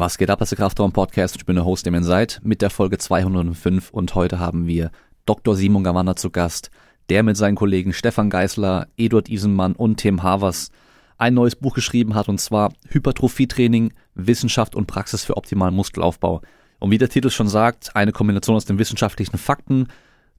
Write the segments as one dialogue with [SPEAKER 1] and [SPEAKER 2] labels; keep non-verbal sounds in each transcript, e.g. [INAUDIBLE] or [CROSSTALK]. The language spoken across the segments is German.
[SPEAKER 1] Was geht ab, das ist der Kraftraum Podcast. Ich bin der Host, dem ihr seid, mit der Folge 205 und heute haben wir Dr. Simon Gawanner zu Gast, der mit seinen Kollegen Stefan Geisler, Eduard Isenmann und Tim Havers ein neues Buch geschrieben hat und zwar Hypertrophietraining, Wissenschaft und Praxis für optimalen Muskelaufbau. Und wie der Titel schon sagt, eine Kombination aus den wissenschaftlichen Fakten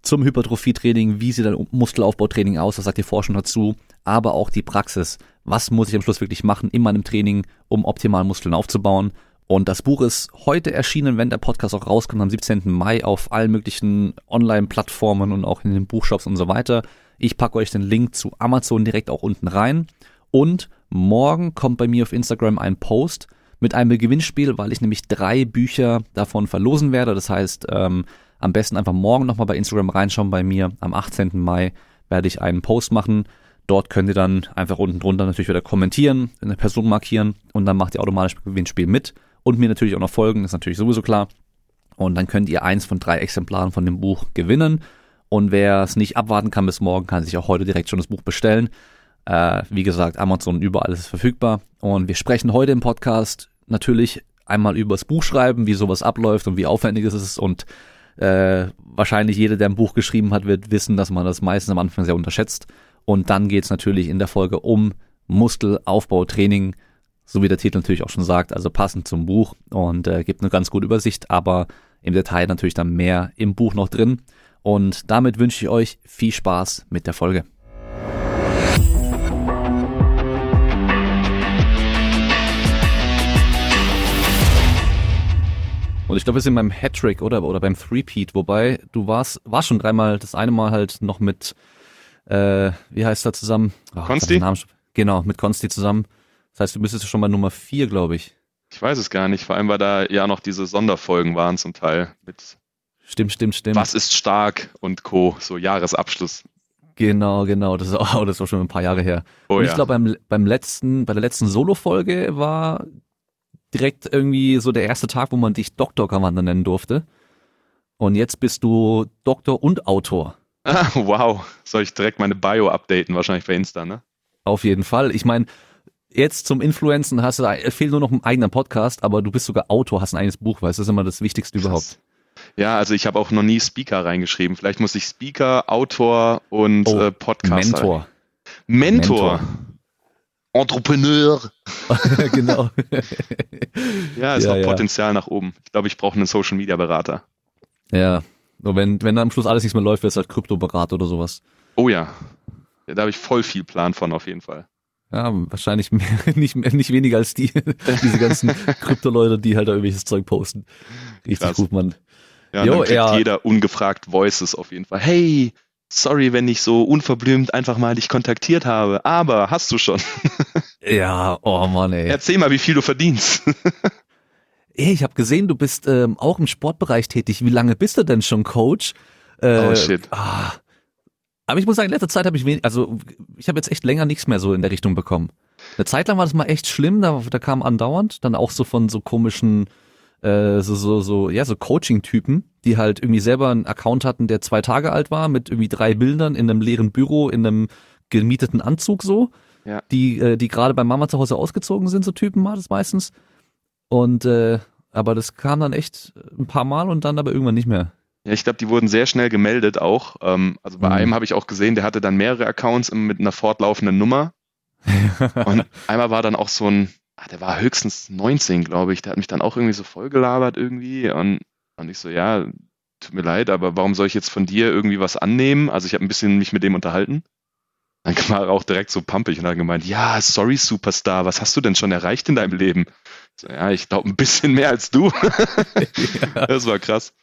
[SPEAKER 1] zum Hypertrophietraining, wie sieht ein Muskelaufbautraining aus, was sagt die Forschung dazu, aber auch die Praxis. Was muss ich am Schluss wirklich machen in meinem Training, um optimal Muskeln aufzubauen? Und das Buch ist heute erschienen, wenn der Podcast auch rauskommt, am 17. Mai auf allen möglichen Online-Plattformen und auch in den Buchshops und so weiter. Ich packe euch den Link zu Amazon direkt auch unten rein. Und morgen kommt bei mir auf Instagram ein Post mit einem Gewinnspiel, weil ich nämlich drei Bücher davon verlosen werde. Das heißt, ähm, am besten einfach morgen nochmal bei Instagram reinschauen bei mir. Am 18. Mai werde ich einen Post machen. Dort könnt ihr dann einfach unten drunter natürlich wieder kommentieren, eine Person markieren und dann macht ihr automatisch Gewinnspiel mit und mir natürlich auch noch folgen, ist natürlich sowieso klar. Und dann könnt ihr eins von drei Exemplaren von dem Buch gewinnen. Und wer es nicht abwarten kann bis morgen, kann sich auch heute direkt schon das Buch bestellen. Äh, wie gesagt, Amazon überall ist es verfügbar. Und wir sprechen heute im Podcast natürlich einmal über das Buchschreiben, wie sowas abläuft und wie aufwendig es ist. Und äh, wahrscheinlich jeder, der ein Buch geschrieben hat, wird wissen, dass man das meistens am Anfang sehr unterschätzt. Und dann geht es natürlich in der Folge um Muskelaufbau, Training, so wie der Titel natürlich auch schon sagt, also passend zum Buch und äh, gibt eine ganz gute Übersicht, aber im Detail natürlich dann mehr im Buch noch drin. Und damit wünsche ich euch viel Spaß mit der Folge. Und ich glaube, wir sind beim Hattrick oder oder beim Threepeat, wobei du warst warst schon dreimal, das eine Mal halt noch mit äh, wie heißt er zusammen?
[SPEAKER 2] Oh, Konsti?
[SPEAKER 1] Genau, mit Konsti zusammen. Das heißt, du müsstest schon bei Nummer vier, glaube ich.
[SPEAKER 2] Ich weiß es gar nicht. Vor allem, weil da ja noch diese Sonderfolgen waren zum Teil mit
[SPEAKER 1] Stimmt, stimmt, stimmt.
[SPEAKER 2] Was ist stark und Co. So Jahresabschluss.
[SPEAKER 1] Genau, genau. Das ist auch, [LAUGHS] das war schon ein paar Jahre her. Oh, und ich ja. glaube, beim, beim letzten, bei der letzten Solo-Folge war direkt irgendwie so der erste Tag, wo man dich Doktor Commander nennen durfte. Und jetzt bist du Doktor und Autor.
[SPEAKER 2] Ah, wow. Soll ich direkt meine Bio updaten, wahrscheinlich bei Insta, ne?
[SPEAKER 1] Auf jeden Fall. Ich meine, jetzt zum Influenzen hast du, fehlt nur noch ein eigener Podcast, aber du bist sogar Autor, hast ein eigenes Buch, weil das ist immer das Wichtigste Krass. überhaupt.
[SPEAKER 2] Ja, also ich habe auch noch nie Speaker reingeschrieben. Vielleicht muss ich Speaker, Autor und oh, äh, Podcaster.
[SPEAKER 1] Mentor.
[SPEAKER 2] Mentor. Mentor. Entrepreneur. [LAUGHS]
[SPEAKER 1] genau. [LAUGHS]
[SPEAKER 2] ja, ist ja, noch ja. Potenzial nach oben. Ich glaube, ich brauche einen Social Media Berater.
[SPEAKER 1] Ja. Nur wenn, wenn dann am Schluss alles nichts mehr läuft, wird es halt Kryptoberater oder sowas.
[SPEAKER 2] Oh ja da habe ich voll viel Plan von auf jeden Fall.
[SPEAKER 1] Ja, wahrscheinlich [LAUGHS] mehr, nicht, mehr, nicht weniger als die, diese ganzen [LAUGHS] Krypto-Leute, die halt da irgendwelches Zeug posten. Richtig Krass. gut, Mann.
[SPEAKER 2] Ja, jo, dann kriegt ja. jeder ungefragt Voices auf jeden Fall. Hey, sorry, wenn ich so unverblümt einfach mal dich kontaktiert habe, aber hast du schon. [LAUGHS]
[SPEAKER 1] ja, oh Mann, ey.
[SPEAKER 2] Erzähl mal, wie viel du verdienst.
[SPEAKER 1] ey, ich habe gesehen, du bist ähm, auch im Sportbereich tätig. Wie lange bist du denn schon Coach?
[SPEAKER 2] Äh, oh shit.
[SPEAKER 1] Ah, aber ich muss sagen, in letzter Zeit habe ich wenig, also ich habe jetzt echt länger nichts mehr so in der Richtung bekommen. Eine Zeit lang war das mal echt schlimm, da, da kam andauernd, dann auch so von so komischen, äh, so, so, so, ja, so Coaching-Typen, die halt irgendwie selber einen Account hatten, der zwei Tage alt war, mit irgendwie drei Bildern in einem leeren Büro, in einem gemieteten Anzug so. Ja. Die, äh, die gerade bei Mama zu Hause ausgezogen sind, so Typen war das meistens. Und äh, aber das kam dann echt ein paar Mal und dann aber irgendwann nicht mehr.
[SPEAKER 2] Ja, ich glaube, die wurden sehr schnell gemeldet auch. Ähm, also bei mhm. einem habe ich auch gesehen, der hatte dann mehrere Accounts mit einer fortlaufenden Nummer. [LAUGHS] und einmal war dann auch so ein, ach, der war höchstens 19, glaube ich. Der hat mich dann auch irgendwie so vollgelabert irgendwie. Und, und ich so, ja, tut mir leid, aber warum soll ich jetzt von dir irgendwie was annehmen? Also ich habe ein bisschen mich mit dem unterhalten. Dann [LAUGHS] war er auch direkt so pumpig und hat gemeint, ja, sorry Superstar, was hast du denn schon erreicht in deinem Leben? So, ja, ich glaube ein bisschen mehr als du. [LAUGHS] ja. Das war krass.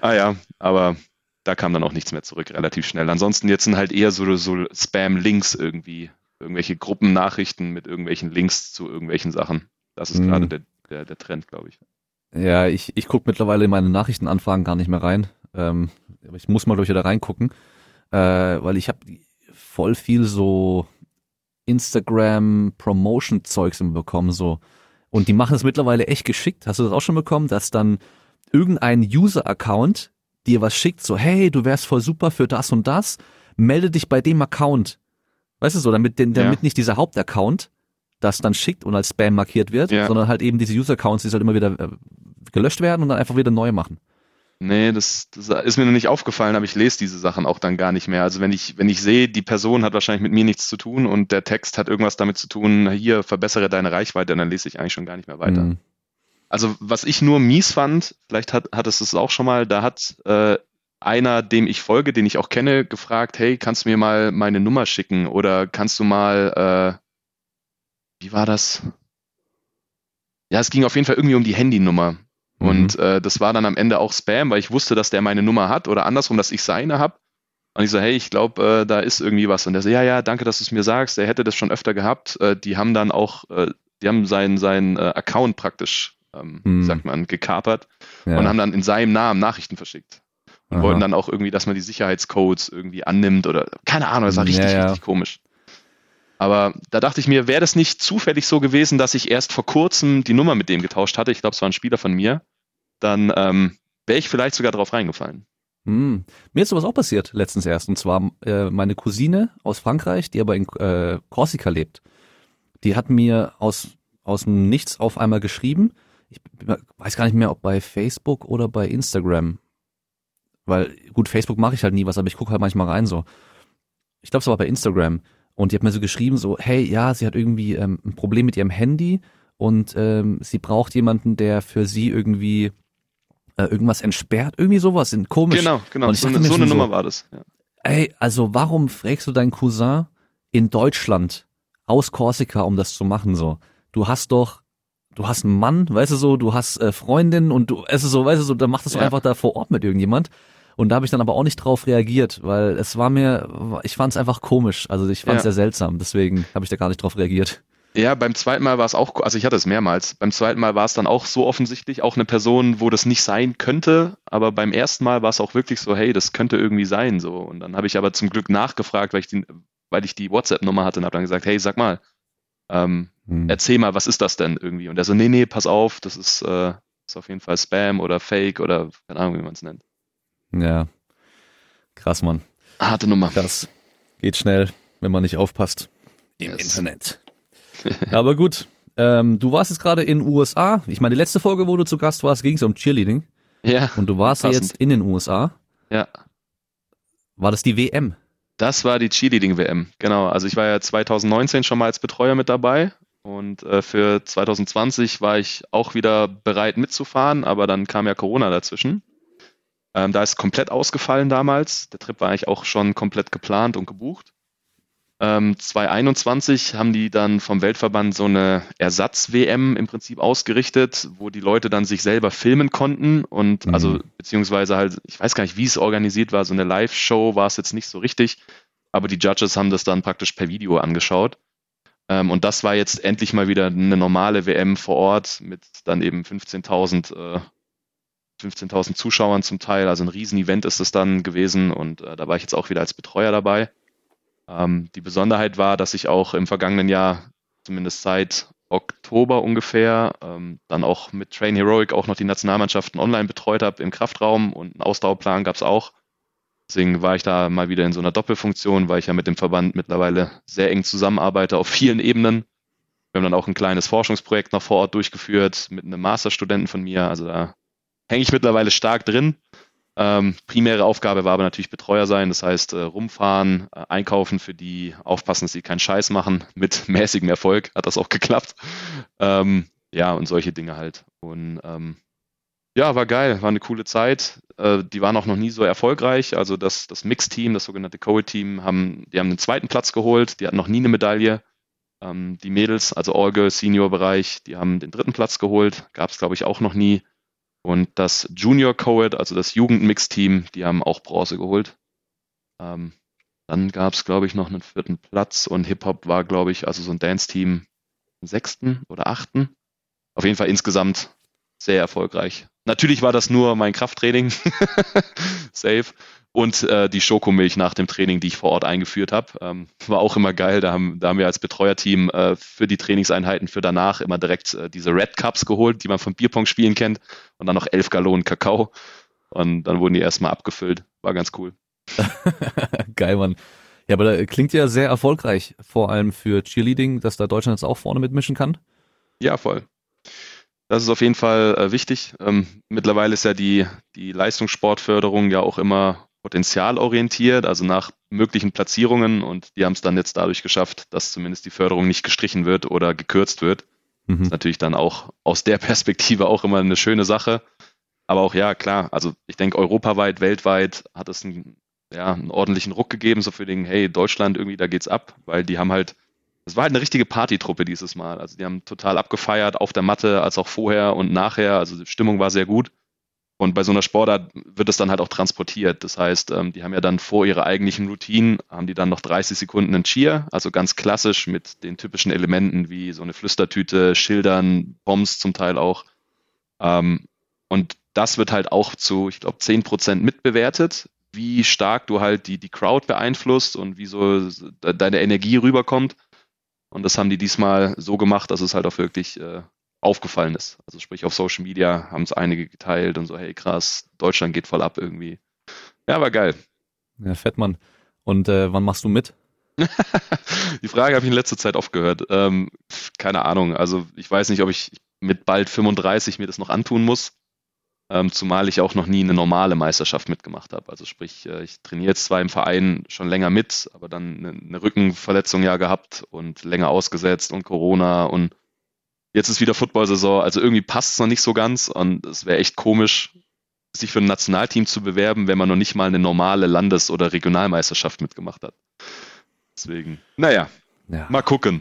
[SPEAKER 2] Ah ja, aber da kam dann auch nichts mehr zurück, relativ schnell. Ansonsten jetzt sind halt eher so, so Spam-Links irgendwie, irgendwelche Gruppennachrichten mit irgendwelchen Links zu irgendwelchen Sachen. Das ist mhm. gerade der, der, der Trend, glaube ich.
[SPEAKER 1] Ja, ich, ich gucke mittlerweile in meine Nachrichtenanfragen gar nicht mehr rein. Ähm, aber ich muss mal durch da reingucken, äh, weil ich habe voll viel so Instagram-Promotion-Zeugs bekommen, so. Und die machen es mittlerweile echt geschickt. Hast du das auch schon bekommen, dass dann irgendein User-Account dir was schickt, so, hey, du wärst voll super für das und das, melde dich bei dem Account. Weißt du so, damit, damit ja. nicht dieser Hauptaccount das dann schickt und als Spam markiert wird, ja. sondern halt eben diese User-Accounts, die halt immer wieder äh, gelöscht werden und dann einfach wieder neu machen.
[SPEAKER 2] Nee, das, das ist mir noch nicht aufgefallen, aber ich lese diese Sachen auch dann gar nicht mehr. Also wenn ich, wenn ich sehe, die Person hat wahrscheinlich mit mir nichts zu tun und der Text hat irgendwas damit zu tun, hier verbessere deine Reichweite, dann lese ich eigentlich schon gar nicht mehr weiter. Mhm. Also was ich nur mies fand, vielleicht hat, hat es es auch schon mal, da hat äh, einer, dem ich folge, den ich auch kenne, gefragt, hey, kannst du mir mal meine Nummer schicken oder kannst du mal, äh, wie war das? Ja, es ging auf jeden Fall irgendwie um die Handynummer. Mhm. Und äh, das war dann am Ende auch Spam, weil ich wusste, dass der meine Nummer hat oder andersrum, dass ich seine habe. Und ich so, hey, ich glaube, äh, da ist irgendwie was. Und der so, ja, ja, danke, dass du es mir sagst. Der hätte das schon öfter gehabt. Äh, die haben dann auch, äh, die haben seinen, seinen äh, Account praktisch, ähm, mhm. sagt man, gekapert ja. und haben dann in seinem Namen Nachrichten verschickt. Und Aha. wollten dann auch irgendwie, dass man die Sicherheitscodes irgendwie annimmt oder keine Ahnung, das war richtig, ja, ja. richtig komisch. Aber da dachte ich mir, wäre das nicht zufällig so gewesen, dass ich erst vor kurzem die Nummer mit dem getauscht hatte, ich glaube, es war ein Spieler von mir, dann ähm, wäre ich vielleicht sogar drauf reingefallen.
[SPEAKER 1] Hm. Mir ist sowas auch passiert letztens erst. Und zwar äh, meine Cousine aus Frankreich, die aber in äh, Korsika lebt. Die hat mir aus, aus dem Nichts auf einmal geschrieben. Ich weiß gar nicht mehr, ob bei Facebook oder bei Instagram. Weil, gut, Facebook mache ich halt nie was, aber ich gucke halt manchmal rein so. Ich glaube, es war bei Instagram. Und die hat mir so geschrieben, so, hey, ja, sie hat irgendwie ähm, ein Problem mit ihrem Handy und ähm, sie braucht jemanden, der für sie irgendwie äh, irgendwas entsperrt, irgendwie sowas, sind komisch.
[SPEAKER 2] Genau, genau, und ich so, eine, so eine Nummer so, war das. Ja.
[SPEAKER 1] Ey, also warum fragst du deinen Cousin in Deutschland aus Korsika, um das zu machen so? Du hast doch, du hast einen Mann, weißt du so, du hast äh, Freundin und du, es ist so, weißt du so, dann mach das ja. einfach da vor Ort mit irgendjemand. Und da habe ich dann aber auch nicht drauf reagiert, weil es war mir, ich fand es einfach komisch. Also ich fand es ja. sehr seltsam, deswegen habe ich da gar nicht drauf reagiert.
[SPEAKER 2] Ja, beim zweiten Mal war es auch, also ich hatte es mehrmals. Beim zweiten Mal war es dann auch so offensichtlich, auch eine Person, wo das nicht sein könnte. Aber beim ersten Mal war es auch wirklich so, hey, das könnte irgendwie sein. So. Und dann habe ich aber zum Glück nachgefragt, weil ich die, weil ich die WhatsApp-Nummer hatte und habe dann gesagt, hey, sag mal, ähm, hm. erzähl mal, was ist das denn irgendwie? Und er so, nee, nee, pass auf, das ist, äh, ist auf jeden Fall Spam oder Fake oder keine Ahnung, wie man es nennt.
[SPEAKER 1] Ja. Krass, Mann.
[SPEAKER 2] Harte Nummer.
[SPEAKER 1] Das geht schnell, wenn man nicht aufpasst. Im yes. Internet. [LAUGHS] Aber gut, ähm, du warst jetzt gerade in den USA. Ich meine, die letzte Folge, wo du zu Gast warst, ging es um Cheerleading.
[SPEAKER 2] Ja.
[SPEAKER 1] Und du warst ja jetzt in den USA.
[SPEAKER 2] Ja.
[SPEAKER 1] War das die WM?
[SPEAKER 2] Das war die Cheerleading-WM, genau. Also ich war ja 2019 schon mal als Betreuer mit dabei und äh, für 2020 war ich auch wieder bereit mitzufahren, aber dann kam ja Corona dazwischen. Ähm, da ist komplett ausgefallen damals. Der Trip war eigentlich auch schon komplett geplant und gebucht. Ähm, 2021 haben die dann vom Weltverband so eine Ersatz-WM im Prinzip ausgerichtet, wo die Leute dann sich selber filmen konnten und mhm. also beziehungsweise halt, ich weiß gar nicht, wie es organisiert war, so eine Live-Show war es jetzt nicht so richtig, aber die Judges haben das dann praktisch per Video angeschaut. Ähm, und das war jetzt endlich mal wieder eine normale WM vor Ort mit dann eben 15.000 äh, 15.000 Zuschauern zum Teil, also ein Riesenevent ist es dann gewesen und äh, da war ich jetzt auch wieder als Betreuer dabei. Ähm, die Besonderheit war, dass ich auch im vergangenen Jahr, zumindest seit Oktober ungefähr, ähm, dann auch mit Train Heroic auch noch die Nationalmannschaften online betreut habe im Kraftraum und einen Ausdauerplan gab es auch. Deswegen war ich da mal wieder in so einer Doppelfunktion, weil ich ja mit dem Verband mittlerweile sehr eng zusammenarbeite auf vielen Ebenen. Wir haben dann auch ein kleines Forschungsprojekt noch vor Ort durchgeführt mit einem Masterstudenten von mir. Also da hänge ich mittlerweile stark drin. Ähm, primäre Aufgabe war aber natürlich Betreuer sein, das heißt äh, rumfahren, äh, einkaufen für die, aufpassen, dass sie keinen Scheiß machen. Mit [LAUGHS] mäßigem Erfolg hat das auch geklappt. Ähm, ja, und solche Dinge halt. Und ähm, ja, war geil, war eine coole Zeit. Äh, die waren auch noch nie so erfolgreich. Also das, das Mix-Team, das sogenannte Cold-Team, haben, die haben den zweiten Platz geholt, die hatten noch nie eine Medaille. Ähm, die Mädels, also All-Girl-Senior-Bereich, die haben den dritten Platz geholt, gab es, glaube ich, auch noch nie. Und das Junior Coed, also das Jugendmix-Team, die haben auch Bronze geholt. Ähm, dann gab es, glaube ich, noch einen vierten Platz und Hip-Hop war, glaube ich, also so ein Dance-Team sechsten oder achten. Auf jeden Fall insgesamt sehr erfolgreich. Natürlich war das nur mein Krafttraining. [LAUGHS] Safe und äh, die Schokomilch nach dem Training, die ich vor Ort eingeführt habe. Ähm, war auch immer geil. Da haben, da haben wir als Betreuerteam äh, für die Trainingseinheiten für danach immer direkt äh, diese Red Cups geholt, die man vom Bierpong-Spielen kennt. Und dann noch elf Gallonen Kakao. Und dann wurden die erstmal abgefüllt. War ganz cool. [LAUGHS]
[SPEAKER 1] geil, Mann. Ja, aber da klingt ja sehr erfolgreich, vor allem für Cheerleading, dass da Deutschland jetzt auch vorne mitmischen kann.
[SPEAKER 2] Ja, voll. Das ist auf jeden Fall äh, wichtig. Ähm, mittlerweile ist ja die, die Leistungssportförderung ja auch immer potenzialorientiert, also nach möglichen Platzierungen und die haben es dann jetzt dadurch geschafft, dass zumindest die Förderung nicht gestrichen wird oder gekürzt wird. Mhm. Das ist natürlich dann auch aus der [LAUGHS] Perspektive auch immer eine schöne Sache. Aber auch ja, klar, also ich denke, europaweit, weltweit hat es einen, ja, einen ordentlichen Ruck gegeben, so für den, hey, Deutschland irgendwie, da geht's ab, weil die haben halt, es war halt eine richtige Partytruppe dieses Mal. Also die haben total abgefeiert, auf der Matte als auch vorher und nachher. Also die Stimmung war sehr gut. Und bei so einer Sportart wird es dann halt auch transportiert. Das heißt, ähm, die haben ja dann vor ihrer eigentlichen Routine, haben die dann noch 30 Sekunden einen Cheer, also ganz klassisch mit den typischen Elementen wie so eine Flüstertüte, Schildern, Bombs zum Teil auch. Ähm, und das wird halt auch zu, ich glaube, 10 Prozent mitbewertet, wie stark du halt die, die Crowd beeinflusst und wie so deine Energie rüberkommt. Und das haben die diesmal so gemacht, dass es halt auch wirklich äh, aufgefallen ist. Also sprich auf Social Media haben es einige geteilt und so, hey krass, Deutschland geht voll ab irgendwie. Ja, war geil.
[SPEAKER 1] Ja, fett, Mann. Und äh, wann machst du mit? [LAUGHS]
[SPEAKER 2] Die Frage habe ich in letzter Zeit oft gehört. Ähm, keine Ahnung. Also ich weiß nicht, ob ich mit bald 35 mir das noch antun muss. Ähm, zumal ich auch noch nie eine normale Meisterschaft mitgemacht habe. Also sprich, äh, ich trainiere jetzt zwar im Verein schon länger mit, aber dann eine, eine Rückenverletzung ja gehabt und länger ausgesetzt und Corona und Jetzt ist wieder Football-Saison, also irgendwie passt es noch nicht so ganz und es wäre echt komisch, sich für ein Nationalteam zu bewerben, wenn man noch nicht mal eine normale Landes- oder Regionalmeisterschaft mitgemacht hat. Deswegen, naja, ja. mal gucken.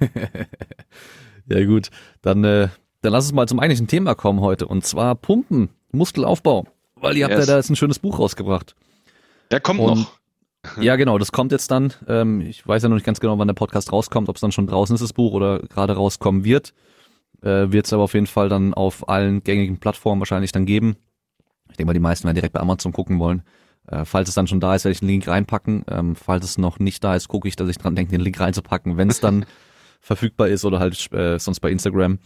[SPEAKER 2] [LAUGHS]
[SPEAKER 1] ja gut, dann, äh, dann lass uns mal zum eigentlichen Thema kommen heute und zwar Pumpen, Muskelaufbau, weil ihr yes. habt ja da jetzt ein schönes Buch rausgebracht.
[SPEAKER 2] Ja, kommt und noch.
[SPEAKER 1] Ja, genau, das kommt jetzt dann. Ähm, ich weiß ja noch nicht ganz genau, wann der Podcast rauskommt, ob es dann schon draußen ist, das Buch, oder gerade rauskommen wird. Äh, wird es aber auf jeden Fall dann auf allen gängigen Plattformen wahrscheinlich dann geben. Ich denke mal, die meisten werden direkt bei Amazon gucken wollen. Äh, falls es dann schon da ist, werde ich den Link reinpacken. Ähm, falls es noch nicht da ist, gucke ich, dass ich dran denke, den Link reinzupacken, wenn es dann [LAUGHS] verfügbar ist oder halt äh, sonst bei Instagram.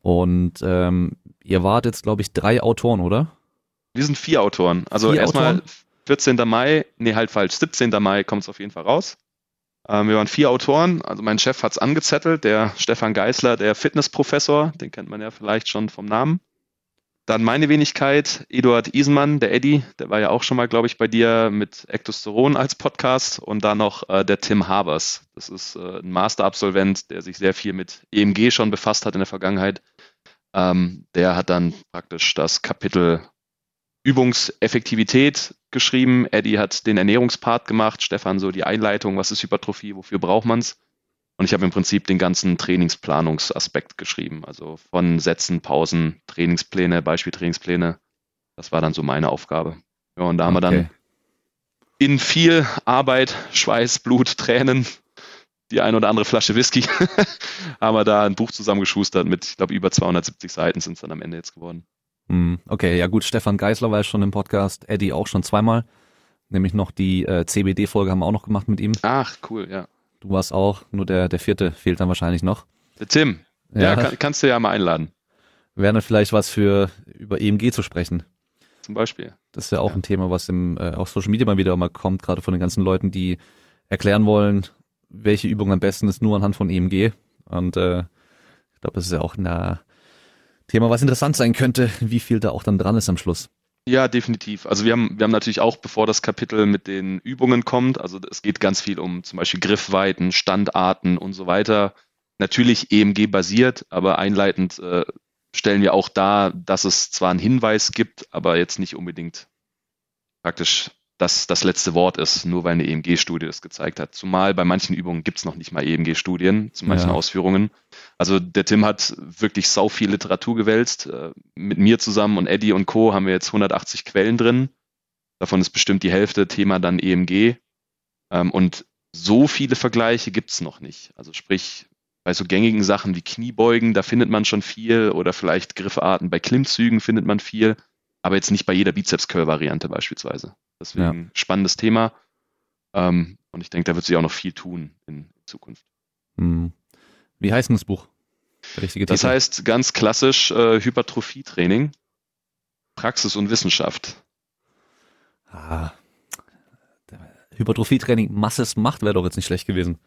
[SPEAKER 1] Und ähm, ihr wart jetzt, glaube ich, drei Autoren, oder?
[SPEAKER 2] Wir sind vier Autoren. Also erstmal 14. Mai, nee, halt falsch, 17. Mai kommt es auf jeden Fall raus. Ähm, wir waren vier Autoren, also mein Chef hat es angezettelt, der Stefan Geisler, der Fitnessprofessor, den kennt man ja vielleicht schon vom Namen. Dann meine Wenigkeit, Eduard Isenmann, der Eddy, der war ja auch schon mal, glaube ich, bei dir mit Ektosteron als Podcast und dann noch äh, der Tim Habers. Das ist äh, ein Masterabsolvent, der sich sehr viel mit EMG schon befasst hat in der Vergangenheit. Ähm, der hat dann praktisch das Kapitel Übungseffektivität geschrieben. Eddie hat den Ernährungspart gemacht, Stefan so die Einleitung, was ist Hypertrophie, wofür braucht man's? Und ich habe im Prinzip den ganzen Trainingsplanungsaspekt geschrieben, also von Sätzen, Pausen, Trainingspläne, Beispieltrainingspläne. Das war dann so meine Aufgabe. Ja, und da haben okay. wir dann in viel Arbeit, Schweiß, Blut, Tränen, die ein oder andere Flasche Whisky, [LAUGHS] haben wir da ein Buch zusammengeschustert mit, ich glaube, über 270 Seiten sind es dann am Ende jetzt geworden.
[SPEAKER 1] Hm, okay, ja gut, Stefan Geisler war ja schon im Podcast, Eddie auch schon zweimal. Nämlich noch die äh, CBD-Folge haben wir auch noch gemacht mit ihm.
[SPEAKER 2] Ach, cool, ja.
[SPEAKER 1] Du warst auch, nur der, der vierte fehlt dann wahrscheinlich noch.
[SPEAKER 2] Der Tim. Ja, ja kann, kannst du ja mal einladen.
[SPEAKER 1] Wäre dann vielleicht was für über EMG zu sprechen.
[SPEAKER 2] Zum Beispiel.
[SPEAKER 1] Das ist ja auch ja. ein Thema, was im, äh, auf Social Media mal wieder mal kommt, gerade von den ganzen Leuten, die erklären wollen, welche Übung am besten ist, nur anhand von EMG. Und äh, ich glaube, das ist ja auch in der Thema, was interessant sein könnte, wie viel da auch dann dran ist am Schluss.
[SPEAKER 2] Ja, definitiv. Also wir haben, wir haben natürlich auch, bevor das Kapitel mit den Übungen kommt, also es geht ganz viel um zum Beispiel Griffweiten, Standarten und so weiter. Natürlich EMG basiert, aber einleitend äh, stellen wir auch dar, dass es zwar einen Hinweis gibt, aber jetzt nicht unbedingt praktisch das das letzte Wort ist, nur weil eine EMG-Studie das gezeigt hat. Zumal bei manchen Übungen gibt es noch nicht mal EMG-Studien zu manchen ja. Ausführungen. Also der Tim hat wirklich sau viel Literatur gewälzt. Äh, mit mir zusammen und Eddie und Co. haben wir jetzt 180 Quellen drin. Davon ist bestimmt die Hälfte Thema dann EMG. Ähm, und so viele Vergleiche gibt es noch nicht. Also sprich, bei so gängigen Sachen wie Kniebeugen, da findet man schon viel oder vielleicht Griffarten bei Klimmzügen findet man viel, aber jetzt nicht bei jeder Bizeps-Curl-Variante beispielsweise. Deswegen ja. spannendes Thema. Ähm, und ich denke, da wird sich auch noch viel tun in Zukunft.
[SPEAKER 1] Hm. Wie heißt denn das Buch?
[SPEAKER 2] Richtige das heißt ganz klassisch äh, Hypertrophie-Training, Praxis und Wissenschaft.
[SPEAKER 1] Ah, Hypertrophietraining Masses macht, wäre doch jetzt nicht schlecht gewesen.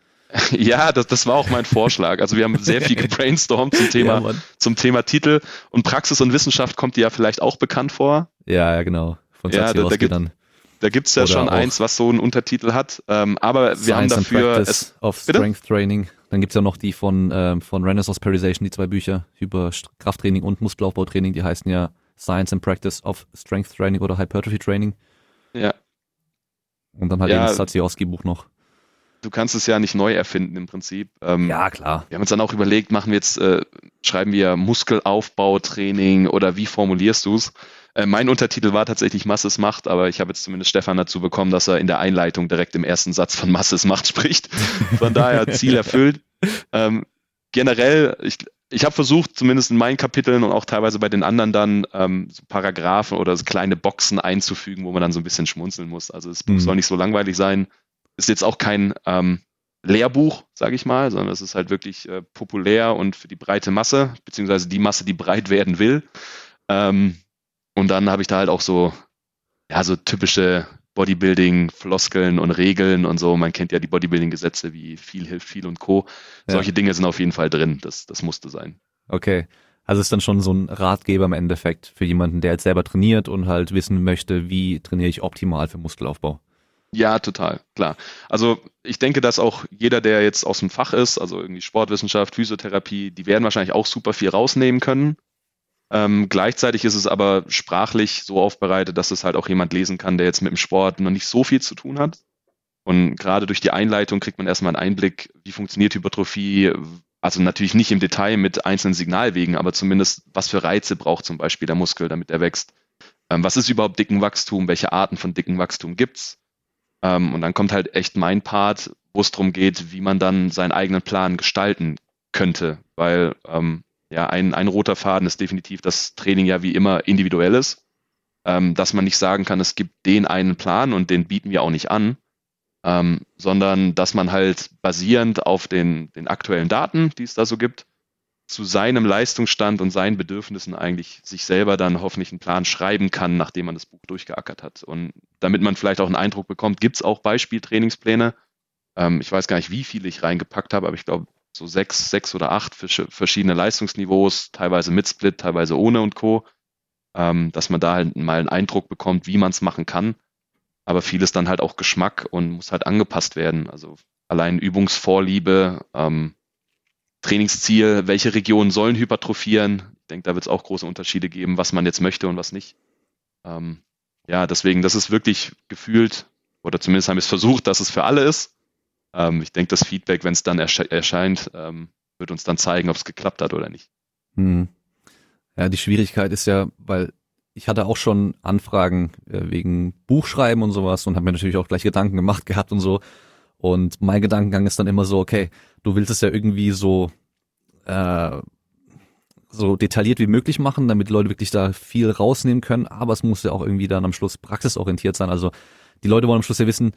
[SPEAKER 2] Ja, das, das war auch mein Vorschlag. Also wir haben sehr viel [LAUGHS] gebrainstormt zum Thema, ja, zum Thema Titel und Praxis und Wissenschaft kommt dir ja vielleicht auch bekannt vor.
[SPEAKER 1] Ja, ja, genau.
[SPEAKER 2] Von ja, da, da, gibt, dann. da gibt's ja Oder schon eins, was so einen Untertitel hat. Ähm, aber wir haben dafür
[SPEAKER 1] es, of Strength bitte? Training. Dann gibt's ja noch die von, ähm, von Renaissance Periodization, die zwei Bücher über Krafttraining und Muskelaufbautraining, die heißen ja Science and Practice of Strength Training oder Hypertrophy Training.
[SPEAKER 2] Ja.
[SPEAKER 1] Und dann halt ja. eben das Satsiowski-Buch noch
[SPEAKER 2] du kannst es ja nicht neu erfinden im Prinzip.
[SPEAKER 1] Ähm, ja, klar.
[SPEAKER 2] Wir haben uns dann auch überlegt, machen wir jetzt, äh, schreiben wir Muskelaufbautraining oder wie formulierst du es? Äh, mein Untertitel war tatsächlich Masses Macht, aber ich habe jetzt zumindest Stefan dazu bekommen, dass er in der Einleitung direkt im ersten Satz von Masses Macht [LAUGHS] spricht. Von daher Ziel erfüllt. Ähm, generell, ich, ich habe versucht, zumindest in meinen Kapiteln und auch teilweise bei den anderen dann ähm, so Paragraphen oder so kleine Boxen einzufügen, wo man dann so ein bisschen schmunzeln muss. Also das Buch mhm. soll nicht so langweilig sein ist jetzt auch kein ähm, Lehrbuch, sage ich mal, sondern es ist halt wirklich äh, populär und für die breite Masse, beziehungsweise die Masse, die breit werden will. Ähm, und dann habe ich da halt auch so, ja, so typische Bodybuilding-Floskeln und Regeln und so. Man kennt ja die Bodybuilding-Gesetze wie viel hilft viel und Co. Ja. Solche Dinge sind auf jeden Fall drin. Das, das musste sein.
[SPEAKER 1] Okay. Also ist dann schon so ein Ratgeber im Endeffekt für jemanden, der jetzt selber trainiert und halt wissen möchte, wie trainiere ich optimal für Muskelaufbau.
[SPEAKER 2] Ja, total, klar. Also ich denke, dass auch jeder, der jetzt aus dem Fach ist, also irgendwie Sportwissenschaft, Physiotherapie, die werden wahrscheinlich auch super viel rausnehmen können. Ähm, gleichzeitig ist es aber sprachlich so aufbereitet, dass es halt auch jemand lesen kann, der jetzt mit dem Sport noch nicht so viel zu tun hat. Und gerade durch die Einleitung kriegt man erstmal einen Einblick, wie funktioniert Hypertrophie, also natürlich nicht im Detail mit einzelnen Signalwegen, aber zumindest, was für Reize braucht zum Beispiel der Muskel, damit er wächst. Ähm, was ist überhaupt dicken Wachstum? Welche Arten von dicken Wachstum gibt's? Ähm, und dann kommt halt echt mein Part, wo es darum geht, wie man dann seinen eigenen Plan gestalten könnte. Weil ähm, ja, ein, ein roter Faden ist definitiv, dass Training ja wie immer individuell ist. Ähm, dass man nicht sagen kann, es gibt den einen Plan und den bieten wir auch nicht an, ähm, sondern dass man halt basierend auf den, den aktuellen Daten, die es da so gibt, zu seinem Leistungsstand und seinen Bedürfnissen eigentlich sich selber dann hoffentlich einen Plan schreiben kann, nachdem man das Buch durchgeackert hat. Und damit man vielleicht auch einen Eindruck bekommt, gibt es auch Beispieltrainingspläne. Ähm, ich weiß gar nicht, wie viele ich reingepackt habe, aber ich glaube so sechs, sechs oder acht verschiedene Leistungsniveaus, teilweise mit Split, teilweise ohne und Co. Ähm, dass man da halt mal einen Eindruck bekommt, wie man es machen kann. Aber vieles dann halt auch Geschmack und muss halt angepasst werden. Also allein Übungsvorliebe, ähm, Trainingsziel, welche Regionen sollen hypertrophieren. Ich denke, da wird es auch große Unterschiede geben, was man jetzt möchte und was nicht. Ähm, ja, deswegen, das ist wirklich gefühlt, oder zumindest haben wir es versucht, dass es für alle ist. Ähm, ich denke, das Feedback, wenn es dann ersche erscheint, ähm, wird uns dann zeigen, ob es geklappt hat oder nicht. Hm.
[SPEAKER 1] Ja, die Schwierigkeit ist ja, weil ich hatte auch schon Anfragen äh, wegen Buchschreiben und sowas und habe mir natürlich auch gleich Gedanken gemacht gehabt und so. Und mein Gedankengang ist dann immer so, okay, du willst es ja irgendwie so äh, so detailliert wie möglich machen, damit Leute wirklich da viel rausnehmen können, aber es muss ja auch irgendwie dann am Schluss praxisorientiert sein. Also die Leute wollen am Schluss ja wissen,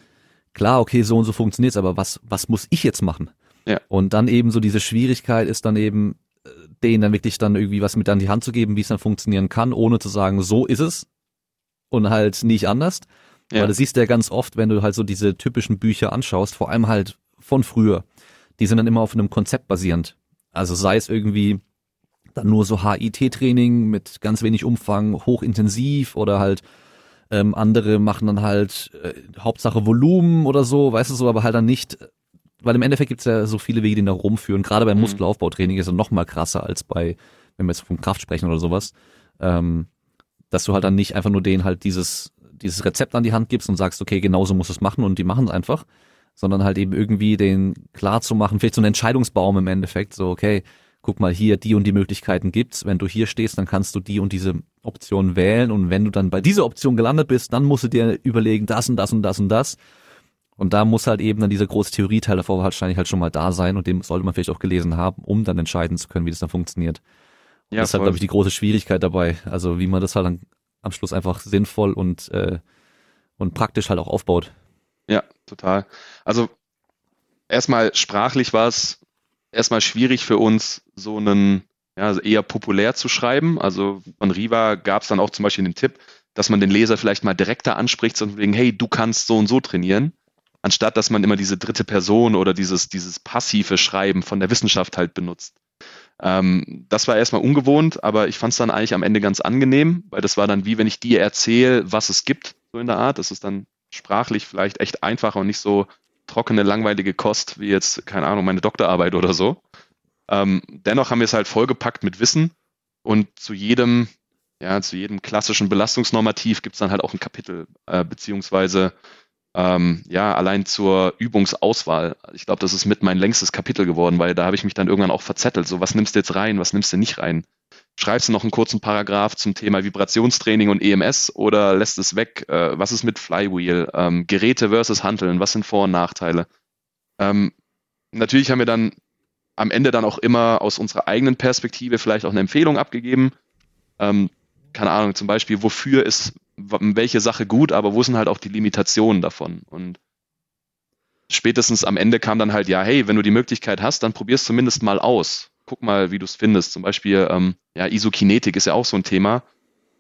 [SPEAKER 1] klar, okay, so und so funktioniert's, aber was, was muss ich jetzt machen?
[SPEAKER 2] Ja.
[SPEAKER 1] Und dann eben so diese Schwierigkeit ist dann eben, äh, denen dann wirklich dann irgendwie was mit an die Hand zu geben, wie es dann funktionieren kann, ohne zu sagen, so ist es und halt nicht anders. Ja. Weil du siehst ja ganz oft, wenn du halt so diese typischen Bücher anschaust, vor allem halt von früher, die sind dann immer auf einem Konzept basierend. Also sei es irgendwie dann nur so HIT-Training mit ganz wenig Umfang, hochintensiv oder halt ähm, andere machen dann halt äh, Hauptsache Volumen oder so, weißt du so, aber halt dann nicht, weil im Endeffekt gibt's ja so viele Wege, die da rumführen. Gerade beim mhm. Muskelaufbautraining ist er noch mal krasser als bei, wenn wir jetzt von Kraft sprechen oder sowas, ähm, dass du halt dann nicht einfach nur denen halt dieses dieses Rezept an die Hand gibst und sagst, okay, genauso musst du es machen und die machen es einfach, sondern halt eben irgendwie den klar zu machen, vielleicht so ein Entscheidungsbaum im Endeffekt, so, okay, guck mal hier, die und die Möglichkeiten gibt's. Wenn du hier stehst, dann kannst du die und diese Option wählen und wenn du dann bei dieser Option gelandet bist, dann musst du dir überlegen, das und das und das und das. Und da muss halt eben dann dieser große Theorieteil davor wahrscheinlich halt schon mal da sein und den sollte man vielleicht auch gelesen haben, um dann entscheiden zu können, wie das dann funktioniert. Ja, das ist halt, glaube ich, die große Schwierigkeit dabei. Also wie man das halt dann am Schluss einfach sinnvoll und, äh, und praktisch halt auch aufbaut.
[SPEAKER 2] Ja, total. Also erstmal sprachlich war es erstmal schwierig für uns, so einen ja, also eher populär zu schreiben. Also von Riva gab es dann auch zum Beispiel den Tipp, dass man den Leser vielleicht mal direkter anspricht, und wegen, hey, du kannst so und so trainieren. anstatt dass man immer diese dritte Person oder dieses, dieses passive Schreiben von der Wissenschaft halt benutzt. Ähm, das war erstmal ungewohnt, aber ich fand es dann eigentlich am Ende ganz angenehm, weil das war dann wie wenn ich dir erzähle, was es gibt, so in der Art. Das ist dann sprachlich vielleicht echt einfacher und nicht so trockene, langweilige Kost wie jetzt, keine Ahnung, meine Doktorarbeit oder so. Ähm, dennoch haben wir es halt vollgepackt mit Wissen und zu jedem, ja, zu jedem klassischen Belastungsnormativ gibt es dann halt auch ein Kapitel, äh, beziehungsweise ähm, ja, allein zur Übungsauswahl. Ich glaube, das ist mit mein längstes Kapitel geworden, weil da habe ich mich dann irgendwann auch verzettelt. So, was nimmst du jetzt rein, was nimmst du nicht rein? Schreibst du noch einen kurzen Paragraph zum Thema Vibrationstraining und EMS oder lässt es weg? Äh, was ist mit Flywheel? Ähm, Geräte versus Handeln, was sind Vor- und Nachteile? Ähm, natürlich haben wir dann am Ende dann auch immer aus unserer eigenen Perspektive vielleicht auch eine Empfehlung abgegeben. Ähm, keine Ahnung, zum Beispiel, wofür ist welche Sache gut, aber wo sind halt auch die Limitationen davon? Und spätestens am Ende kam dann halt, ja, hey, wenn du die Möglichkeit hast, dann probier's zumindest mal aus. Guck mal, wie du es findest. Zum Beispiel, ähm, ja, Isokinetik ist ja auch so ein Thema.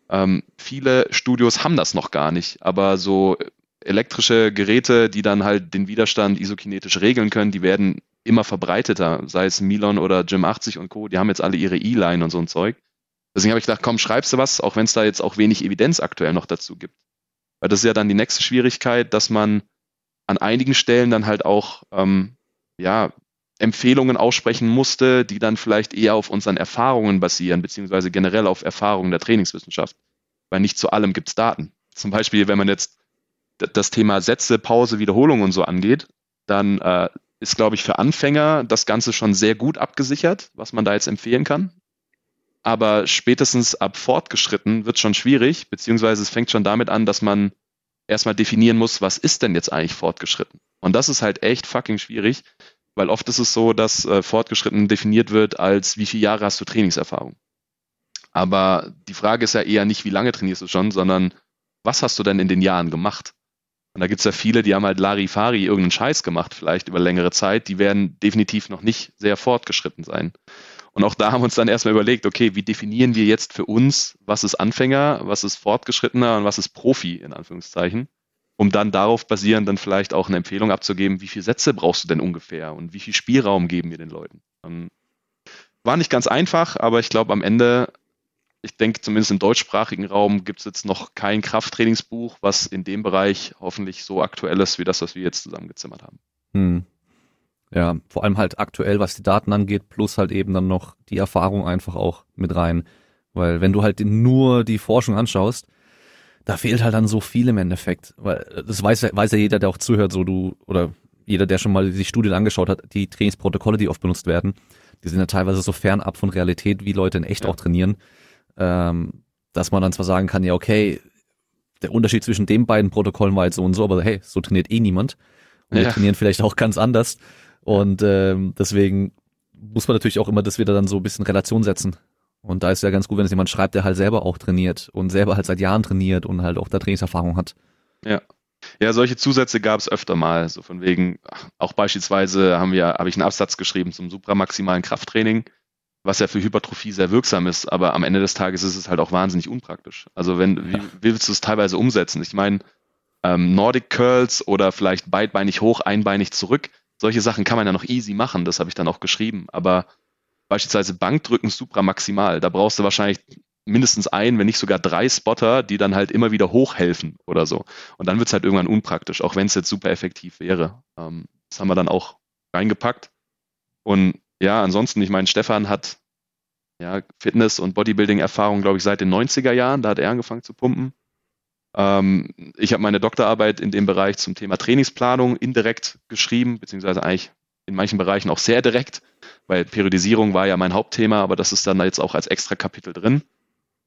[SPEAKER 2] Ähm, viele Studios haben das noch gar nicht, aber so elektrische Geräte, die dann halt den Widerstand isokinetisch regeln können, die werden immer verbreiteter, sei es Milon oder Gym 80 und Co., die haben jetzt alle ihre E-Line und so ein Zeug. Deswegen habe ich gedacht, komm, schreibst du was, auch wenn es da jetzt auch wenig Evidenz aktuell noch dazu gibt. Weil das ist ja dann die nächste Schwierigkeit, dass man an einigen Stellen dann halt auch ähm, ja, Empfehlungen aussprechen musste, die dann vielleicht eher auf unseren Erfahrungen basieren, beziehungsweise generell auf Erfahrungen der Trainingswissenschaft. Weil nicht zu allem gibt es Daten. [LAUGHS] Zum Beispiel, wenn man jetzt das Thema Sätze, Pause, Wiederholung und so angeht, dann äh, ist, glaube ich, für Anfänger das Ganze schon sehr gut abgesichert, was man da jetzt empfehlen kann aber spätestens ab fortgeschritten wird schon schwierig, beziehungsweise es fängt schon damit an, dass man erstmal definieren muss, was ist denn jetzt eigentlich fortgeschritten? Und das ist halt echt fucking schwierig, weil oft ist es so, dass äh, fortgeschritten definiert wird als wie viele Jahre hast du Trainingserfahrung. Aber die Frage ist ja eher nicht, wie lange trainierst du schon, sondern was hast du denn in den Jahren gemacht? Und da gibt's ja viele, die haben halt Larifari irgendeinen Scheiß gemacht, vielleicht über längere Zeit, die werden definitiv noch nicht sehr fortgeschritten sein. Und auch da haben wir uns dann erstmal überlegt, okay, wie definieren wir jetzt für uns, was ist Anfänger, was ist Fortgeschrittener und was ist Profi in Anführungszeichen, um dann darauf basierend dann vielleicht auch eine Empfehlung abzugeben, wie viele Sätze brauchst du denn ungefähr und wie viel Spielraum geben wir den Leuten. Ähm, war nicht ganz einfach, aber ich glaube am Ende, ich denke zumindest im deutschsprachigen Raum gibt es jetzt noch kein Krafttrainingsbuch, was in dem Bereich hoffentlich so aktuell ist wie das, was wir jetzt zusammengezimmert haben. Hm.
[SPEAKER 1] Ja, vor allem halt aktuell, was die Daten angeht, plus halt eben dann noch die Erfahrung einfach auch mit rein. Weil wenn du halt nur die Forschung anschaust, da fehlt halt dann so viel im Endeffekt. Weil das weiß ja, weiß ja jeder, der auch zuhört, so du, oder jeder, der schon mal die Studien angeschaut hat, die Trainingsprotokolle, die oft benutzt werden, die sind ja teilweise so fernab von Realität, wie Leute in echt ja. auch trainieren, ähm, dass man dann zwar sagen kann, ja, okay, der Unterschied zwischen den beiden Protokollen war jetzt so und so, aber hey, so trainiert eh niemand. Und ja. wir trainieren vielleicht auch ganz anders. Und ähm, deswegen muss man natürlich auch immer das wieder dann so ein bisschen Relation setzen. Und da ist ja ganz gut, wenn es jemand schreibt, der halt selber auch trainiert und selber halt seit Jahren trainiert und halt auch da Trainingserfahrung hat.
[SPEAKER 2] Ja. Ja, solche Zusätze gab es öfter mal. So von wegen, auch beispielsweise haben wir, habe ich einen Absatz geschrieben zum supramaximalen Krafttraining, was ja für Hypertrophie sehr wirksam ist, aber am Ende des Tages ist es halt auch wahnsinnig unpraktisch. Also wenn, wie, wie willst du es teilweise umsetzen? Ich meine, ähm, Nordic Curls oder vielleicht beidbeinig hoch, einbeinig zurück, solche Sachen kann man ja noch easy machen, das habe ich dann auch geschrieben. Aber beispielsweise Bankdrücken supramaximal, da brauchst du wahrscheinlich mindestens ein, wenn nicht sogar drei Spotter, die dann halt immer wieder hochhelfen oder so. Und dann wird es halt irgendwann unpraktisch, auch wenn es jetzt super effektiv wäre. Ähm, das haben wir dann auch reingepackt. Und ja, ansonsten, ich meine, Stefan hat ja, Fitness- und Bodybuilding-Erfahrung, glaube ich, seit den 90er Jahren. Da hat er angefangen zu pumpen. Ähm, ich habe meine Doktorarbeit in dem Bereich zum Thema Trainingsplanung indirekt geschrieben, beziehungsweise eigentlich in manchen Bereichen auch sehr direkt, weil Periodisierung war ja mein Hauptthema, aber das ist dann jetzt auch als extra Kapitel drin.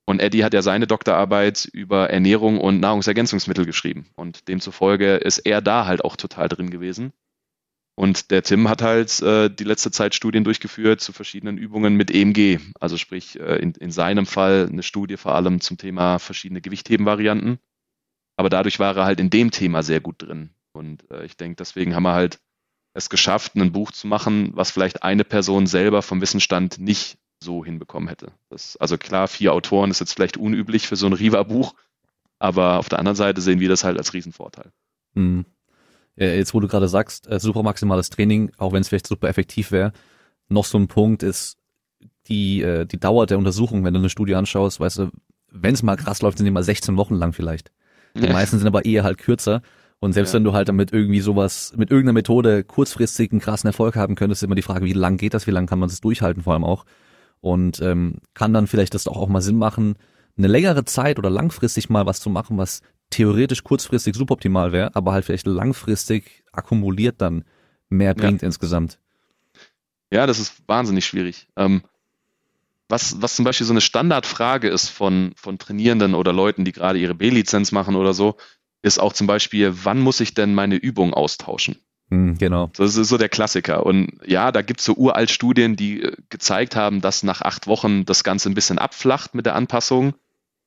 [SPEAKER 2] Und Eddie hat ja seine Doktorarbeit über Ernährung und Nahrungsergänzungsmittel geschrieben. Und demzufolge ist er da halt auch total drin gewesen. Und der Tim hat halt äh, die letzte Zeit Studien durchgeführt zu verschiedenen Übungen mit EMG. Also sprich äh, in, in seinem Fall eine Studie vor allem zum Thema verschiedene Gewichthebenvarianten. Aber dadurch war er halt in dem Thema sehr gut drin. Und äh, ich denke, deswegen haben wir halt es geschafft, ein Buch zu machen, was vielleicht eine Person selber vom Wissensstand nicht so hinbekommen hätte. Das, also klar, vier Autoren ist jetzt vielleicht unüblich für so ein Riva-Buch, aber auf der anderen Seite sehen wir das halt als Riesenvorteil.
[SPEAKER 1] Hm. Jetzt, wo du gerade sagst, äh, super maximales Training, auch wenn es vielleicht super effektiv wäre, noch so ein Punkt ist die, äh, die Dauer der Untersuchung, wenn du eine Studie anschaust, weißt du, wenn es mal krass läuft, sind die mal 16 Wochen lang vielleicht. Die ja. meisten sind aber eher halt kürzer. Und selbst ja. wenn du halt damit irgendwie sowas, mit irgendeiner Methode kurzfristig einen krassen Erfolg haben könntest, ist immer die Frage, wie lang geht das, wie lang kann man das durchhalten vor allem auch. Und ähm, kann dann vielleicht das auch mal Sinn machen, eine längere Zeit oder langfristig mal was zu machen, was theoretisch kurzfristig suboptimal wäre, aber halt vielleicht langfristig akkumuliert dann mehr bringt ja. insgesamt.
[SPEAKER 2] Ja, das ist wahnsinnig schwierig. Ähm, was, was zum Beispiel so eine Standardfrage ist von, von Trainierenden oder Leuten, die gerade ihre B-Lizenz machen oder so, ist auch zum Beispiel, wann muss ich denn meine Übung austauschen?
[SPEAKER 1] Hm, genau.
[SPEAKER 2] Das ist so der Klassiker. Und ja, da gibt es so uralt Studien, die äh, gezeigt haben, dass nach acht Wochen das Ganze ein bisschen abflacht mit der Anpassung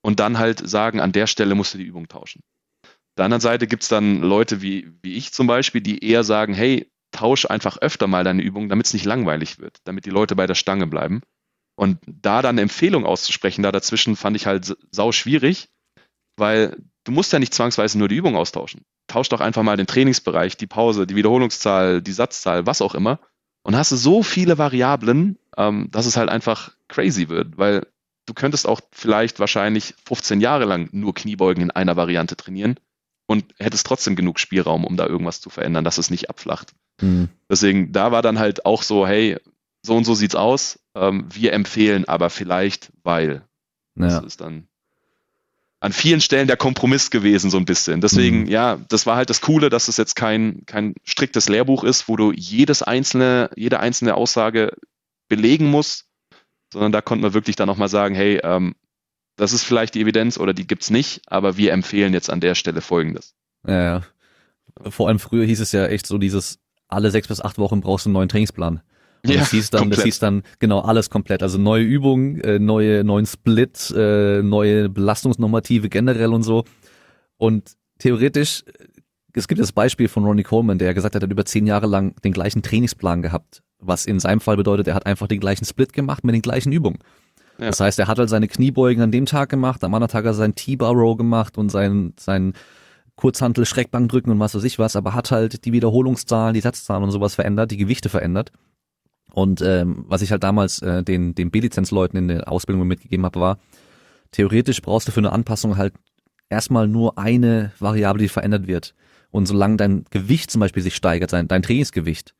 [SPEAKER 2] und dann halt sagen, an der Stelle musst du die Übung tauschen. Auf der anderen Seite gibt es dann Leute wie, wie ich zum Beispiel, die eher sagen, hey, tausch einfach öfter mal deine Übung, damit es nicht langweilig wird, damit die Leute bei der Stange bleiben. Und da dann eine Empfehlung auszusprechen, da dazwischen fand ich halt sau schwierig, weil du musst ja nicht zwangsweise nur die Übung austauschen. Tausch doch einfach mal den Trainingsbereich, die Pause, die Wiederholungszahl, die Satzzahl, was auch immer. Und hast du so viele Variablen, ähm, dass es halt einfach crazy wird, weil du könntest auch vielleicht wahrscheinlich 15 Jahre lang nur Kniebeugen in einer Variante trainieren und hättest trotzdem genug Spielraum, um da irgendwas zu verändern, dass es nicht abflacht. Mhm. Deswegen, da war dann halt auch so, hey, so und so sieht's aus. Ähm, wir empfehlen aber vielleicht, weil. Ja. Das ist dann an vielen Stellen der Kompromiss gewesen, so ein bisschen. Deswegen, mhm. ja, das war halt das Coole, dass es jetzt kein, kein striktes Lehrbuch ist, wo du jedes einzelne, jede einzelne Aussage belegen musst, sondern da konnte man wirklich dann nochmal sagen, hey, ähm, das ist vielleicht die Evidenz oder die gibt's nicht, aber wir empfehlen jetzt an der Stelle Folgendes.
[SPEAKER 1] Ja, ja. Vor allem früher hieß es ja echt so dieses, alle sechs bis acht Wochen brauchst du einen neuen Trainingsplan. Und ja, das hieß dann, komplett. das hieß dann genau alles komplett. Also neue Übungen, äh, neue, neuen Split, äh, neue Belastungsnormative generell und so. Und theoretisch, es gibt das Beispiel von Ronnie Coleman, der gesagt hat, er hat über zehn Jahre lang den gleichen Trainingsplan gehabt was in seinem Fall bedeutet, er hat einfach den gleichen Split gemacht mit den gleichen Übungen. Ja. Das heißt, er hat halt seine Kniebeugen an dem Tag gemacht, am anderen Tag hat er seinen T-Bar Row gemacht und sein, sein Kurzhantel, Schreckbank drücken und was weiß ich was, aber hat halt die Wiederholungszahlen, die Satzzahlen und sowas verändert, die Gewichte verändert. Und ähm, was ich halt damals äh, den, den B-Lizenz-Leuten in der Ausbildung mitgegeben habe, war, theoretisch brauchst du für eine Anpassung halt erstmal nur eine Variable, die verändert wird. Und solange dein Gewicht zum Beispiel sich steigert, dein, dein Trainingsgewicht,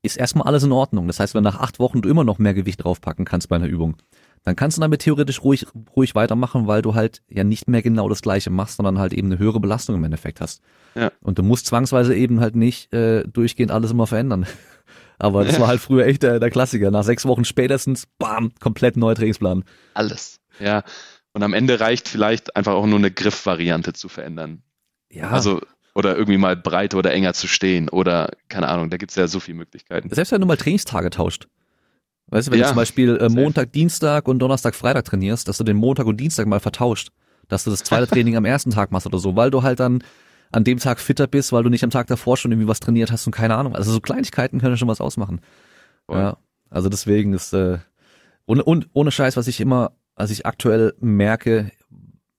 [SPEAKER 1] ist erstmal alles in Ordnung. Das heißt, wenn nach acht Wochen du immer noch mehr Gewicht draufpacken kannst bei einer Übung, dann kannst du damit theoretisch ruhig, ruhig weitermachen, weil du halt ja nicht mehr genau das Gleiche machst, sondern halt eben eine höhere Belastung im Endeffekt hast. Ja. Und du musst zwangsweise eben halt nicht äh, durchgehend alles immer verändern. Aber das war [LAUGHS] halt früher echt der, der Klassiker. Nach sechs Wochen spätestens, bam, komplett neuer Trainingsplan.
[SPEAKER 2] Alles. Ja. Und am Ende reicht vielleicht einfach auch nur eine Griffvariante zu verändern. Ja. Also oder irgendwie mal breiter oder enger zu stehen oder keine Ahnung, da gibt's ja so viele Möglichkeiten.
[SPEAKER 1] Selbst wenn du mal Trainingstage tauscht. Weißt du, wenn ja, du zum Beispiel äh, Montag, Dienstag und Donnerstag, Freitag trainierst, dass du den Montag und Dienstag mal vertauscht, dass du das zweite [LAUGHS] Training am ersten Tag machst oder so, weil du halt dann an dem Tag fitter bist, weil du nicht am Tag davor schon irgendwie was trainiert hast und keine Ahnung. Also so Kleinigkeiten können schon was ausmachen. Voll. Ja, also deswegen ist äh, und, und ohne Scheiß, was ich immer, was ich aktuell merke,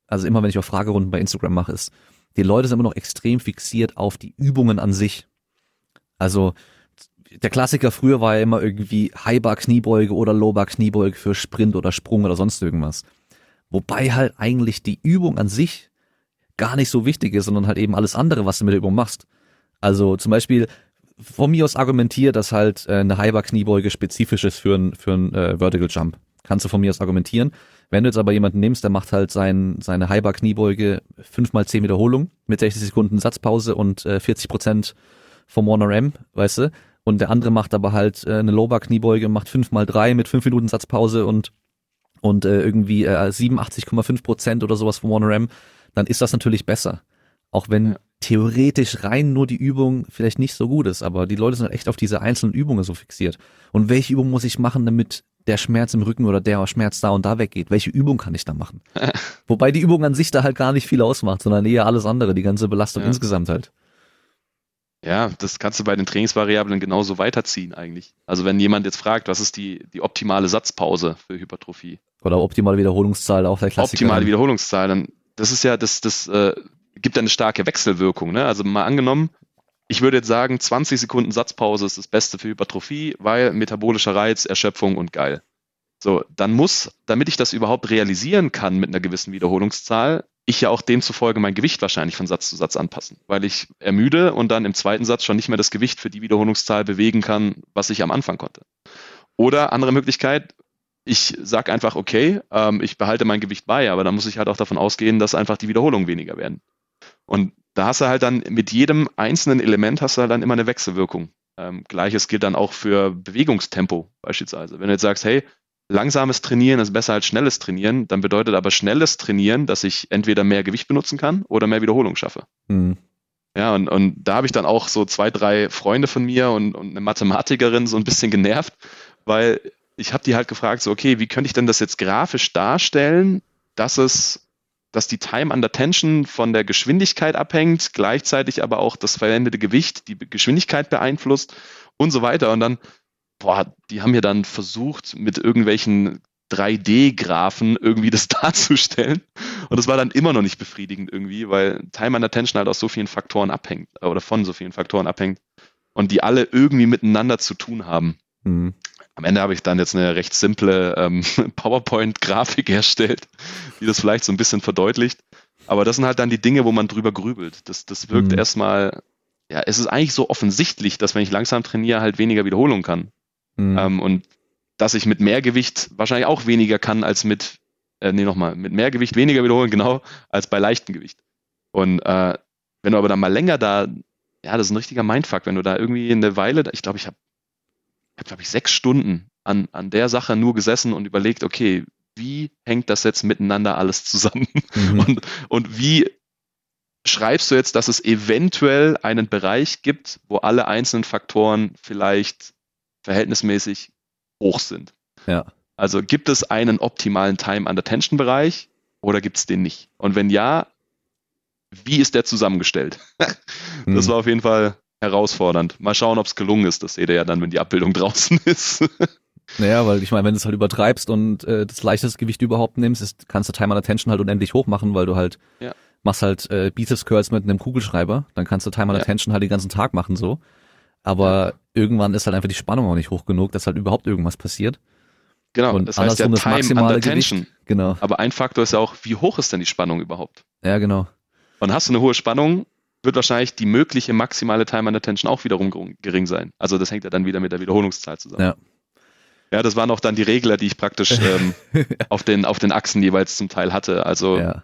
[SPEAKER 1] also immer wenn ich auch Fragerunden bei Instagram mache, ist, die Leute sind immer noch extrem fixiert auf die Übungen an sich. Also der Klassiker früher war ja immer irgendwie Highbar Kniebeuge oder Lowbar Kniebeuge für Sprint oder Sprung oder sonst irgendwas. Wobei halt eigentlich die Übung an sich gar nicht so wichtig ist, sondern halt eben alles andere, was du mit der Übung machst. Also zum Beispiel von mir aus argumentiert, dass halt äh, eine Highbar Kniebeuge spezifisch ist für ein, für ein äh, Vertical Jump. Kannst du von mir aus argumentieren. Wenn du jetzt aber jemanden nimmst, der macht halt sein, seine Highbar Kniebeuge fünfmal zehn Wiederholungen mit 60 Sekunden Satzpause und äh, 40 Prozent vom 1RM, weißt du? Und der andere macht aber halt äh, eine Lowbar Kniebeuge, macht fünfmal drei mit fünf Minuten Satzpause und und äh, irgendwie äh, 87,5 Prozent oder sowas vom 1RM, dann ist das natürlich besser. Auch wenn ja. theoretisch rein nur die Übung vielleicht nicht so gut ist, aber die Leute sind halt echt auf diese einzelnen Übungen so fixiert. Und welche Übung muss ich machen, damit der Schmerz im Rücken oder der Schmerz da und da weggeht. Welche Übung kann ich da machen? [LAUGHS] Wobei die Übung an sich da halt gar nicht viel ausmacht, sondern eher alles andere, die ganze Belastung ja. insgesamt halt.
[SPEAKER 2] Ja, das kannst du bei den Trainingsvariablen genauso weiterziehen eigentlich. Also wenn jemand jetzt fragt, was ist die, die optimale Satzpause für Hypertrophie?
[SPEAKER 1] Oder optimale Wiederholungszahl, auch der Klassiker.
[SPEAKER 2] Optimale Wiederholungszahl, dann das ist ja, das, das äh, gibt eine starke Wechselwirkung. Ne? Also mal angenommen, ich würde jetzt sagen, 20 Sekunden Satzpause ist das Beste für Hypertrophie, weil metabolischer Reiz, Erschöpfung und geil. So, dann muss, damit ich das überhaupt realisieren kann mit einer gewissen Wiederholungszahl, ich ja auch demzufolge mein Gewicht wahrscheinlich von Satz zu Satz anpassen, weil ich ermüde und dann im zweiten Satz schon nicht mehr das Gewicht für die Wiederholungszahl bewegen kann, was ich am Anfang konnte. Oder andere Möglichkeit, ich sage einfach, okay, ähm, ich behalte mein Gewicht bei, aber dann muss ich halt auch davon ausgehen, dass einfach die Wiederholungen weniger werden. Und da hast du halt dann mit jedem einzelnen Element hast du halt dann immer eine Wechselwirkung. Ähm, Gleiches gilt dann auch für Bewegungstempo beispielsweise. Wenn du jetzt sagst, hey, langsames Trainieren ist besser als schnelles Trainieren, dann bedeutet aber schnelles Trainieren, dass ich entweder mehr Gewicht benutzen kann oder mehr Wiederholung schaffe. Mhm. Ja, und, und da habe ich dann auch so zwei, drei Freunde von mir und, und eine Mathematikerin so ein bisschen genervt, weil ich habe die halt gefragt, so, okay, wie könnte ich denn das jetzt grafisch darstellen, dass es, dass die Time under Tension von der Geschwindigkeit abhängt, gleichzeitig aber auch das verwendete Gewicht die Geschwindigkeit beeinflusst und so weiter. Und dann boah, die haben ja dann versucht, mit irgendwelchen 3D-Graphen irgendwie das [LAUGHS] darzustellen. Und das war dann immer noch nicht befriedigend irgendwie, weil Time and Attention halt aus so vielen Faktoren abhängt oder von so vielen Faktoren abhängt und die alle irgendwie miteinander zu tun haben. Mhm. Am Ende habe ich dann jetzt eine recht simple ähm, [LAUGHS] PowerPoint-Grafik erstellt, die das vielleicht so ein bisschen verdeutlicht. Aber das sind halt dann die Dinge, wo man drüber grübelt. Das, das wirkt mhm. erstmal, ja, es ist eigentlich so offensichtlich, dass wenn ich langsam trainiere, halt weniger Wiederholung kann. Mhm. Ähm, und dass ich mit mehr Gewicht wahrscheinlich auch weniger kann als mit, äh, nee, nochmal, mit mehr Gewicht weniger wiederholen, genau, als bei leichtem Gewicht. Und äh, wenn du aber dann mal länger da, ja, das ist ein richtiger Mindfuck, wenn du da irgendwie eine Weile, ich glaube, ich habe, hab, glaube ich, sechs Stunden an, an der Sache nur gesessen und überlegt, okay, wie hängt das jetzt miteinander alles zusammen? Mhm. Und, und wie schreibst du jetzt, dass es eventuell einen Bereich gibt, wo alle einzelnen Faktoren vielleicht verhältnismäßig hoch sind.
[SPEAKER 1] Ja.
[SPEAKER 2] Also gibt es einen optimalen Time under Tension Bereich oder gibt es den nicht? Und wenn ja, wie ist der zusammengestellt? [LAUGHS] das hm. war auf jeden Fall herausfordernd. Mal schauen, ob es gelungen ist. Das seht ihr ja dann, wenn die Abbildung [LAUGHS] draußen ist.
[SPEAKER 1] Naja, weil ich meine, wenn du es halt übertreibst und äh, das leichteste Gewicht überhaupt nimmst, ist, kannst du Time under Tension halt unendlich hoch machen, weil du halt ja. machst halt äh, Biceps Curls mit einem Kugelschreiber, dann kannst du Time under ja. Tension halt den ganzen Tag machen so. Aber irgendwann ist halt einfach die Spannung auch nicht hoch genug, dass halt überhaupt irgendwas passiert.
[SPEAKER 2] Genau, und das heißt ja das Time under Tension.
[SPEAKER 1] Genau.
[SPEAKER 2] Aber ein Faktor ist ja auch, wie hoch ist denn die Spannung überhaupt?
[SPEAKER 1] Ja, genau.
[SPEAKER 2] Und hast du eine hohe Spannung, wird wahrscheinlich die mögliche maximale Time under Tension auch wiederum gering sein. Also das hängt ja dann wieder mit der Wiederholungszahl zusammen.
[SPEAKER 1] Ja.
[SPEAKER 2] Ja, das waren auch dann die Regler, die ich praktisch [LAUGHS] ähm, auf, den, auf den Achsen jeweils zum Teil hatte. Also
[SPEAKER 1] ja.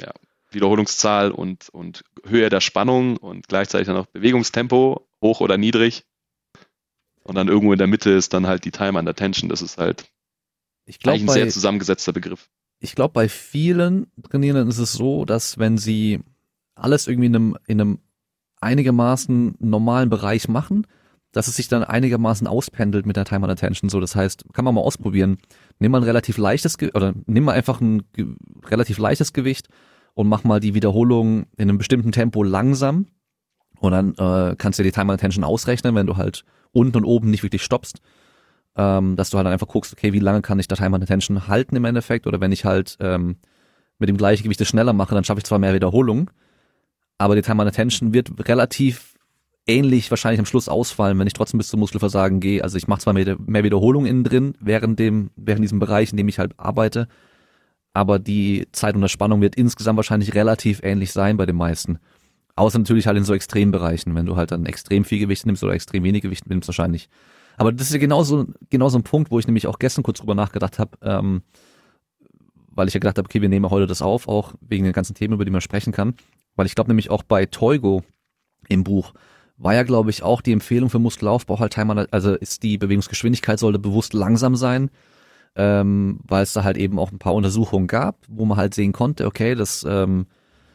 [SPEAKER 2] ja. Wiederholungszahl und, und Höhe der Spannung und gleichzeitig dann auch Bewegungstempo, hoch oder niedrig. Und dann irgendwo in der Mitte ist dann halt die Time under Tension. Das ist halt
[SPEAKER 1] ich glaub,
[SPEAKER 2] ein
[SPEAKER 1] bei,
[SPEAKER 2] sehr zusammengesetzter Begriff.
[SPEAKER 1] Ich glaube, bei vielen Trainierenden ist es so, dass wenn sie alles irgendwie in einem, in einem einigermaßen normalen Bereich machen, dass es sich dann einigermaßen auspendelt mit der Time under Tension. So, das heißt, kann man mal ausprobieren. Nimm mal ein relativ leichtes Ge oder nimm mal einfach ein relativ leichtes Gewicht und mach mal die Wiederholung in einem bestimmten Tempo langsam und dann äh, kannst du dir die Time Attention ausrechnen, wenn du halt unten und oben nicht wirklich stoppst. Ähm, dass du halt einfach guckst, okay, wie lange kann ich da Time Attention halten im Endeffekt? Oder wenn ich halt ähm, mit dem gleichen Gewicht schneller mache, dann schaffe ich zwar mehr Wiederholungen, aber die Time Attention wird relativ ähnlich wahrscheinlich am Schluss ausfallen, wenn ich trotzdem bis zum Muskelversagen gehe. Also ich mache zwar mehr, mehr Wiederholungen innen drin, während dem, während diesem Bereich, in dem ich halt arbeite, aber die Zeit unter Spannung wird insgesamt wahrscheinlich relativ ähnlich sein bei den meisten. Außer natürlich halt in so Extrembereichen, wenn du halt dann extrem viel Gewicht nimmst oder extrem wenig Gewicht nimmst wahrscheinlich. Aber das ist ja genauso, genauso ein Punkt, wo ich nämlich auch gestern kurz drüber nachgedacht habe, ähm, weil ich ja gedacht habe, okay, wir nehmen heute das auf, auch wegen den ganzen Themen, über die man sprechen kann. Weil ich glaube nämlich auch bei Toigo im Buch war ja, glaube ich, auch die Empfehlung für Muskelaufbau halt einmal, also ist die Bewegungsgeschwindigkeit sollte bewusst langsam sein, ähm, weil es da halt eben auch ein paar Untersuchungen gab, wo man halt sehen konnte, okay, das ähm,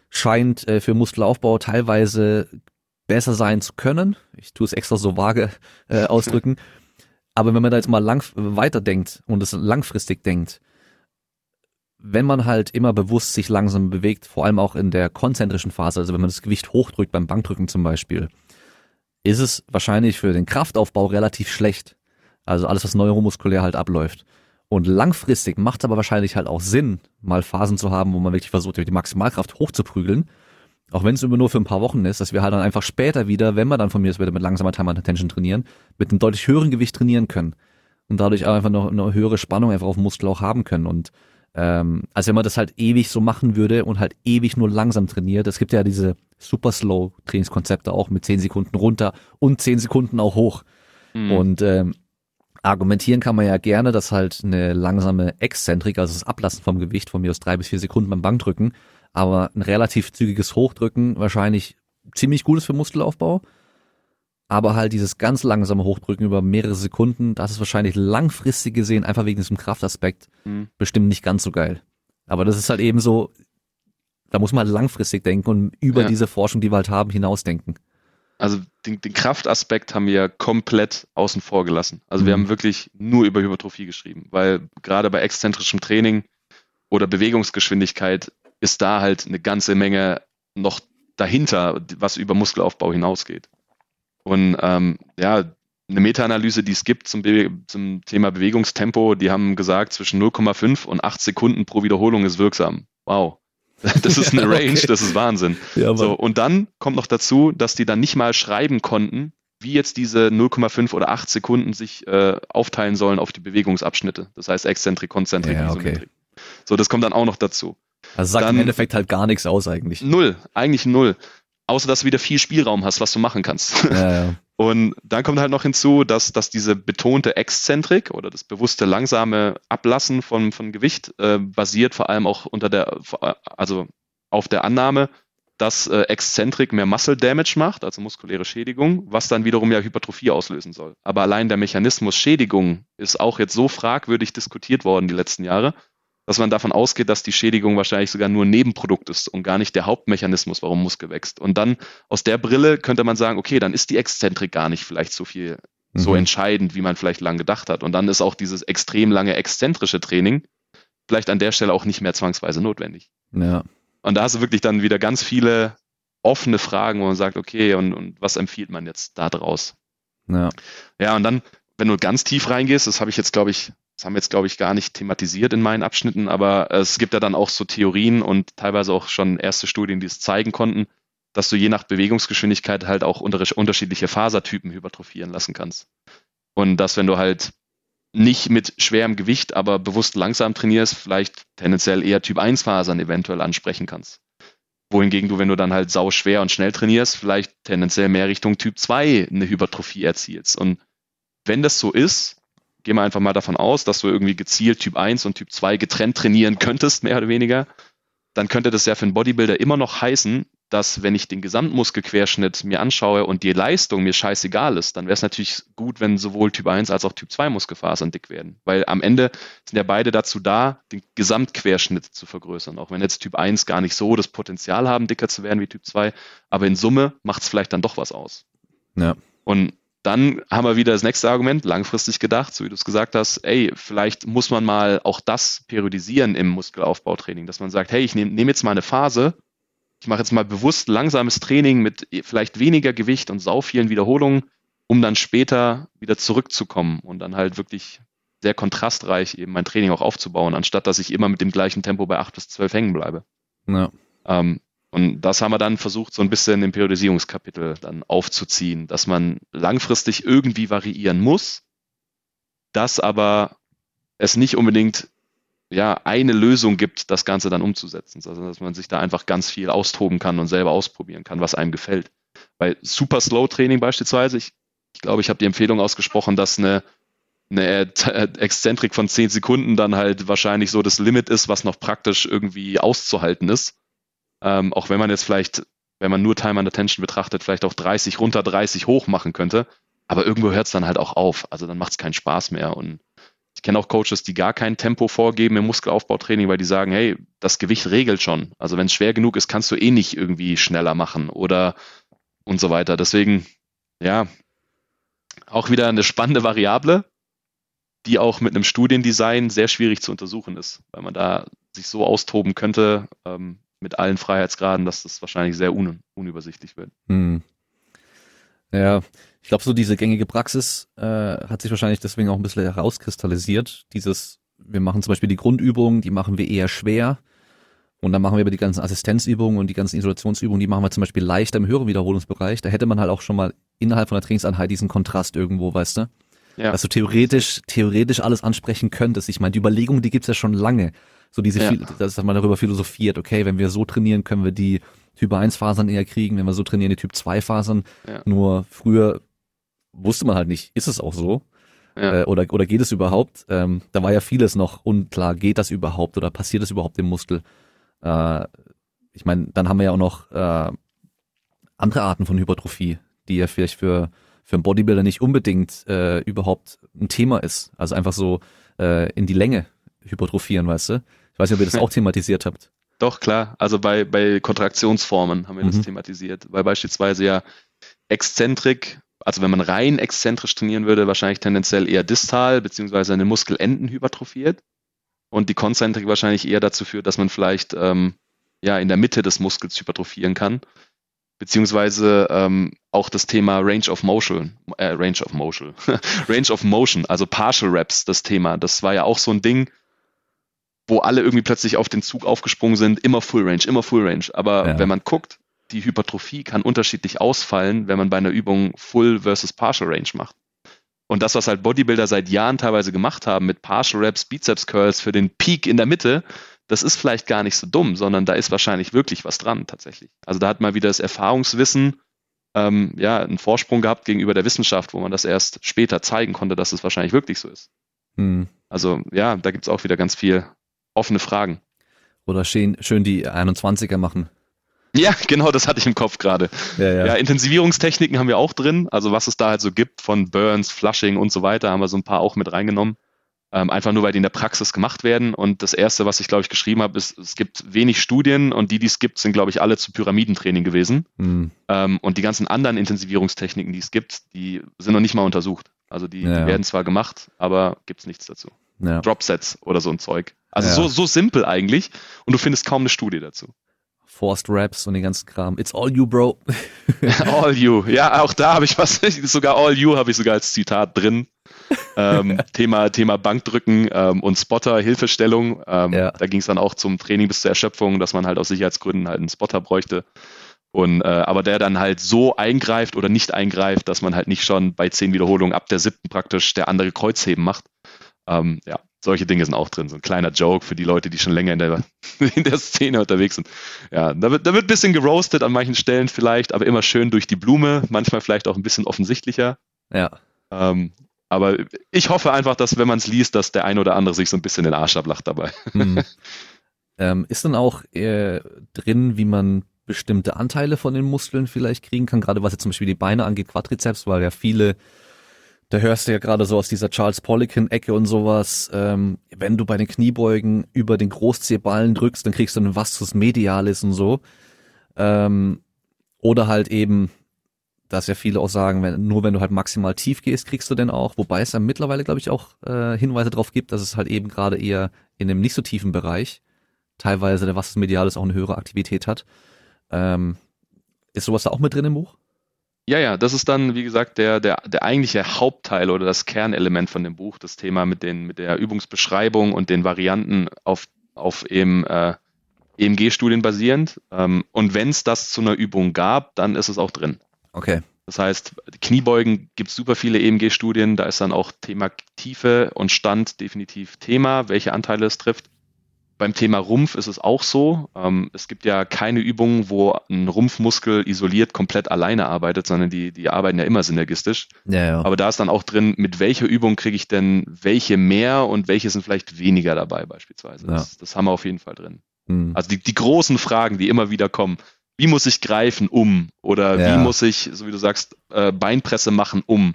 [SPEAKER 1] scheint äh, für Muskelaufbau teilweise besser sein zu können. Ich tue es extra so vage äh, ausdrücken. [LAUGHS] Aber wenn man da jetzt mal lang weiterdenkt und es langfristig denkt, wenn man halt immer bewusst sich langsam bewegt, vor allem auch in der konzentrischen Phase, also wenn man das Gewicht hochdrückt beim Bankdrücken zum Beispiel, ist es wahrscheinlich für den Kraftaufbau relativ schlecht. Also alles, was neuromuskulär halt abläuft. Und langfristig macht es aber wahrscheinlich halt auch Sinn, mal Phasen zu haben, wo man wirklich versucht, die Maximalkraft hochzuprügeln. Auch wenn es immer nur für ein paar Wochen ist, dass wir halt dann einfach später wieder, wenn wir dann von mir aus wieder mit langsamer Time Attention trainieren, mit einem deutlich höheren Gewicht trainieren können. Und dadurch auch einfach noch eine höhere Spannung einfach auf dem Muskel auch haben können. Und ähm, als wenn man das halt ewig so machen würde und halt ewig nur langsam trainiert. Es gibt ja diese super slow Trainingskonzepte auch mit 10 Sekunden runter und 10 Sekunden auch hoch. Mhm. Und ähm, argumentieren kann man ja gerne, dass halt eine langsame Exzentrik, also das Ablassen vom Gewicht von mir aus drei bis vier Sekunden beim Bankdrücken, aber ein relativ zügiges Hochdrücken wahrscheinlich ziemlich gut ist für Muskelaufbau. Aber halt dieses ganz langsame Hochdrücken über mehrere Sekunden, das ist wahrscheinlich langfristig gesehen einfach wegen diesem Kraftaspekt mhm. bestimmt nicht ganz so geil. Aber das ist halt eben so, da muss man halt langfristig denken und über ja. diese Forschung, die wir halt haben, hinausdenken.
[SPEAKER 2] Also den, den Kraftaspekt haben wir komplett außen vor gelassen. Also mhm. wir haben wirklich nur über Hypertrophie geschrieben, weil gerade bei exzentrischem Training oder Bewegungsgeschwindigkeit ist da halt eine ganze Menge noch dahinter, was über Muskelaufbau hinausgeht. Und ähm, ja, eine Meta-Analyse, die es gibt zum, zum Thema Bewegungstempo, die haben gesagt, zwischen 0,5 und 8 Sekunden pro Wiederholung ist wirksam. Wow. [LAUGHS] Das ist eine [LAUGHS] Range, okay. das ist Wahnsinn. Ja, so, und dann kommt noch dazu, dass die dann nicht mal schreiben konnten, wie jetzt diese 0,5 oder 8 Sekunden sich äh, aufteilen sollen auf die Bewegungsabschnitte. Das heißt Exzentrik, Konzentrik, ja, okay. So, das kommt dann auch noch dazu.
[SPEAKER 1] Also sagt dann, im Endeffekt halt gar nichts aus eigentlich.
[SPEAKER 2] Null, eigentlich null. Außer dass du wieder viel Spielraum hast, was du machen kannst. Ja, ja. [LAUGHS] Und dann kommt halt noch hinzu, dass, dass diese betonte Exzentrik oder das bewusste langsame Ablassen von, von Gewicht äh, basiert vor allem auch unter der, also auf der Annahme, dass äh, Exzentrik mehr Muscle Damage macht, also muskuläre Schädigung, was dann wiederum ja Hypertrophie auslösen soll. Aber allein der Mechanismus Schädigung ist auch jetzt so fragwürdig diskutiert worden die letzten Jahre, dass man davon ausgeht, dass die Schädigung wahrscheinlich sogar nur ein Nebenprodukt ist und gar nicht der Hauptmechanismus, warum Muskel wächst. Und dann aus der Brille könnte man sagen, okay, dann ist die Exzentrik gar nicht vielleicht so viel mhm. so entscheidend, wie man vielleicht lang gedacht hat. Und dann ist auch dieses extrem lange exzentrische Training vielleicht an der Stelle auch nicht mehr zwangsweise notwendig.
[SPEAKER 1] Ja.
[SPEAKER 2] Und da hast du wirklich dann wieder ganz viele offene Fragen, wo man sagt, okay, und, und was empfiehlt man jetzt da draus? Ja. Ja, und dann, wenn du ganz tief reingehst, das habe ich jetzt, glaube ich, das haben wir jetzt, glaube ich, gar nicht thematisiert in meinen Abschnitten, aber es gibt ja dann auch so Theorien und teilweise auch schon erste Studien, die es zeigen konnten, dass du je nach Bewegungsgeschwindigkeit halt auch unterschiedliche Fasertypen hypertrophieren lassen kannst. Und dass, wenn du halt nicht mit schwerem Gewicht, aber bewusst langsam trainierst, vielleicht tendenziell eher Typ 1 Fasern eventuell ansprechen kannst. Wohingegen du, wenn du dann halt sau schwer und schnell trainierst, vielleicht tendenziell mehr Richtung Typ 2 eine Hypertrophie erzielst. Und wenn das so ist, gehen wir einfach mal davon aus, dass du irgendwie gezielt Typ 1 und Typ 2 getrennt trainieren könntest, mehr oder weniger, dann könnte das ja für einen Bodybuilder immer noch heißen, dass wenn ich den Gesamtmuskelquerschnitt mir anschaue und die Leistung mir scheißegal ist, dann wäre es natürlich gut, wenn sowohl Typ 1 als auch Typ 2 Muskelfasern dick werden. Weil am Ende sind ja beide dazu da, den Gesamtquerschnitt zu vergrößern. Auch wenn jetzt Typ 1 gar nicht so das Potenzial haben, dicker zu werden wie Typ 2, aber in Summe macht es vielleicht dann doch was aus. Ja. Und dann haben wir wieder das nächste Argument, langfristig gedacht, so wie du es gesagt hast, ey, vielleicht muss man mal auch das periodisieren im Muskelaufbautraining, dass man sagt, hey, ich nehme nehm jetzt mal eine Phase, ich mache jetzt mal bewusst langsames Training mit vielleicht weniger Gewicht und sau vielen Wiederholungen, um dann später wieder zurückzukommen und dann halt wirklich sehr kontrastreich eben mein Training auch aufzubauen, anstatt dass ich immer mit dem gleichen Tempo bei acht bis zwölf hängen bleibe. Ja. Ähm, und das haben wir dann versucht, so ein bisschen im Periodisierungskapitel dann aufzuziehen, dass man langfristig irgendwie variieren muss, dass aber es nicht unbedingt ja, eine Lösung gibt, das Ganze dann umzusetzen. Also, dass man sich da einfach ganz viel austoben kann und selber ausprobieren kann, was einem gefällt. Bei Super Slow Training beispielsweise, ich, ich glaube, ich habe die Empfehlung ausgesprochen, dass eine, eine Exzentrik von 10 Sekunden dann halt wahrscheinlich so das Limit ist, was noch praktisch irgendwie auszuhalten ist. Ähm, auch wenn man jetzt vielleicht, wenn man nur Time and Attention betrachtet, vielleicht auf 30 runter, 30 hoch machen könnte. Aber irgendwo hört es dann halt auch auf. Also dann macht es keinen Spaß mehr. Und ich kenne auch Coaches, die gar kein Tempo vorgeben im Muskelaufbautraining, weil die sagen, hey, das Gewicht regelt schon. Also wenn es schwer genug ist, kannst du eh nicht irgendwie schneller machen oder und so weiter. Deswegen, ja, auch wieder eine spannende Variable, die auch mit einem Studiendesign sehr schwierig zu untersuchen ist, weil man da sich so austoben könnte, ähm, mit allen Freiheitsgraden, dass das wahrscheinlich sehr un unübersichtlich wird. Hm.
[SPEAKER 1] Ja, ich glaube, so diese gängige Praxis äh, hat sich wahrscheinlich deswegen auch ein bisschen herauskristallisiert. Dieses, wir machen zum Beispiel die Grundübungen, die machen wir eher schwer Und dann machen wir aber die ganzen Assistenzübungen und die ganzen Isolationsübungen, die machen wir zum Beispiel leichter im höheren Wiederholungsbereich. Da hätte man halt auch schon mal innerhalb von der Trainingseinheit diesen Kontrast irgendwo, weißt du? Ja. Dass du theoretisch, theoretisch alles ansprechen könntest. Ich meine, die Überlegung, die gibt's ja schon lange. So diese, ja. dass man darüber philosophiert, okay, wenn wir so trainieren, können wir die Typ 1 Fasern eher kriegen, wenn wir so trainieren, die Typ 2 Fasern. Ja. Nur früher wusste man halt nicht, ist es auch so? Ja. Äh, oder, oder geht es überhaupt? Ähm, da war ja vieles noch unklar, geht das überhaupt oder passiert das überhaupt im Muskel? Äh, ich meine, dann haben wir ja auch noch äh, andere Arten von Hypertrophie, die ja vielleicht für, für einen Bodybuilder nicht unbedingt äh, überhaupt ein Thema ist. Also einfach so äh, in die Länge hypertrophieren, weißt du? Ich weiß nicht, ob ihr das auch thematisiert habt. [LAUGHS]
[SPEAKER 2] Doch, klar. Also bei, bei Kontraktionsformen haben wir mhm. das thematisiert. Weil beispielsweise ja Exzentrik, also wenn man rein exzentrisch trainieren würde, wahrscheinlich tendenziell eher distal, beziehungsweise eine Muskelenden hypertrophiert und die Konzentrik wahrscheinlich eher dazu führt, dass man vielleicht ähm, ja in der Mitte des Muskels hypertrophieren kann. Beziehungsweise ähm, auch das Thema Range of Motion, äh, Range of Motion, [LAUGHS] Range of Motion, also Partial Reps, das Thema. Das war ja auch so ein Ding, wo alle irgendwie plötzlich auf den Zug aufgesprungen sind, immer Full Range, immer Full Range. Aber ja. wenn man guckt, die Hypertrophie kann unterschiedlich ausfallen, wenn man bei einer Übung Full versus Partial Range macht. Und das, was halt Bodybuilder seit Jahren teilweise gemacht haben mit Partial Reps, Bizeps Curls für den Peak in der Mitte, das ist vielleicht gar nicht so dumm, sondern da ist wahrscheinlich wirklich was dran tatsächlich. Also da hat mal wieder das Erfahrungswissen ähm, ja einen Vorsprung gehabt gegenüber der Wissenschaft, wo man das erst später zeigen konnte, dass es wahrscheinlich wirklich so ist. Hm. Also ja, da gibt's auch wieder ganz viel offene Fragen.
[SPEAKER 1] Oder schön, schön die 21er machen.
[SPEAKER 2] Ja, genau, das hatte ich im Kopf gerade. Ja, ja. ja, Intensivierungstechniken haben wir auch drin. Also was es da halt so gibt von Burns, Flushing und so weiter, haben wir so ein paar auch mit reingenommen. Ähm, einfach nur, weil die in der Praxis gemacht werden. Und das Erste, was ich, glaube ich, geschrieben habe, ist, es gibt wenig Studien und die, die es gibt, sind, glaube ich, alle zu Pyramidentraining gewesen. Mhm. Ähm, und die ganzen anderen Intensivierungstechniken, die es gibt, die sind noch nicht mal untersucht. Also die, ja. die werden zwar gemacht, aber gibt's nichts dazu. Dropsets oder so ein Zeug. Also so, so simpel eigentlich und du findest kaum eine Studie dazu.
[SPEAKER 1] Forced Raps und den ganzen Kram. It's all you, bro. [LAUGHS]
[SPEAKER 2] all you. Ja, auch da habe ich was, [LAUGHS] sogar all you habe ich sogar als Zitat drin. ähm, [LAUGHS] Thema, Thema Bankdrücken ähm, und Spotter, Hilfestellung. Ähm, ja. Da ging es dann auch zum Training bis zur Erschöpfung, dass man halt aus Sicherheitsgründen halt einen Spotter bräuchte. Und äh, aber der dann halt so eingreift oder nicht eingreift, dass man halt nicht schon bei zehn Wiederholungen ab der siebten praktisch der andere Kreuzheben macht. Ähm, ja, solche Dinge sind auch drin. So ein kleiner Joke für die Leute, die schon länger in der, [LAUGHS] in der Szene unterwegs sind. Ja, da wird, da wird ein bisschen geroastet an manchen Stellen vielleicht, aber immer schön durch die Blume, manchmal vielleicht auch ein bisschen offensichtlicher.
[SPEAKER 1] Ja.
[SPEAKER 2] Ähm, aber ich hoffe einfach, dass wenn man es liest, dass der ein oder andere sich so ein bisschen den Arsch ablacht dabei. Mhm. [LAUGHS]
[SPEAKER 1] Ähm, ist dann auch äh, drin, wie man bestimmte Anteile von den Muskeln vielleicht kriegen kann, gerade was jetzt zum Beispiel die Beine angeht, Quadrizeps, weil ja viele da hörst du ja gerade so aus dieser Charles Poliquin-Ecke und sowas, ähm, wenn du bei den Kniebeugen über den Großzehballen drückst, dann kriegst du einen Vastus Medialis und so. Ähm, oder halt eben, dass ja viele auch sagen, wenn, nur wenn du halt maximal tief gehst, kriegst du denn auch, wobei es dann mittlerweile, glaube ich, auch äh, Hinweise darauf gibt, dass es halt eben gerade eher in dem nicht so tiefen Bereich teilweise der Vastus Medialis auch eine höhere Aktivität hat. Ähm, ist sowas da auch mit drin im Buch?
[SPEAKER 2] Ja, ja, das ist dann, wie gesagt, der, der, der eigentliche Hauptteil oder das Kernelement von dem Buch, das Thema mit, den, mit der Übungsbeschreibung und den Varianten auf, auf eben, äh, EMG-Studien basierend. Ähm, und wenn es das zu einer Übung gab, dann ist es auch drin.
[SPEAKER 1] Okay.
[SPEAKER 2] Das heißt, Kniebeugen gibt es super viele EMG-Studien, da ist dann auch Thema Tiefe und Stand definitiv Thema, welche Anteile es trifft. Beim Thema Rumpf ist es auch so. Ähm, es gibt ja keine Übungen, wo ein Rumpfmuskel isoliert komplett alleine arbeitet, sondern die, die arbeiten ja immer synergistisch. Ja, ja. Aber da ist dann auch drin, mit welcher Übung kriege ich denn welche mehr und welche sind vielleicht weniger dabei beispielsweise. Ja. Das, das haben wir auf jeden Fall drin. Hm. Also die, die großen Fragen, die immer wieder kommen. Wie muss ich greifen um? Oder wie muss ich, so wie du sagst, äh, Beinpresse machen um?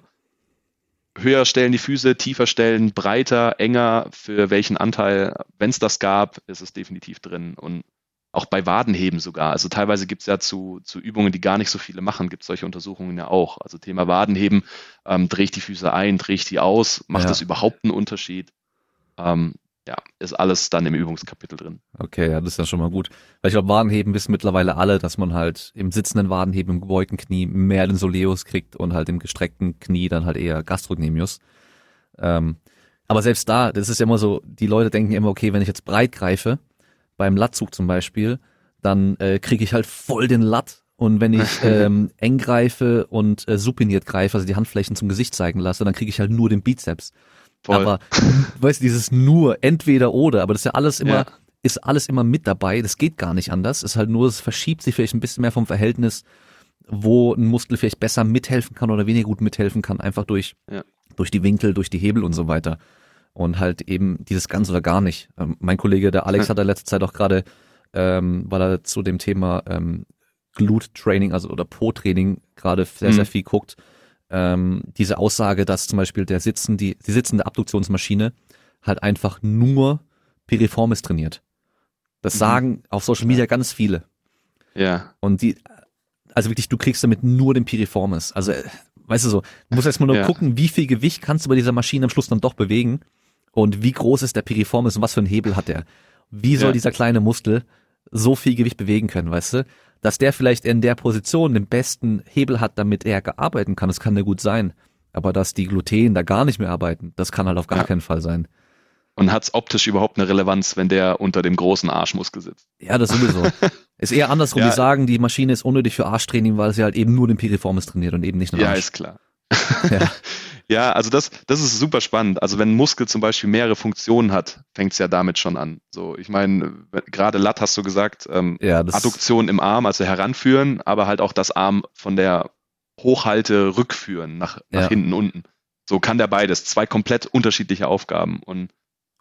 [SPEAKER 2] Höher stellen die Füße, tiefer stellen, breiter, enger, für welchen Anteil, wenn es das gab, ist es definitiv drin. Und auch bei Wadenheben sogar. Also teilweise gibt es ja zu, zu Übungen, die gar nicht so viele machen, gibt es solche Untersuchungen ja auch. Also Thema Wadenheben, ähm, drehe ich die Füße ein, drehe ich die aus, macht ja. das überhaupt einen Unterschied? Ähm, ja, ist alles dann im Übungskapitel drin.
[SPEAKER 1] Okay, ja, das ist ja schon mal gut. Weil ich glaube, Wadenheben wissen mittlerweile alle, dass man halt im sitzenden Wadenheben, im gebeugten Knie mehr den Soleus kriegt und halt im gestreckten Knie dann halt eher Gastrocnemius. Ähm, aber selbst da, das ist ja immer so, die Leute denken immer, okay, wenn ich jetzt breit greife, beim Lattzug zum Beispiel, dann äh, kriege ich halt voll den Latt und wenn ich [LAUGHS] ähm, eng greife und äh, supiniert greife, also die Handflächen zum Gesicht zeigen lasse, dann kriege ich halt nur den Bizeps. Voll. Aber weißt du, dieses nur, entweder oder, aber das ist ja alles immer, ja. ist alles immer mit dabei. Das geht gar nicht anders. Es ist halt nur, es verschiebt sich vielleicht ein bisschen mehr vom Verhältnis, wo ein Muskel vielleicht besser mithelfen kann oder weniger gut mithelfen kann, einfach durch, ja. durch die Winkel, durch die Hebel und so weiter. Und halt eben dieses ganz oder gar nicht. Ähm, mein Kollege, der Alex, hat in letzter Zeit auch gerade, ähm, weil er zu dem Thema ähm, Glute-Training, also oder Po-Training gerade sehr, sehr mhm. viel guckt, ähm, diese Aussage, dass zum Beispiel der Sitzen, die, die sitzende Abduktionsmaschine halt einfach nur Piriformis trainiert. Das mhm. sagen auf Social Media ganz viele.
[SPEAKER 2] Ja.
[SPEAKER 1] Und die, also wirklich, du kriegst damit nur den Piriformis. Also, äh, weißt du so, du musst erstmal nur ja. gucken, wie viel Gewicht kannst du bei dieser Maschine am Schluss dann doch bewegen und wie groß ist der Piriformis und was für einen Hebel hat der. Wie soll ja. dieser kleine Muskel so viel Gewicht bewegen können, weißt du? Dass der vielleicht in der Position den besten Hebel hat, damit er arbeiten kann, das kann ja gut sein. Aber dass die Gluten da gar nicht mehr arbeiten, das kann halt auf gar ja. keinen Fall sein.
[SPEAKER 2] Und hat's optisch überhaupt eine Relevanz, wenn der unter dem großen Arschmuskel sitzt?
[SPEAKER 1] Ja, das sowieso. [LAUGHS] ist eher andersrum. Ja. Die sagen, die Maschine ist unnötig für Arschtraining, weil sie halt eben nur den Piriformis trainiert und eben nicht
[SPEAKER 2] den Arsch. Ja, ist klar. ja. [LAUGHS] Ja, also das, das ist super spannend. Also wenn ein Muskel zum Beispiel mehrere Funktionen hat, fängt es ja damit schon an. So, ich meine, gerade Lat hast du gesagt, ähm, ja, Adduktion im Arm, also heranführen, aber halt auch das Arm von der Hochhalte rückführen nach, nach ja. hinten unten. So kann der beides. Zwei komplett unterschiedliche Aufgaben. Und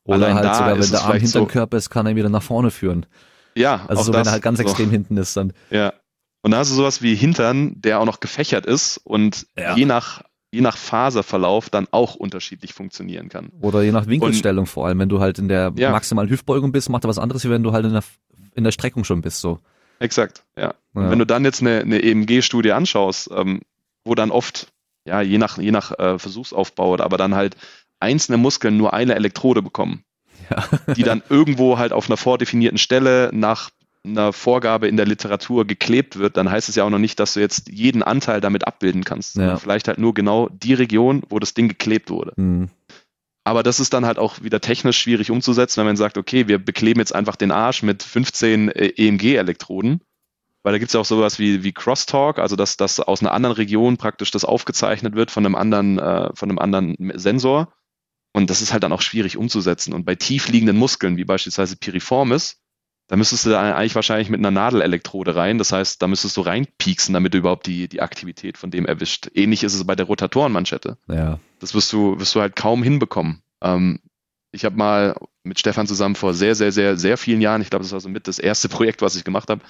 [SPEAKER 1] Oder halt da sogar, wenn der Arm hinter dem Körper ist, kann er ihn wieder nach vorne führen.
[SPEAKER 2] Ja,
[SPEAKER 1] also so, wenn er halt ganz so. extrem hinten ist dann.
[SPEAKER 2] Ja. Und da hast du sowas wie Hintern, der auch noch gefächert ist und ja. je nach je nach Faserverlauf dann auch unterschiedlich funktionieren kann.
[SPEAKER 1] Oder je nach Winkelstellung und, vor allem. Wenn du halt in der ja. maximalen Hüftbeugung bist, macht er was anderes, wie wenn du halt in der, in der Streckung schon bist. So.
[SPEAKER 2] Exakt, ja. ja. wenn du dann jetzt eine, eine EMG-Studie anschaust, ähm, wo dann oft, ja, je nach, je nach äh, Versuchsaufbau, aber dann halt einzelne Muskeln nur eine Elektrode bekommen. Ja. die dann irgendwo halt auf einer vordefinierten Stelle nach einer Vorgabe in der Literatur geklebt wird, dann heißt es ja auch noch nicht, dass du jetzt jeden Anteil damit abbilden kannst. Ja. Vielleicht halt nur genau die Region, wo das Ding geklebt wurde. Mhm. Aber das ist dann halt auch wieder technisch schwierig umzusetzen, wenn man sagt, okay, wir bekleben jetzt einfach den Arsch mit 15 äh, EMG-Elektroden. Weil da gibt es ja auch sowas wie, wie Crosstalk, also dass, dass aus einer anderen Region praktisch das aufgezeichnet wird von einem anderen, äh, von einem anderen Sensor. Und das ist halt dann auch schwierig umzusetzen. Und bei tief liegenden Muskeln, wie beispielsweise Piriformis, da müsstest du da eigentlich wahrscheinlich mit einer Nadelelektrode rein. Das heißt, da müsstest du reinpieksen, damit du überhaupt die, die Aktivität von dem erwischt. Ähnlich ist es bei der Rotatorenmanschette.
[SPEAKER 1] Ja.
[SPEAKER 2] Das wirst du, wirst du halt kaum hinbekommen. Ähm, ich habe mal mit Stefan zusammen vor sehr, sehr, sehr, sehr vielen Jahren, ich glaube, das war so mit das erste Projekt, was ich gemacht habe,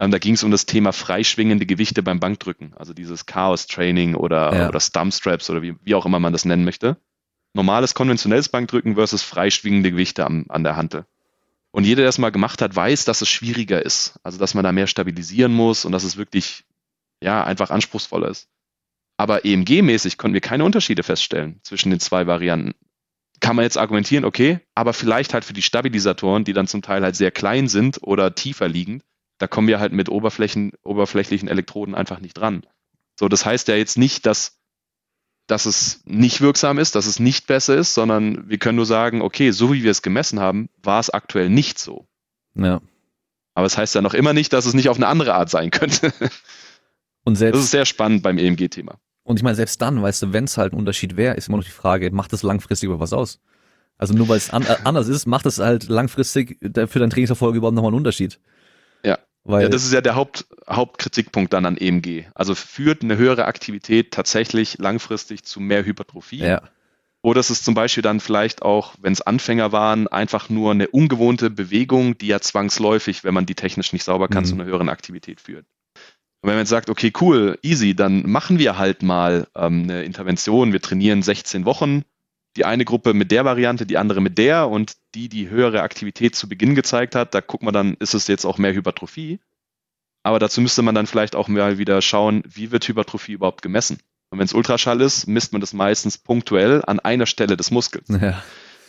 [SPEAKER 2] ähm, da ging es um das Thema freischwingende Gewichte beim Bankdrücken. Also dieses Chaos-Training oder, ja. oder Stump-Straps oder wie, wie auch immer man das nennen möchte. Normales konventionelles Bankdrücken versus freischwingende Gewichte am, an der Hantel. Und jeder, der es mal gemacht hat, weiß, dass es schwieriger ist. Also, dass man da mehr stabilisieren muss und dass es wirklich, ja, einfach anspruchsvoller ist. Aber EMG-mäßig konnten wir keine Unterschiede feststellen zwischen den zwei Varianten. Kann man jetzt argumentieren, okay, aber vielleicht halt für die Stabilisatoren, die dann zum Teil halt sehr klein sind oder tiefer liegend, da kommen wir halt mit Oberflächen, oberflächlichen Elektroden einfach nicht dran. So, das heißt ja jetzt nicht, dass dass es nicht wirksam ist, dass es nicht besser ist, sondern wir können nur sagen, okay, so wie wir es gemessen haben, war es aktuell nicht so.
[SPEAKER 1] Ja.
[SPEAKER 2] Aber es das heißt ja noch immer nicht, dass es nicht auf eine andere Art sein könnte. Und selbst, das ist sehr spannend beim EMG-Thema.
[SPEAKER 1] Und ich meine, selbst dann, weißt du, wenn es halt ein Unterschied wäre, ist immer noch die Frage, macht es langfristig über was aus? Also nur weil es an, äh, anders ist, macht es halt langfristig für dein Trainingserfolg überhaupt nochmal einen Unterschied.
[SPEAKER 2] Ja. Weil ja, das ist ja der Haupt, Hauptkritikpunkt dann an EMG. Also führt eine höhere Aktivität tatsächlich langfristig zu mehr Hypertrophie?
[SPEAKER 1] Ja.
[SPEAKER 2] Oder ist es zum Beispiel dann vielleicht auch, wenn es Anfänger waren, einfach nur eine ungewohnte Bewegung, die ja zwangsläufig, wenn man die technisch nicht sauber kann, mhm. zu einer höheren Aktivität führt. Und wenn man jetzt sagt, okay, cool, easy, dann machen wir halt mal ähm, eine Intervention, wir trainieren 16 Wochen, die eine Gruppe mit der Variante, die andere mit der und die, die höhere Aktivität zu Beginn gezeigt hat, da guckt man dann, ist es jetzt auch mehr Hypertrophie. Aber dazu müsste man dann vielleicht auch mal wieder schauen, wie wird Hypertrophie überhaupt gemessen. Und wenn es Ultraschall ist, misst man das meistens punktuell an einer Stelle des Muskels. Ja.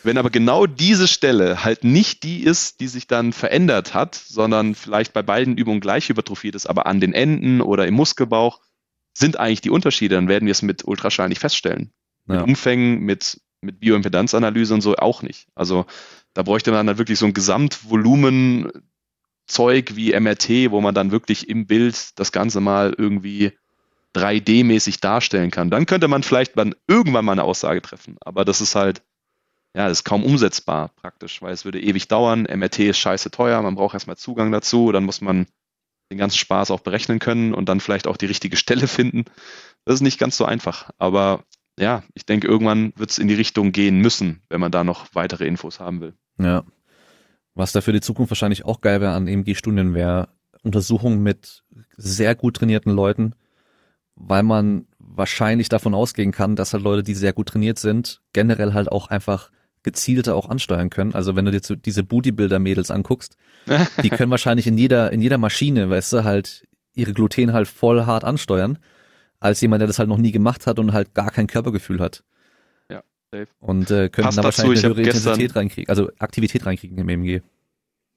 [SPEAKER 2] Wenn aber genau diese Stelle halt nicht die ist, die sich dann verändert hat, sondern vielleicht bei beiden Übungen gleich hypertrophiert ist, aber an den Enden oder im Muskelbauch, sind eigentlich die Unterschiede, dann werden wir es mit Ultraschall nicht feststellen. Ja. Mit Umfängen, mit mit Bioimpedanzanalyse und so auch nicht. Also Da bräuchte man dann wirklich so ein Gesamtvolumen Zeug wie MRT, wo man dann wirklich im Bild das Ganze mal irgendwie 3D-mäßig darstellen kann. Dann könnte man vielleicht dann irgendwann mal eine Aussage treffen. Aber das ist halt, ja, das ist kaum umsetzbar praktisch, weil es würde ewig dauern. MRT ist scheiße teuer, man braucht erstmal Zugang dazu, dann muss man den ganzen Spaß auch berechnen können und dann vielleicht auch die richtige Stelle [LAUGHS] finden. Das ist nicht ganz so einfach. Aber ja, ich denke, irgendwann wird es in die Richtung gehen müssen, wenn man da noch weitere Infos haben will.
[SPEAKER 1] Ja. Was da für die Zukunft wahrscheinlich auch geil wäre an EMG-Studien, wäre Untersuchungen mit sehr gut trainierten Leuten, weil man wahrscheinlich davon ausgehen kann, dass halt Leute, die sehr gut trainiert sind, generell halt auch einfach gezielter auch ansteuern können. Also wenn du dir diese Bootybuilder-Mädels anguckst, [LAUGHS] die können wahrscheinlich in jeder, in jeder Maschine, weißt du, halt ihre Gluten halt voll hart ansteuern, als jemand, der das halt noch nie gemacht hat und halt gar kein Körpergefühl hat.
[SPEAKER 2] Ja, safe.
[SPEAKER 1] Und äh, können da wahrscheinlich eine höhere Intensität reinkriegen, also Aktivität reinkriegen im EMG.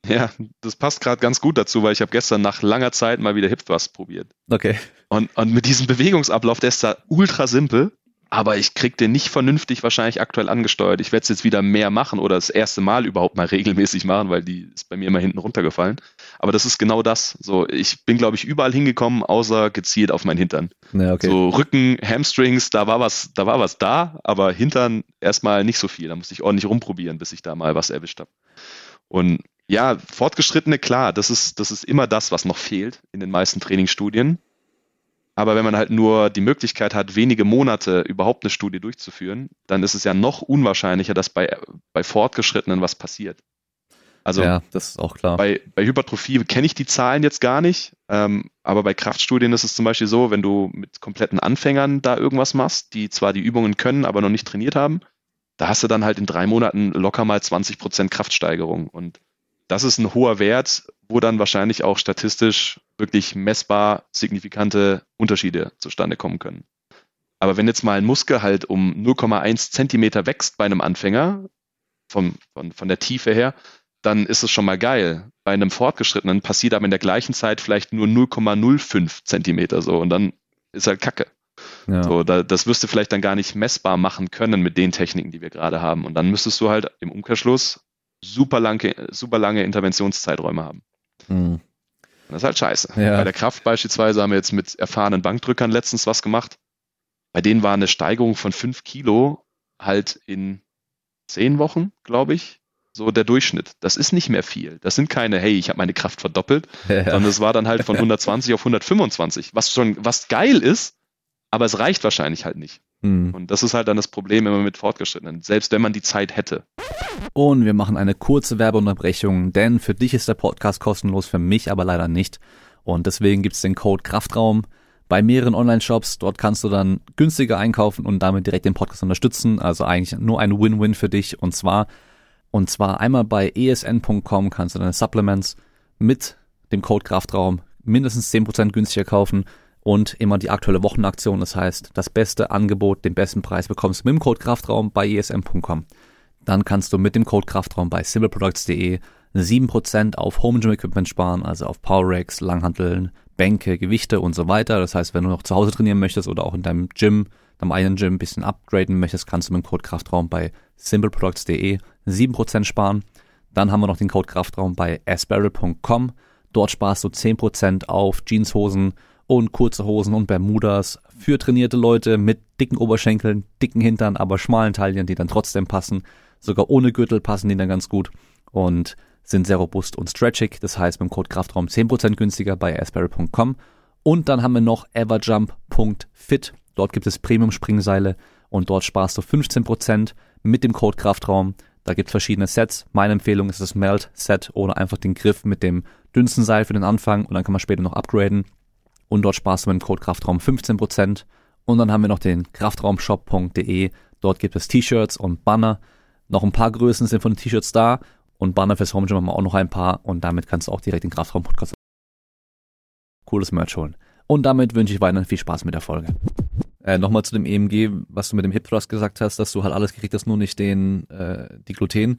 [SPEAKER 2] Ja, das passt gerade ganz gut dazu, weil ich habe gestern nach langer Zeit mal wieder Hip Thrust probiert.
[SPEAKER 1] Okay.
[SPEAKER 2] Und, und mit diesem Bewegungsablauf, der ist da ultra simpel, aber ich krieg den nicht vernünftig wahrscheinlich aktuell angesteuert. Ich werde es jetzt wieder mehr machen oder das erste Mal überhaupt mal [LAUGHS] regelmäßig machen, weil die ist bei mir immer hinten runtergefallen. Aber das ist genau das. So, ich bin, glaube ich, überall hingekommen, außer gezielt auf meinen Hintern.
[SPEAKER 1] Ja, okay.
[SPEAKER 2] So Rücken, Hamstrings, da war was, da war was da, aber Hintern erstmal nicht so viel. Da musste ich ordentlich rumprobieren, bis ich da mal was erwischt habe. Und ja, Fortgeschrittene, klar, das ist, das ist immer das, was noch fehlt in den meisten Trainingsstudien. Aber wenn man halt nur die Möglichkeit hat, wenige Monate überhaupt eine Studie durchzuführen, dann ist es ja noch unwahrscheinlicher, dass bei, bei Fortgeschrittenen was passiert.
[SPEAKER 1] Also ja, das ist auch klar.
[SPEAKER 2] Bei, bei Hypertrophie kenne ich die Zahlen jetzt gar nicht, ähm, aber bei Kraftstudien ist es zum Beispiel so, wenn du mit kompletten Anfängern da irgendwas machst, die zwar die Übungen können, aber noch nicht trainiert haben, da hast du dann halt in drei Monaten locker mal 20 Prozent Kraftsteigerung. Und das ist ein hoher Wert, wo dann wahrscheinlich auch statistisch wirklich messbar signifikante Unterschiede zustande kommen können. Aber wenn jetzt mal ein Muskel halt um 0,1 Zentimeter wächst bei einem Anfänger, vom, von, von der Tiefe her, dann ist es schon mal geil. Bei einem Fortgeschrittenen passiert aber in der gleichen Zeit vielleicht nur 0,05 Zentimeter so und dann ist halt Kacke. Ja. So, da, das wirst du vielleicht dann gar nicht messbar machen können mit den Techniken, die wir gerade haben. Und dann müsstest du halt im Umkehrschluss super lange, super lange Interventionszeiträume haben. Hm. Das ist halt scheiße. Ja. Bei der Kraft beispielsweise haben wir jetzt mit erfahrenen Bankdrückern letztens was gemacht. Bei denen war eine Steigerung von fünf Kilo halt in zehn Wochen, glaube ich, so der Durchschnitt. Das ist nicht mehr viel. Das sind keine, hey, ich habe meine Kraft verdoppelt, [LAUGHS] ja. sondern es war dann halt von 120 auf 125, was schon, was geil ist, aber es reicht wahrscheinlich halt nicht. Hm. Und das ist halt dann das Problem immer mit Fortgeschrittenen, selbst wenn man die Zeit hätte.
[SPEAKER 1] Und wir machen eine kurze Werbeunterbrechung, denn für dich ist der Podcast kostenlos, für mich aber leider nicht. Und deswegen gibt's den Code Kraftraum bei mehreren Online-Shops. Dort kannst du dann günstiger einkaufen und damit direkt den Podcast unterstützen. Also eigentlich nur ein Win-Win für dich. Und zwar, und zwar einmal bei esn.com kannst du deine Supplements mit dem Code Kraftraum mindestens 10% günstiger kaufen und immer die aktuelle Wochenaktion. Das heißt, das beste Angebot, den besten Preis bekommst du mit dem Code Kraftraum bei esm.com. Dann kannst du mit dem Code Kraftraum bei simpleproducts.de 7% auf Home Gym Equipment sparen, also auf Power Racks, Langhanteln, Bänke, Gewichte und so weiter. Das heißt, wenn du noch zu Hause trainieren möchtest oder auch in deinem Gym, deinem eigenen Gym ein bisschen upgraden möchtest, kannst du mit dem Code Kraftraum bei simpleproducts.de 7% sparen. Dann haben wir noch den Code Kraftraum bei asbarrel.com. Dort sparst du 10% auf Jeanshosen, und kurze Hosen und Bermudas für trainierte Leute mit dicken Oberschenkeln, dicken Hintern, aber schmalen Taillen, die dann trotzdem passen. Sogar ohne Gürtel passen die dann ganz gut und sind sehr robust und stretchig. Das heißt, mit dem Code Kraftraum 10% günstiger bei asperry.com. Und dann haben wir noch everjump.fit. Dort gibt es Premium-Springseile und dort sparst du 15% mit dem Code Kraftraum. Da gibt es verschiedene Sets. Meine Empfehlung ist das Melt-Set oder einfach den Griff mit dem dünnsten Seil für den Anfang und dann kann man später noch upgraden und dort sparst du mit dem Code Kraftraum 15%. Und dann haben wir noch den kraftraumshop.de. Dort gibt es T-Shirts und Banner. Noch ein paar Größen sind von den T-Shirts da und Banner fürs Home Gym haben wir auch noch ein paar und damit kannst du auch direkt den Kraftraum Podcast cooles Merch holen. Und damit wünsche ich weiterhin viel Spaß mit der Folge. Äh, Nochmal zu dem EMG, was du mit dem Hip Thrust gesagt hast, dass du halt alles gekriegt hast, nur nicht den, äh, die Gluten.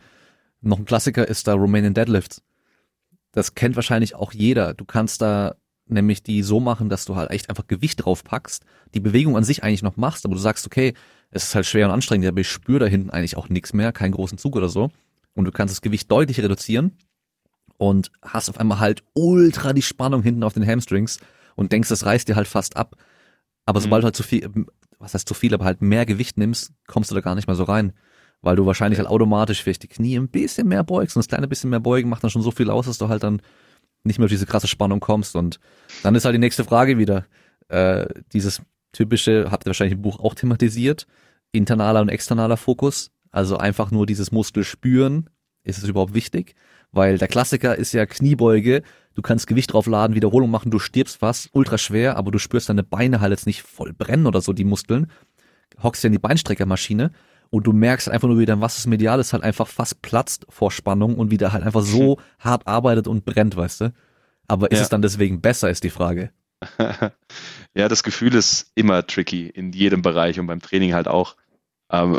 [SPEAKER 1] Noch ein Klassiker ist da Romanian Deadlifts. Das kennt wahrscheinlich auch jeder. Du kannst da nämlich die so machen, dass du halt echt einfach Gewicht drauf packst, die Bewegung an sich eigentlich noch machst, aber du sagst, okay, es ist halt schwer und anstrengend, aber ich spüre da hinten eigentlich auch nichts mehr, keinen großen Zug oder so. und du kannst das Gewicht deutlich reduzieren und hast auf einmal halt ultra die Spannung hinten auf den Hamstrings und denkst, das reißt dir halt fast ab. Aber mhm. sobald du halt zu viel, was heißt zu viel, aber halt mehr Gewicht nimmst, kommst du da gar nicht mehr so rein. Weil du wahrscheinlich halt automatisch vielleicht die Knie ein bisschen mehr beugst und das kleine bisschen mehr beugen macht dann schon so viel aus, dass du halt dann nicht mehr auf diese krasse Spannung kommst. Und dann ist halt die nächste Frage wieder, äh, dieses typische, habt ihr wahrscheinlich im Buch auch thematisiert, internaler und externaler Fokus. Also einfach nur dieses Muskel spüren, ist es überhaupt wichtig? Weil der Klassiker ist ja Kniebeuge, du kannst Gewicht draufladen, Wiederholung machen, du stirbst was, ultra schwer, aber du spürst deine Beine halt jetzt nicht voll brennen oder so, die Muskeln. Hockst ja in die Beinstreckermaschine und du merkst einfach nur, wie dein Vastus medialis halt einfach fast platzt vor Spannung und wie der halt einfach so hart arbeitet und brennt, weißt du? Aber ist ja. es dann deswegen besser, ist die Frage. [LAUGHS]
[SPEAKER 2] ja, das Gefühl ist immer tricky in jedem Bereich und beim Training halt auch. Ähm,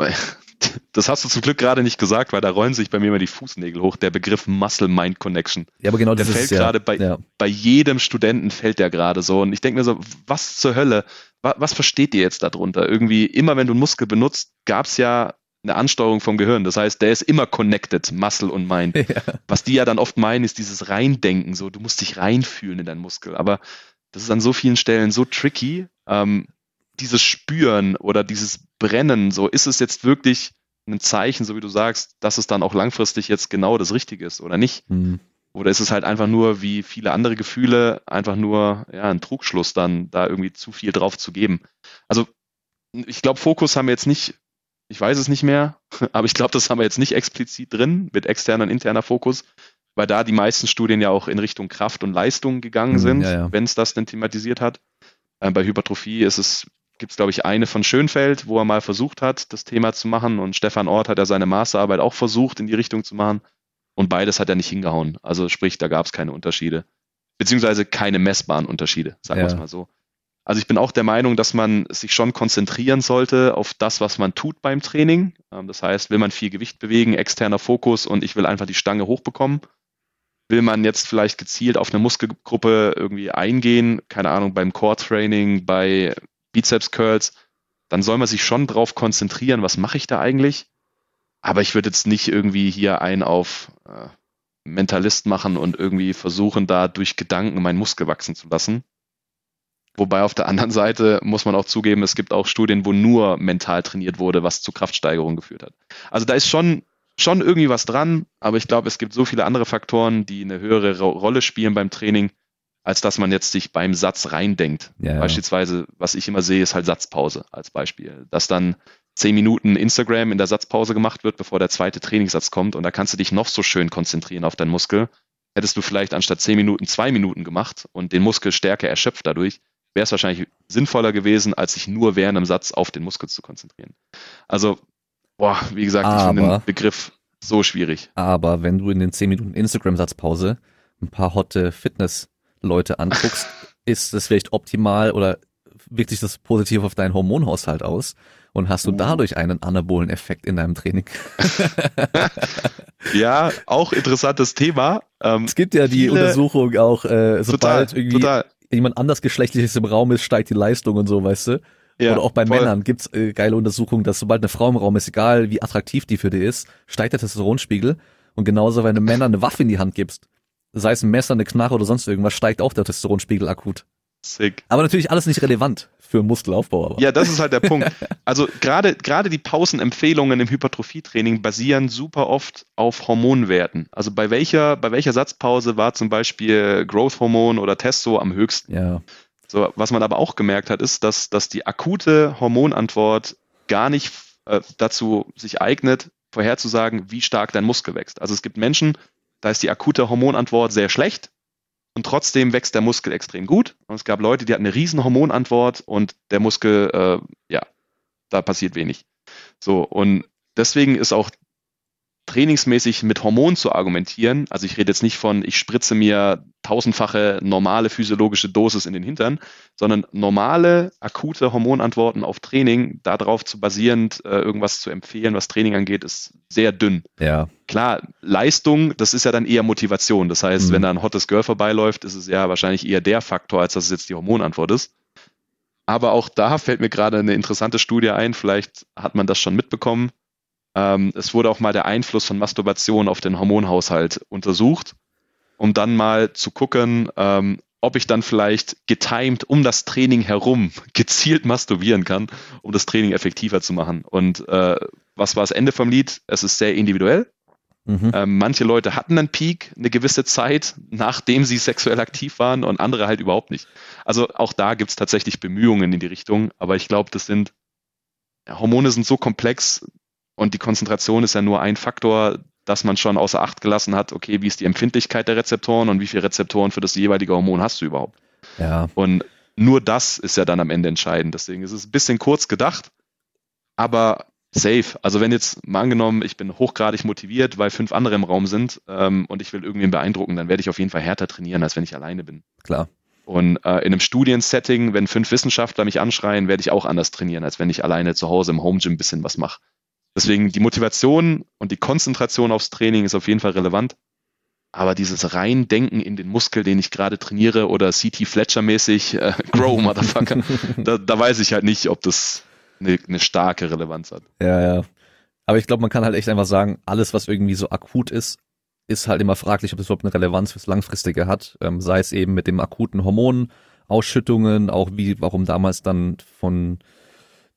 [SPEAKER 2] das hast du zum Glück gerade nicht gesagt, weil da rollen sich bei mir immer die Fußnägel hoch, der Begriff Muscle-Mind-Connection.
[SPEAKER 1] Ja, aber genau
[SPEAKER 2] der
[SPEAKER 1] das
[SPEAKER 2] fällt gerade ja, bei, ja. bei jedem Studenten fällt der gerade so. Und ich denke mir so, was zur Hölle, was, was versteht ihr jetzt darunter? Irgendwie, immer wenn du einen Muskel benutzt, gab es ja eine Ansteuerung vom Gehirn. Das heißt, der ist immer connected, Muscle und Mind. [LAUGHS] Ja. Was die ja dann oft meinen, ist dieses Reindenken, so du musst dich reinfühlen in deinen Muskel. Aber das ist an so vielen Stellen so tricky. Ähm, dieses Spüren oder dieses Brennen, so ist es jetzt wirklich ein Zeichen, so wie du sagst, dass es dann auch langfristig jetzt genau das Richtige ist oder nicht? Mhm. Oder ist es halt einfach nur wie viele andere Gefühle, einfach nur ja, ein Trugschluss dann da irgendwie zu viel drauf zu geben? Also ich glaube, Fokus haben wir jetzt nicht, ich weiß es nicht mehr, [LAUGHS] aber ich glaube, das haben wir jetzt nicht explizit drin mit externer und interner Fokus, weil da die meisten Studien ja auch in Richtung Kraft und Leistung gegangen mhm, sind, ja, ja. wenn es das denn thematisiert hat. Äh, bei Hypertrophie ist es gibt es, glaube ich, eine von Schönfeld, wo er mal versucht hat, das Thema zu machen. Und Stefan Ort hat ja seine Masterarbeit auch versucht, in die Richtung zu machen. Und beides hat er nicht hingehauen. Also sprich, da gab es keine Unterschiede. Beziehungsweise keine messbaren Unterschiede, sagen ja. wir es mal so. Also ich bin auch der Meinung, dass man sich schon konzentrieren sollte auf das, was man tut beim Training. Ähm, das heißt, will man viel Gewicht bewegen, externer Fokus und ich will einfach die Stange hochbekommen. Will man jetzt vielleicht gezielt auf eine Muskelgruppe irgendwie eingehen, keine Ahnung, beim Core-Training, bei Bizeps Curls, dann soll man sich schon drauf konzentrieren, was mache ich da eigentlich? Aber ich würde jetzt nicht irgendwie hier ein auf äh, Mentalist machen und irgendwie versuchen, da durch Gedanken meinen Muskel wachsen zu lassen. Wobei auf der anderen Seite muss man auch zugeben, es gibt auch Studien, wo nur mental trainiert wurde, was zu Kraftsteigerung geführt hat. Also da ist schon, schon irgendwie was dran, aber ich glaube, es gibt so viele andere Faktoren, die eine höhere Rolle spielen beim Training, als dass man jetzt sich beim Satz reindenkt. Ja, Beispielsweise, was ich immer sehe, ist halt Satzpause als Beispiel. Dass dann zehn Minuten Instagram in der Satzpause gemacht wird, bevor der zweite Trainingssatz kommt und da kannst du dich noch so schön konzentrieren auf deinen Muskel. Hättest du vielleicht anstatt zehn Minuten zwei Minuten gemacht und den Muskel stärker erschöpft dadurch, wäre es wahrscheinlich sinnvoller gewesen, als sich nur während einem Satz auf den Muskel zu konzentrieren. Also, boah, wie gesagt, aber, ich finde den Begriff so schwierig.
[SPEAKER 1] Aber wenn du in den zehn Minuten Instagram-Satzpause ein paar hotte Fitness Leute anguckst, [LAUGHS] ist das vielleicht optimal oder wirkt sich das positiv auf deinen Hormonhaushalt aus? Und hast du uh. dadurch einen anabolen Effekt in deinem Training? [LAUGHS]
[SPEAKER 2] ja, auch interessantes Thema.
[SPEAKER 1] Ähm, es gibt ja die Untersuchung auch, äh, sobald total, irgendwie total. jemand anders geschlechtliches im Raum ist, steigt die Leistung und so, weißt du? Ja, Oder auch bei voll. Männern gibt's äh, geile Untersuchungen, dass sobald eine Frau im Raum ist, egal wie attraktiv die für dich ist, steigt der Testosteronspiegel. Und genauso, wenn du Männern eine Waffe in die Hand gibst, sei es ein Messer, eine Knarre oder sonst irgendwas, steigt auch der Testosteronspiegel akut. Sick. Aber natürlich alles nicht relevant für Muskelaufbau. Aber.
[SPEAKER 2] Ja, das ist halt der Punkt. [LAUGHS] Also gerade gerade die Pausenempfehlungen im Hypertrophietraining basieren super oft auf Hormonwerten. Also bei welcher bei welcher Satzpause war zum Beispiel Growth Hormon oder Testo am höchsten?
[SPEAKER 1] Ja.
[SPEAKER 2] So, was man aber auch gemerkt hat, ist, dass dass die akute Hormonantwort gar nicht äh, dazu sich eignet, vorherzusagen, wie stark dein Muskel wächst. Also es gibt Menschen, da ist die akute Hormonantwort sehr schlecht und trotzdem wächst der Muskel extrem gut. Und es gab Leute, die hatten eine riesen Hormonantwort und der Muskel, äh, ja, da passiert wenig. So, und deswegen ist auch trainingsmäßig mit Hormonen zu argumentieren, also ich rede jetzt nicht von, ich spritze mir tausendfache normale physiologische Dosis in den Hintern, sondern normale, akute Hormonantworten auf Training, darauf zu basierend äh, irgendwas zu empfehlen, was Training angeht, ist sehr dünn.
[SPEAKER 1] Ja.
[SPEAKER 2] Klar, Leistung, das ist ja dann eher Motivation. Das heißt, mhm. wenn da ein hottes Girl vorbeiläuft, ist es ja wahrscheinlich eher der Faktor, als dass es jetzt die Hormonantwort ist. Aber auch da fällt mir gerade eine interessante Studie ein, vielleicht hat man das schon mitbekommen Ähm, es wurde auch mal der Einfluss von Masturbation auf den Hormonhaushalt untersucht, um dann mal zu gucken, ähm, ob ich dann vielleicht getimed um das Training herum [LAUGHS] gezielt masturbieren kann, um das Training effektiver zu machen. Und äh, was war das Ende vom Lied? Es ist sehr individuell. Mhm. Ähm, manche Leute hatten einen Peak, eine gewisse Zeit, nachdem sie sexuell aktiv waren und andere halt überhaupt nicht. Also auch da gibt es tatsächlich Bemühungen in die Richtung, aber ich glaube, das sind ja, Hormone sind so komplex und die Konzentration ist ja nur ein Faktor, dass man schon außer Acht gelassen hat, okay, wie ist die Empfindlichkeit der Rezeptoren und wie viele Rezeptoren für das jeweilige Hormon hast du überhaupt?
[SPEAKER 1] Ja.
[SPEAKER 2] Und nur das ist ja dann am Ende entscheidend. Deswegen ist es ein bisschen kurz gedacht, aber safe. Also wenn jetzt mal angenommen, ich bin hochgradig motiviert, weil fünf andere im Raum sind ähm, und ich will irgendwen beeindrucken, dann werde ich auf jeden Fall härter trainieren, als wenn ich alleine bin.
[SPEAKER 1] Klar.
[SPEAKER 2] Und äh, in einem Studiensetting, wenn fünf Wissenschaftler mich anschreien, werde ich auch anders trainieren, als wenn ich alleine zu Hause im Home Gym ein bisschen was mache. Deswegen die Motivation und die Konzentration aufs Training ist auf jeden Fall relevant. Aber dieses Reindenken in den Muskel, den ich gerade trainiere oder CT Fletcher mäßig, äh, [LAUGHS] Grow Motherfucker, da, da weiß ich halt nicht, ob das eine, eine starke Relevanz hat.
[SPEAKER 1] Ja, ja. Aber ich glaube, man kann halt echt einfach sagen, alles, was irgendwie so akut ist, ist halt immer fraglich, ob das überhaupt eine Relevanz fürs Langfristige hat. Ähm, sei es eben mit dem akuten Hormonausschüttungen, auch wie, warum damals dann von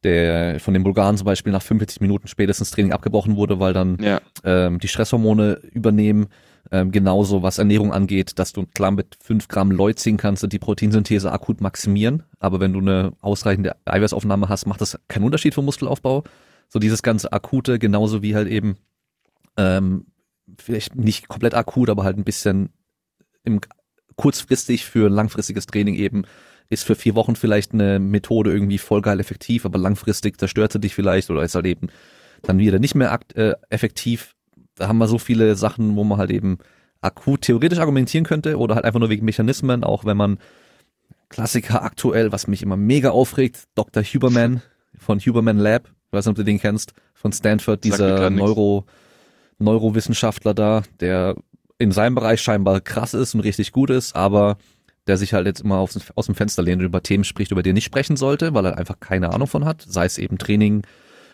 [SPEAKER 1] der von den Bulgaren zum Beispiel nach 45 Minuten spätestens Training abgebrochen wurde, weil dann ja. ähm, die Stresshormone übernehmen. Ähm, genauso was Ernährung angeht, dass du klar mit 5 Gramm Leucin kannst du die Proteinsynthese akut maximieren, aber wenn du eine ausreichende Eiweißaufnahme hast, macht das keinen Unterschied für Muskelaufbau. So dieses ganze akute, genauso wie halt eben ähm, vielleicht nicht komplett akut, aber halt ein bisschen im kurzfristig für langfristiges Training eben ist für vier Wochen vielleicht eine Methode irgendwie voll geil effektiv, aber langfristig zerstört sie dich vielleicht oder ist halt eben dann wieder nicht mehr akt, äh, effektiv. Da haben wir so viele Sachen, wo man halt eben akut theoretisch argumentieren könnte oder halt einfach nur wegen Mechanismen, auch wenn man Klassiker aktuell, was mich immer mega aufregt, Dr. Huberman von Huberman Lab, ich weiß nicht, ob du den kennst, von Stanford, dieser Neuro, Neurowissenschaftler da, der in seinem Bereich scheinbar krass ist und richtig gut ist, aber der sich halt jetzt immer aus, aus dem Fenster lehnt und über Themen spricht, über die er nicht sprechen sollte, weil er einfach keine Ahnung von hat, sei es eben Training,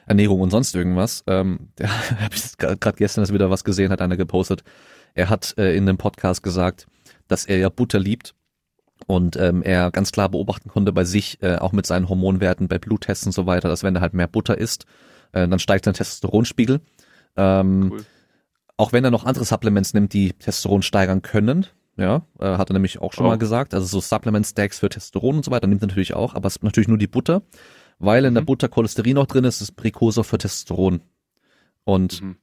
[SPEAKER 1] Ernährung und sonst irgendwas. Ähm, [LAUGHS] der habe ich gerade gestern erst wieder was gesehen, hat einer gepostet. Er hat äh, in dem Podcast gesagt, dass er ja Butter liebt und ähm, er ganz klar beobachten konnte bei sich, äh, auch mit seinen Hormonwerten, bei Bluttests und so weiter, dass wenn er halt mehr Butter isst, äh, dann steigt sein Testosteronspiegel. Ähm, cool. Auch wenn er noch andere Supplements nimmt, die Testosteron steigern können, ja, äh, hat er nämlich auch schon oh. mal gesagt. Also so Supplement Stacks für Testosteron und so weiter nimmt er natürlich auch, aber es ist natürlich nur die Butter, weil in mhm. der Butter Cholesterin auch drin ist, ist Präkursor für Testosteron. Und mhm.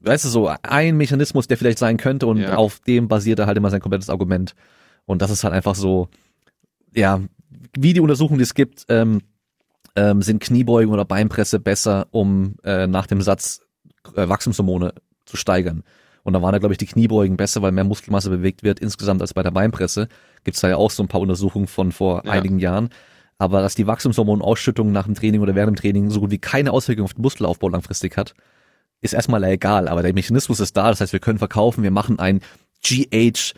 [SPEAKER 1] weißt du, so ein Mechanismus, der vielleicht sein könnte und ja. auf dem basiert er halt immer sein komplettes Argument. Und das ist halt einfach so, ja, wie die Untersuchungen, die es gibt, ähm, ähm, sind Kniebeugen oder Beinpresse besser, um äh, nach dem Satz äh, Wachstumshormone zu steigern. Und da waren da, glaube ich, die Kniebeugen besser, weil mehr Muskelmasse bewegt wird insgesamt als bei der Beinpresse. Gibt's da ja auch so ein paar Untersuchungen von vor ja. einigen Jahren. Aber dass die Wachstumshormonausschüttung nach dem Training oder während dem Training so gut wie keine Auswirkung auf den Muskelaufbau langfristig hat, ist erstmal egal. Aber der Mechanismus ist da. Das heißt, wir können verkaufen, wir machen ein GH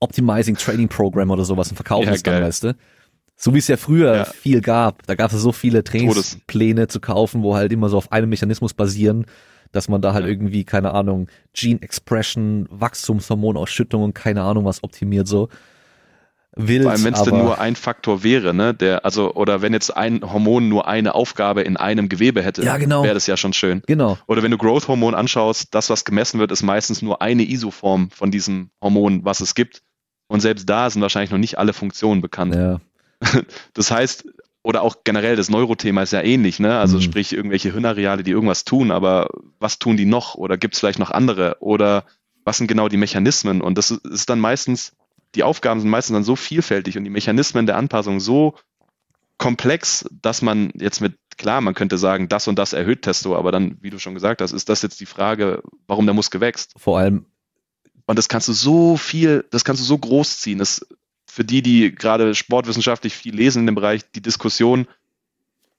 [SPEAKER 1] Optimizing Training Program oder sowas und verkaufen ja, es dann, weißt du. So wie es ja früher ja. viel gab. Da gab es so viele Trainingspläne zu kaufen, wo halt immer so auf einem Mechanismus basieren dass man da halt irgendwie, keine Ahnung, Gene Expression, Wachstumshormonausschüttung und keine Ahnung was optimiert so.
[SPEAKER 2] Wild, Vor allem, wenn es denn nur ein Faktor wäre, ne, der, also, oder wenn jetzt ein Hormon nur eine Aufgabe in einem Gewebe hätte,
[SPEAKER 1] ja, genau.
[SPEAKER 2] wäre das ja schon schön.
[SPEAKER 1] Genau.
[SPEAKER 2] Oder wenn du Growth-Hormon anschaust, das, was gemessen wird, ist meistens nur eine Isoform von diesem Hormon, was es gibt. Und selbst da sind wahrscheinlich noch nicht alle Funktionen bekannt.
[SPEAKER 1] Ja. [LAUGHS]
[SPEAKER 2] Das heißt, oder auch generell das Neurothema ist ja ähnlich, ne? Also mhm. sprich irgendwelche Hirnareale, die irgendwas tun, aber was tun die noch? Oder gibt es vielleicht noch andere? Oder was sind genau die Mechanismen? Und das ist dann meistens, die Aufgaben sind meistens dann so vielfältig und die Mechanismen der Anpassung so komplex, dass man jetzt mit, klar, man könnte sagen, das und das erhöht Testo, aber dann, wie du schon gesagt hast, ist das jetzt die Frage, warum der Muskel wächst.
[SPEAKER 1] Vor allem.
[SPEAKER 2] Und das kannst du so viel, das kannst du so groß ziehen. Das für die, die gerade sportwissenschaftlich viel lesen in dem Bereich, die Diskussion,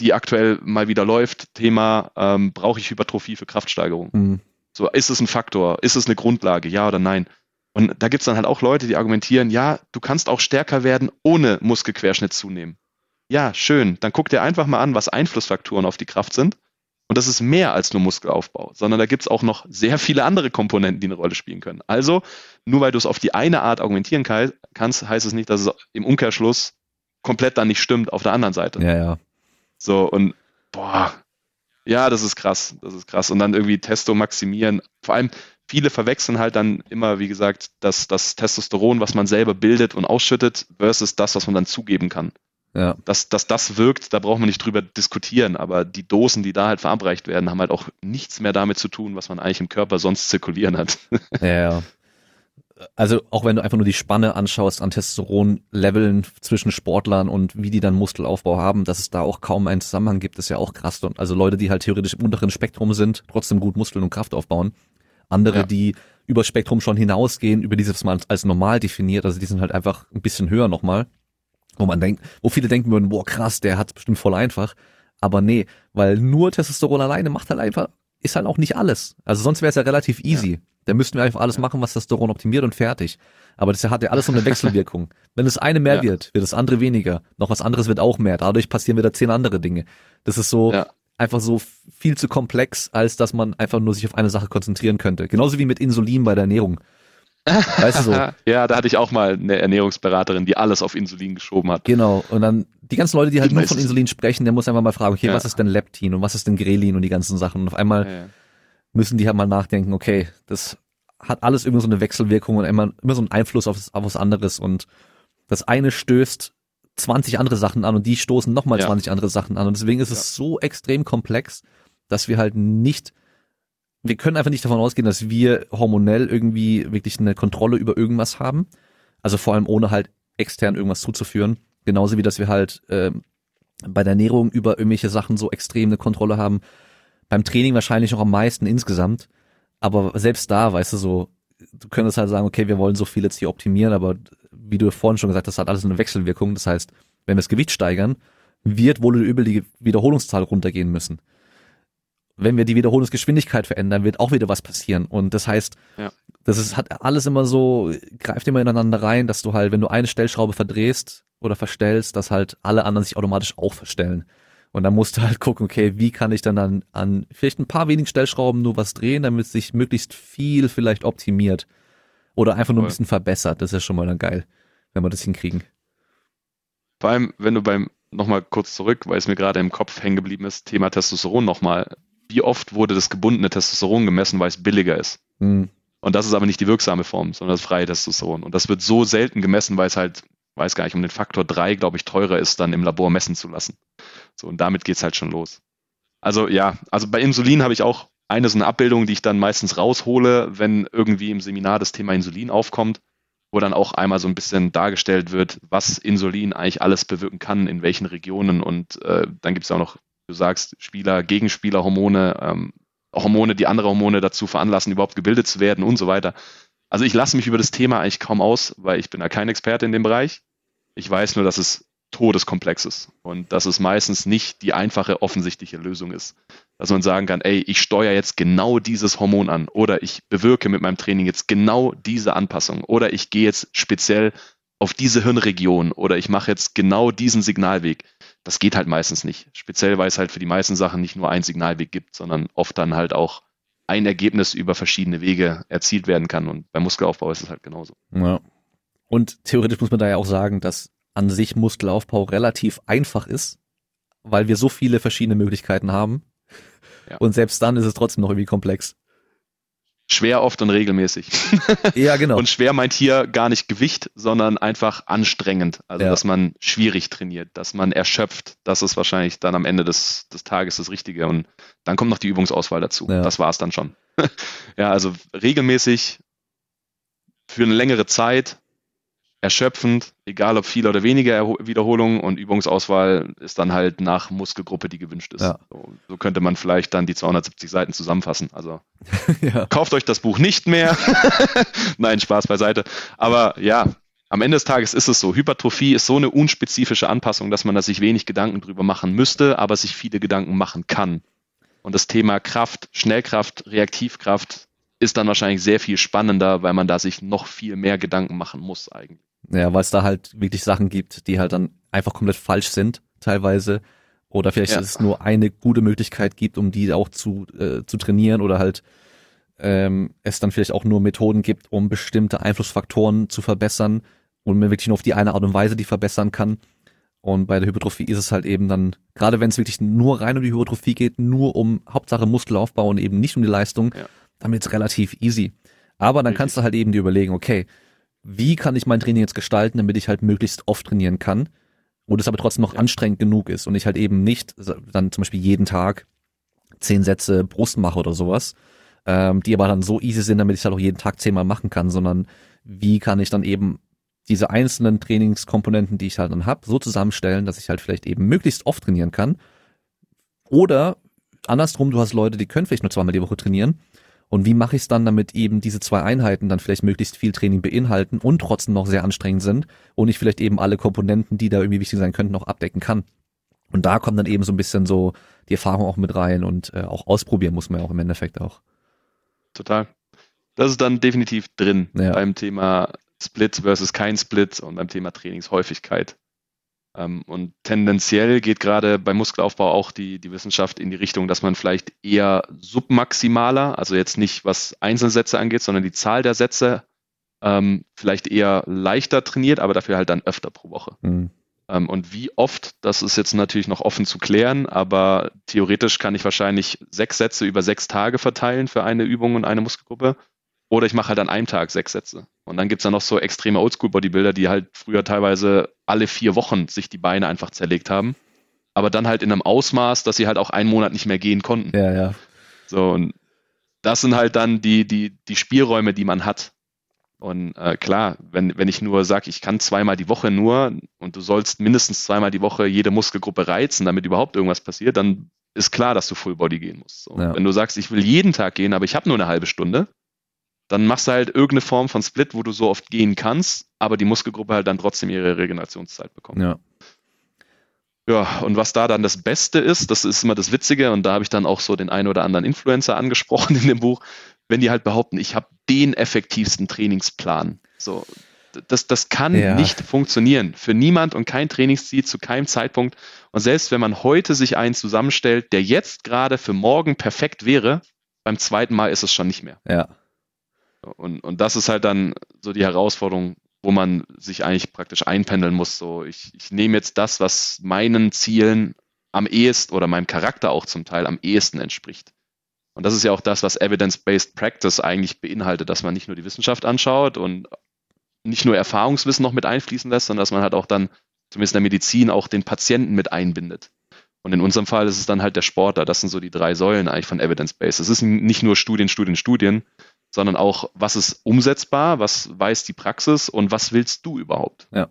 [SPEAKER 2] die aktuell mal wieder läuft, Thema, ähm, brauche ich Hypertrophie für Kraftsteigerung? Mhm. So, ist es ein Faktor? Ist es eine Grundlage? Ja oder nein? Und da gibt es dann halt auch Leute, die argumentieren, ja, du kannst auch stärker werden, ohne Muskelquerschnitt zunehmen. Ja, schön. Dann guck dir einfach mal an, was Einflussfaktoren auf die Kraft sind. Und das ist mehr als nur Muskelaufbau, sondern da gibt's auch noch sehr viele andere Komponenten, die eine Rolle spielen können. Also, nur weil du es auf die eine Art argumentieren kannst, heißt es nicht, dass es im Umkehrschluss komplett dann nicht stimmt auf der anderen Seite.
[SPEAKER 1] Ja, ja.
[SPEAKER 2] So, und boah, ja, das ist krass, das ist krass. Und dann irgendwie Testo maximieren. Vor allem, viele verwechseln halt dann immer, wie gesagt, das, das Testosteron, was man selber bildet und ausschüttet, versus das, was man dann zugeben kann. Ja. Dass, dass das wirkt, da braucht man nicht drüber diskutieren, aber die Dosen, die da halt verabreicht werden, haben halt auch nichts mehr damit zu tun, was man eigentlich im Körper sonst zirkulieren hat. [LAUGHS]
[SPEAKER 1] Ja, ja. Also auch wenn du einfach nur die Spanne anschaust an Testosteron-Leveln zwischen Sportlern und wie die dann Muskelaufbau haben, dass es da auch kaum einen Zusammenhang gibt, ist ja auch krass. Also Leute, die halt theoretisch im unteren Spektrum sind, trotzdem gut Muskeln und Kraft aufbauen. Andere, ja. die über Spektrum schon hinausgehen, über dieses mal als normal definiert, also die sind halt einfach ein bisschen höher nochmal wo man denkt, wo viele denken würden, boah krass, der hat bestimmt voll einfach. Aber nee, weil nur Testosteron alleine macht halt einfach, ist halt auch nicht alles. Also sonst wäre es ja relativ easy. Ja. Da müssten wir einfach alles machen, was Testosteron optimiert und fertig. Aber das hat ja alles so eine [LAUGHS] Wechselwirkung. Wenn das eine mehr ja. wird, wird das andere weniger. Noch was anderes wird auch mehr. Dadurch passieren wieder zehn andere Dinge. Das ist so ja. einfach so viel zu komplex, als dass man einfach nur sich auf eine Sache konzentrieren könnte. Genauso wie mit Insulin bei der Ernährung.
[SPEAKER 2] Weißt du so? [LAUGHS] ja, da hatte ich auch mal eine Ernährungsberaterin, die alles auf Insulin geschoben hat.
[SPEAKER 1] Genau. Und dann die ganzen Leute, die halt ich nur von Insulin sprechen, der muss einfach mal fragen, okay, ja. was ist denn Leptin und was ist denn Grelin und die ganzen Sachen. Und auf einmal ja. müssen die halt mal nachdenken, okay, das hat alles irgendwie so eine Wechselwirkung und immer, immer so einen Einfluss auf, auf was anderes. Und das eine stößt 20 andere Sachen an und die stoßen nochmal ja. 20 andere Sachen an. Und deswegen ist es so extrem komplex, dass wir halt nicht wir können einfach nicht davon ausgehen, dass wir hormonell irgendwie wirklich eine Kontrolle über irgendwas haben. Also vor allem ohne halt extern irgendwas zuzuführen. Genauso wie, dass wir halt äh, bei der Ernährung über irgendwelche Sachen so extrem eine Kontrolle haben. Beim Training wahrscheinlich noch am meisten insgesamt. Aber selbst da, weißt du, so, du könntest halt sagen, okay, wir wollen so viel jetzt hier optimieren, aber wie du vorhin schon gesagt hast, hat alles eine Wechselwirkung. Das heißt, wenn wir das Gewicht steigern, wird wohl oder übel die Wiederholungszahl runtergehen müssen wenn wir die Wiederholungsgeschwindigkeit verändern, wird auch wieder was passieren. Und das heißt, ja. das ist, hat alles immer so, greift immer ineinander rein, dass du halt, wenn du eine Stellschraube verdrehst oder verstellst, dass halt alle anderen sich automatisch auch verstellen. Und dann musst du halt gucken, okay, wie kann ich dann an, an vielleicht ein paar wenigen Stellschrauben nur was drehen, damit sich möglichst viel vielleicht optimiert. Oder einfach nur ein bisschen verbessert. Das ist ja schon mal dann geil, wenn wir das hinkriegen.
[SPEAKER 2] Vor allem, wenn du beim, nochmal kurz zurück, weil es mir gerade im Kopf hängen geblieben ist, Thema Testosteron nochmal wie oft wurde das gebundene Testosteron gemessen, weil es billiger ist. Mhm. Und das ist aber nicht die wirksame Form, sondern das freie Testosteron. Und das wird so selten gemessen, weil es halt, weiß gar nicht, um den Faktor drei, glaube ich, teurer ist, dann im Labor messen zu lassen. So, und damit geht's halt schon los. Also ja, also bei Insulin habe ich auch eine so eine Abbildung, die ich dann meistens raushole, wenn irgendwie im Seminar das Thema Insulin aufkommt, wo dann auch einmal so ein bisschen dargestellt wird, was Insulin eigentlich alles bewirken kann, in welchen Regionen. Und äh, dann gibt es auch noch du sagst, Spieler, Gegenspieler, Hormone, ähm, Hormone, die andere Hormone dazu veranlassen, überhaupt gebildet zu werden und so weiter. Also ich lasse mich über das Thema eigentlich kaum aus, weil ich bin da kein Experte in dem Bereich. Ich weiß nur, dass es todeskomplex ist und dass es meistens nicht die einfache, offensichtliche Lösung ist. Dass man sagen kann, ey, ich steuere jetzt genau dieses Hormon an oder ich bewirke mit meinem Training jetzt genau diese Anpassung oder ich gehe jetzt speziell auf diese Hirnregion oder ich mache jetzt genau diesen Signalweg das geht halt meistens nicht. Speziell, weil es halt für die meisten Sachen nicht nur ein Signalweg gibt, sondern oft dann halt auch ein Ergebnis über verschiedene Wege erzielt werden kann. Und beim Muskelaufbau ist es halt genauso.
[SPEAKER 1] Ja. Und theoretisch muss man da ja auch sagen, dass an sich Muskelaufbau relativ einfach ist, weil wir so viele verschiedene Möglichkeiten haben. Ja. Und selbst dann ist es trotzdem noch irgendwie komplex.
[SPEAKER 2] Schwer oft und regelmäßig. [LAUGHS]
[SPEAKER 1] Ja, genau.
[SPEAKER 2] und schwer meint hier gar nicht Gewicht, sondern einfach anstrengend. Also, ja. dass man schwierig trainiert, dass man erschöpft. Das ist wahrscheinlich dann am Ende des, des Tages das Richtige. Und dann kommt noch die Übungsauswahl dazu. Ja. Das war es dann schon. [LAUGHS] ja, also regelmäßig für eine längere Zeit erschöpfend, egal ob viel oder weniger Wiederholungen und Übungsauswahl ist dann halt nach Muskelgruppe, die gewünscht ist. Ja. So, so, könnte man vielleicht dann die 270 Seiten zusammenfassen. Also [LAUGHS] ja. kauft euch das Buch nicht mehr. [LAUGHS] Nein, Spaß beiseite. Aber ja, am Ende des Tages ist es so. Hypertrophie ist so eine unspezifische Anpassung, dass man da sich wenig Gedanken drüber machen müsste, aber sich viele Gedanken machen kann. Und das Thema Kraft, Schnellkraft, Reaktivkraft ist dann wahrscheinlich sehr viel spannender, weil man da sich noch viel mehr Gedanken machen muss eigentlich.
[SPEAKER 1] Ja, weil es da halt wirklich Sachen gibt, die halt dann einfach komplett falsch sind, teilweise. Oder vielleicht ja. es nur eine gute Möglichkeit gibt, um die auch zu, äh, zu trainieren oder halt ähm, es dann vielleicht auch nur Methoden gibt, um bestimmte Einflussfaktoren zu verbessern und man wirklich nur auf die eine Art und Weise die verbessern kann. Und bei der Hypertrophie ist es halt eben dann, gerade wenn es wirklich nur rein um die Hypertrophie geht, nur um Hauptsache Muskelaufbau und eben nicht um die Leistung, ja. dann wird es relativ easy. Aber dann kannst du halt eben dir überlegen, okay, wie kann ich mein Training jetzt gestalten, damit ich halt möglichst oft trainieren kann und es aber trotzdem noch ja. anstrengend genug ist und ich halt eben nicht dann zum Beispiel jeden Tag zehn Sätze Brust mache oder sowas, ähm, die aber dann so easy sind, damit ich es halt auch jeden Tag zehnmal machen kann, sondern wie kann ich dann eben diese einzelnen Trainingskomponenten, die ich halt dann habe, so zusammenstellen, dass ich halt vielleicht eben möglichst oft trainieren kann. Oder andersrum, du hast Leute, die können vielleicht nur zweimal die Woche trainieren. Und wie mache ich es dann, damit eben diese zwei Einheiten dann vielleicht möglichst viel Training beinhalten und trotzdem noch sehr anstrengend sind und ich vielleicht eben alle Komponenten, die da irgendwie wichtig sein könnten, noch abdecken kann. Und da kommt dann eben so ein bisschen so die Erfahrung auch mit rein und äh, auch ausprobieren muss man ja auch im Endeffekt auch.
[SPEAKER 2] Total. Das ist dann definitiv drin ja. beim Thema Split versus kein Split und beim Thema Trainingshäufigkeit. Ähm, und tendenziell geht gerade beim Muskelaufbau auch die, die Wissenschaft in die Richtung, dass man vielleicht eher submaximaler, also jetzt nicht was Einzelsätze angeht, sondern die Zahl der Sätze ähm, vielleicht eher leichter trainiert, aber dafür halt dann öfter pro Woche. Mhm. Ähm, und wie oft, das ist jetzt natürlich noch offen zu klären, aber theoretisch kann ich wahrscheinlich sechs Sätze über sechs Tage verteilen für eine Übung und eine Muskelgruppe. Oder ich mache halt an einem Tag sechs Sätze. Und dann gibt's dann noch so extreme Oldschool-Bodybuilder, die halt früher teilweise alle vier Wochen sich die Beine einfach zerlegt haben. Aber dann halt in einem Ausmaß, dass sie halt auch einen Monat nicht mehr gehen konnten.
[SPEAKER 1] Ja, ja.
[SPEAKER 2] So, und das sind halt dann die, die, die Spielräume, die man hat. Und äh, klar, wenn, wenn ich nur sage, ich kann zweimal die Woche nur und du sollst mindestens zweimal die Woche jede Muskelgruppe reizen, damit überhaupt irgendwas passiert, dann ist klar, dass du Full Body gehen musst. So. Ja. Wenn du sagst, ich will jeden Tag gehen, aber ich habe nur eine halbe Stunde, dann machst du halt irgendeine Form von Split, wo du so oft gehen kannst, aber die Muskelgruppe halt dann trotzdem ihre Regenerationszeit bekommt.
[SPEAKER 1] Ja.
[SPEAKER 2] Ja, und was da dann das Beste ist, das ist immer das Witzige, und da habe ich dann auch so den einen oder anderen Influencer angesprochen [LAUGHS] in dem Buch, wenn die halt behaupten, ich habe den effektivsten Trainingsplan. So, das, das kann ja. nicht funktionieren. Für niemand und kein Trainingsziel zu keinem Zeitpunkt. Und selbst wenn man heute sich einen zusammenstellt, der jetzt gerade für morgen perfekt wäre, beim zweiten Mal ist es schon nicht mehr.
[SPEAKER 1] Ja.
[SPEAKER 2] Und, und das ist halt dann so die Herausforderung, wo man sich eigentlich praktisch einpendeln muss. So, ich, ich nehme jetzt das, was meinen Zielen am ehesten oder meinem Charakter auch zum Teil am ehesten entspricht. Und das ist ja auch das, was Evidence-Based Practice eigentlich beinhaltet, dass man nicht nur die Wissenschaft anschaut und nicht nur Erfahrungswissen noch mit einfließen lässt, sondern dass man halt auch dann, zumindest in der Medizin, auch den Patienten mit einbindet. Und in unserem Fall ist es dann halt der Sportler. Das sind so die drei Säulen eigentlich von Evidence-Based. Es ist nicht nur Studien, Studien, Studien, sondern auch, was ist umsetzbar, was weiß die Praxis und was willst du überhaupt?
[SPEAKER 1] Ja.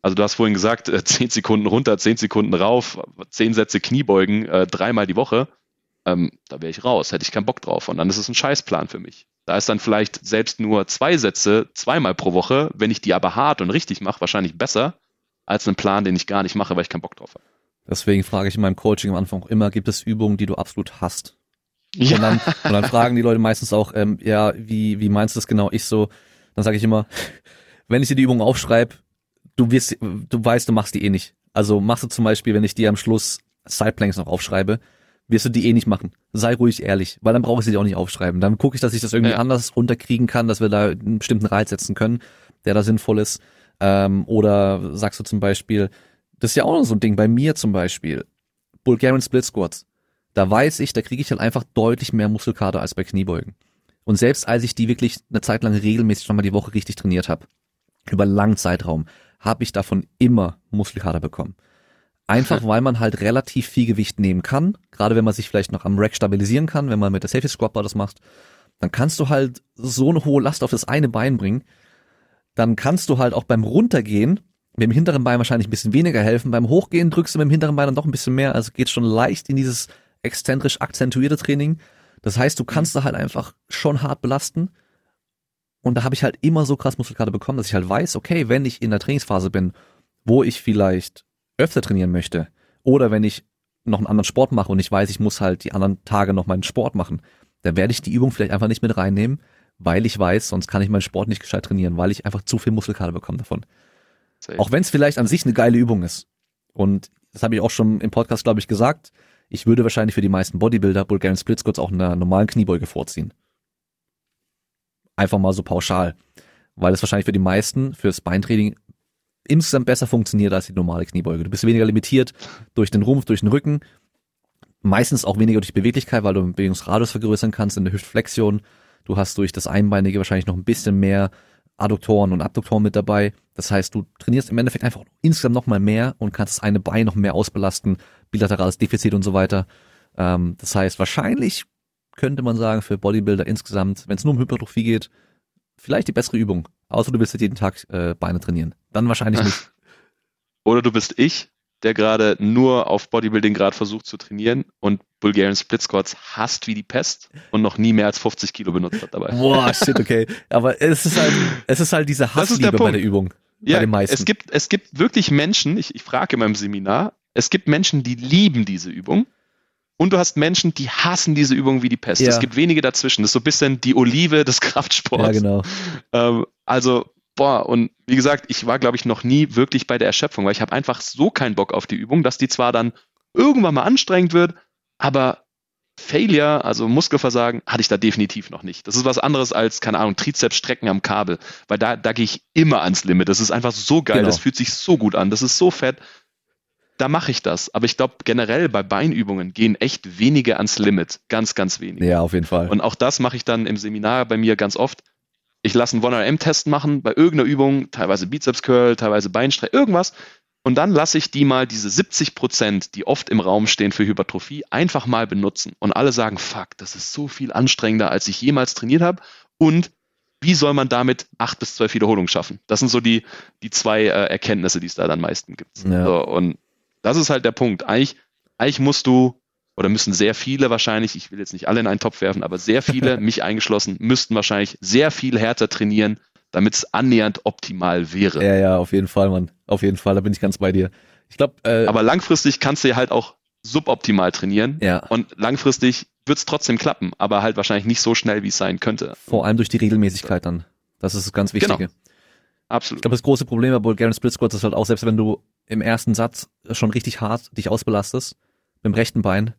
[SPEAKER 2] Also du hast vorhin gesagt, äh, zehn Sekunden runter, zehn Sekunden rauf, zehn Sätze Kniebeugen, äh, dreimal die Woche. Ähm, da wäre ich raus, hätte ich keinen Bock drauf. Und dann ist es ein Scheißplan für mich. Da ist dann vielleicht selbst nur zwei Sätze zweimal pro Woche, wenn ich die aber hart und richtig mache, wahrscheinlich besser als einen Plan, den ich gar nicht mache, weil ich keinen Bock drauf habe.
[SPEAKER 1] Deswegen frage ich in meinem Coaching am Anfang auch immer, gibt es Übungen, die du absolut hast? Ja. Und, dann, und dann fragen die Leute meistens auch, ähm, ja, wie, wie meinst du das genau? Ich so, dann sage ich immer, wenn ich dir die Übung aufschreibe, du wirst, du weißt, du machst die eh nicht. Also machst du zum Beispiel, wenn ich dir am Schluss Sideplanks noch aufschreibe, wirst du die eh nicht machen. Sei ruhig ehrlich, weil dann brauche ich sie dir auch nicht aufschreiben. Dann gucke ich, dass ich das irgendwie ja. anders runterkriegen kann, dass wir da einen bestimmten Reiz setzen können, der da sinnvoll ist. Ähm, oder sagst du zum Beispiel, das ist ja auch noch so ein Ding bei mir zum Beispiel, Bulgarian Split Squats da weiß ich, da kriege ich halt einfach deutlich mehr Muskelkater als bei Kniebeugen. Und selbst als ich die wirklich eine Zeit lang regelmäßig nochmal die Woche richtig trainiert habe, über einen langen Zeitraum, habe ich davon immer Muskelkater bekommen. Einfach weil man halt relativ viel Gewicht nehmen kann, gerade wenn man sich vielleicht noch am Rack stabilisieren kann, wenn man mit der Safety Squat Bar das macht, dann kannst du halt so eine hohe Last auf das eine Bein bringen. Dann kannst du halt auch beim Runtergehen mit dem hinteren Bein wahrscheinlich ein bisschen weniger helfen. Beim Hochgehen drückst du mit dem hinteren Bein dann doch ein bisschen mehr. Also geht schon leicht in dieses exzentrisch akzentuierte Training. Das heißt, du kannst mhm. da halt einfach schon hart belasten. Und da habe ich halt immer so krass Muskelkater bekommen, dass ich halt weiß, okay, wenn ich in der Trainingsphase bin, wo ich vielleicht öfter trainieren möchte, oder wenn ich noch einen anderen Sport mache und ich weiß, ich muss halt die anderen Tage noch meinen Sport machen, dann werde ich die Übung vielleicht einfach nicht mit reinnehmen, weil ich weiß, sonst kann ich meinen Sport nicht gescheit trainieren, weil ich einfach zu viel Muskelkater bekomme davon. Safe. Auch wenn es vielleicht an sich eine geile Übung ist. Und das habe ich auch schon im Podcast, glaube ich, gesagt, ich würde wahrscheinlich für die meisten Bodybuilder Bulgarian Split Squats auch in einer normalen Kniebeuge vorziehen. Einfach mal so pauschal. Weil es wahrscheinlich für die meisten fürs Beintraining insgesamt besser funktioniert als die normale Kniebeuge. Du bist weniger limitiert durch den Rumpf, durch den Rücken, meistens auch weniger durch Beweglichkeit, weil du den Bewegungsradius vergrößern kannst in der Hüftflexion. Du hast durch das Einbeinige wahrscheinlich noch ein bisschen mehr Adduktoren und Abduktoren mit dabei. Das heißt, du trainierst im Endeffekt einfach insgesamt noch mal mehr und kannst das eine Bein noch mehr ausbelasten, bilaterales Defizit und so weiter. Ähm, das heißt, wahrscheinlich könnte man sagen, für Bodybuilder insgesamt, wenn es nur um Hypertrophie geht, vielleicht die bessere Übung. Außer du willst jetzt jeden Tag äh, Beine trainieren. Dann wahrscheinlich nicht. [LAUGHS]
[SPEAKER 2] Oder du bist ich, der gerade nur auf Bodybuilding gerade versucht zu trainieren und Bulgarian Split Squats hasst wie die Pest und noch nie mehr als 50 Kilo benutzt hat dabei.
[SPEAKER 1] Boah, shit, okay. Aber es ist halt, es ist halt diese Hassliebe der bei der Übung.
[SPEAKER 2] Ja, bei den meisten. es gibt, es gibt wirklich Menschen, ich, ich frage in meinem Seminar, es gibt Menschen, die lieben diese Übung und du hast Menschen, die hassen diese Übung wie die Pest. Ja. Es gibt wenige dazwischen. Das ist so ein bisschen die Olive des [LAUGHS] Kraftsports.
[SPEAKER 1] Ja, genau.
[SPEAKER 2] Ähm, also, boah, und wie gesagt, ich war, glaube ich, noch nie wirklich bei der Erschöpfung, weil ich habe einfach so keinen Bock auf die Übung, dass die zwar dann irgendwann mal anstrengend wird, aber Failure, also Muskelversagen, hatte ich da definitiv noch nicht. Das ist was anderes als, keine Ahnung, Trizepsstrecken am Kabel, weil da, da gehe ich immer ans Limit. Das ist einfach so geil, genau. das fühlt sich so gut an, das ist so fett da mache ich das. Aber ich glaube, generell bei Beinübungen gehen echt wenige ans Limit. Ganz, ganz wenige.
[SPEAKER 1] Ja, auf jeden Fall.
[SPEAKER 2] Und auch das mache ich dann im Seminar bei mir ganz oft. Ich lasse einen 1RM-Test machen bei irgendeiner Übung, teilweise Bizeps-Curl, teilweise Beinstreck, irgendwas. Und dann lasse ich die mal diese 70 Prozent, die oft im Raum stehen für Hypertrophie, einfach mal benutzen. Und alle sagen, fuck, das ist so viel anstrengender, als ich jemals trainiert habe. Und wie soll man damit acht bis zwölf Wiederholungen schaffen? Das sind so die, die zwei äh, Erkenntnisse, die es da dann meisten gibt. Ja. So, und das ist halt der Punkt. Eigentlich, eigentlich musst du, oder müssen sehr viele wahrscheinlich, ich will jetzt nicht alle in einen Topf werfen, aber sehr viele, [LAUGHS] mich eingeschlossen, müssten wahrscheinlich sehr viel härter trainieren, damit es annähernd optimal wäre.
[SPEAKER 1] Ja, ja, auf jeden Fall, Mann. Auf jeden Fall, da bin ich ganz bei dir. Ich glaube,
[SPEAKER 2] äh, aber langfristig kannst du ja halt auch suboptimal trainieren.
[SPEAKER 1] Ja.
[SPEAKER 2] Und langfristig wird es trotzdem klappen, aber halt wahrscheinlich nicht so schnell, wie es sein könnte.
[SPEAKER 1] Vor allem durch die Regelmäßigkeit dann. Das ist das ganz Wichtige. Genau.
[SPEAKER 2] Absolut.
[SPEAKER 1] Ich glaube, das große Problem bei Bulgarian Split Squats ist halt auch, selbst wenn du im ersten Satz schon richtig hart dich ausbelastest, mit dem rechten Bein,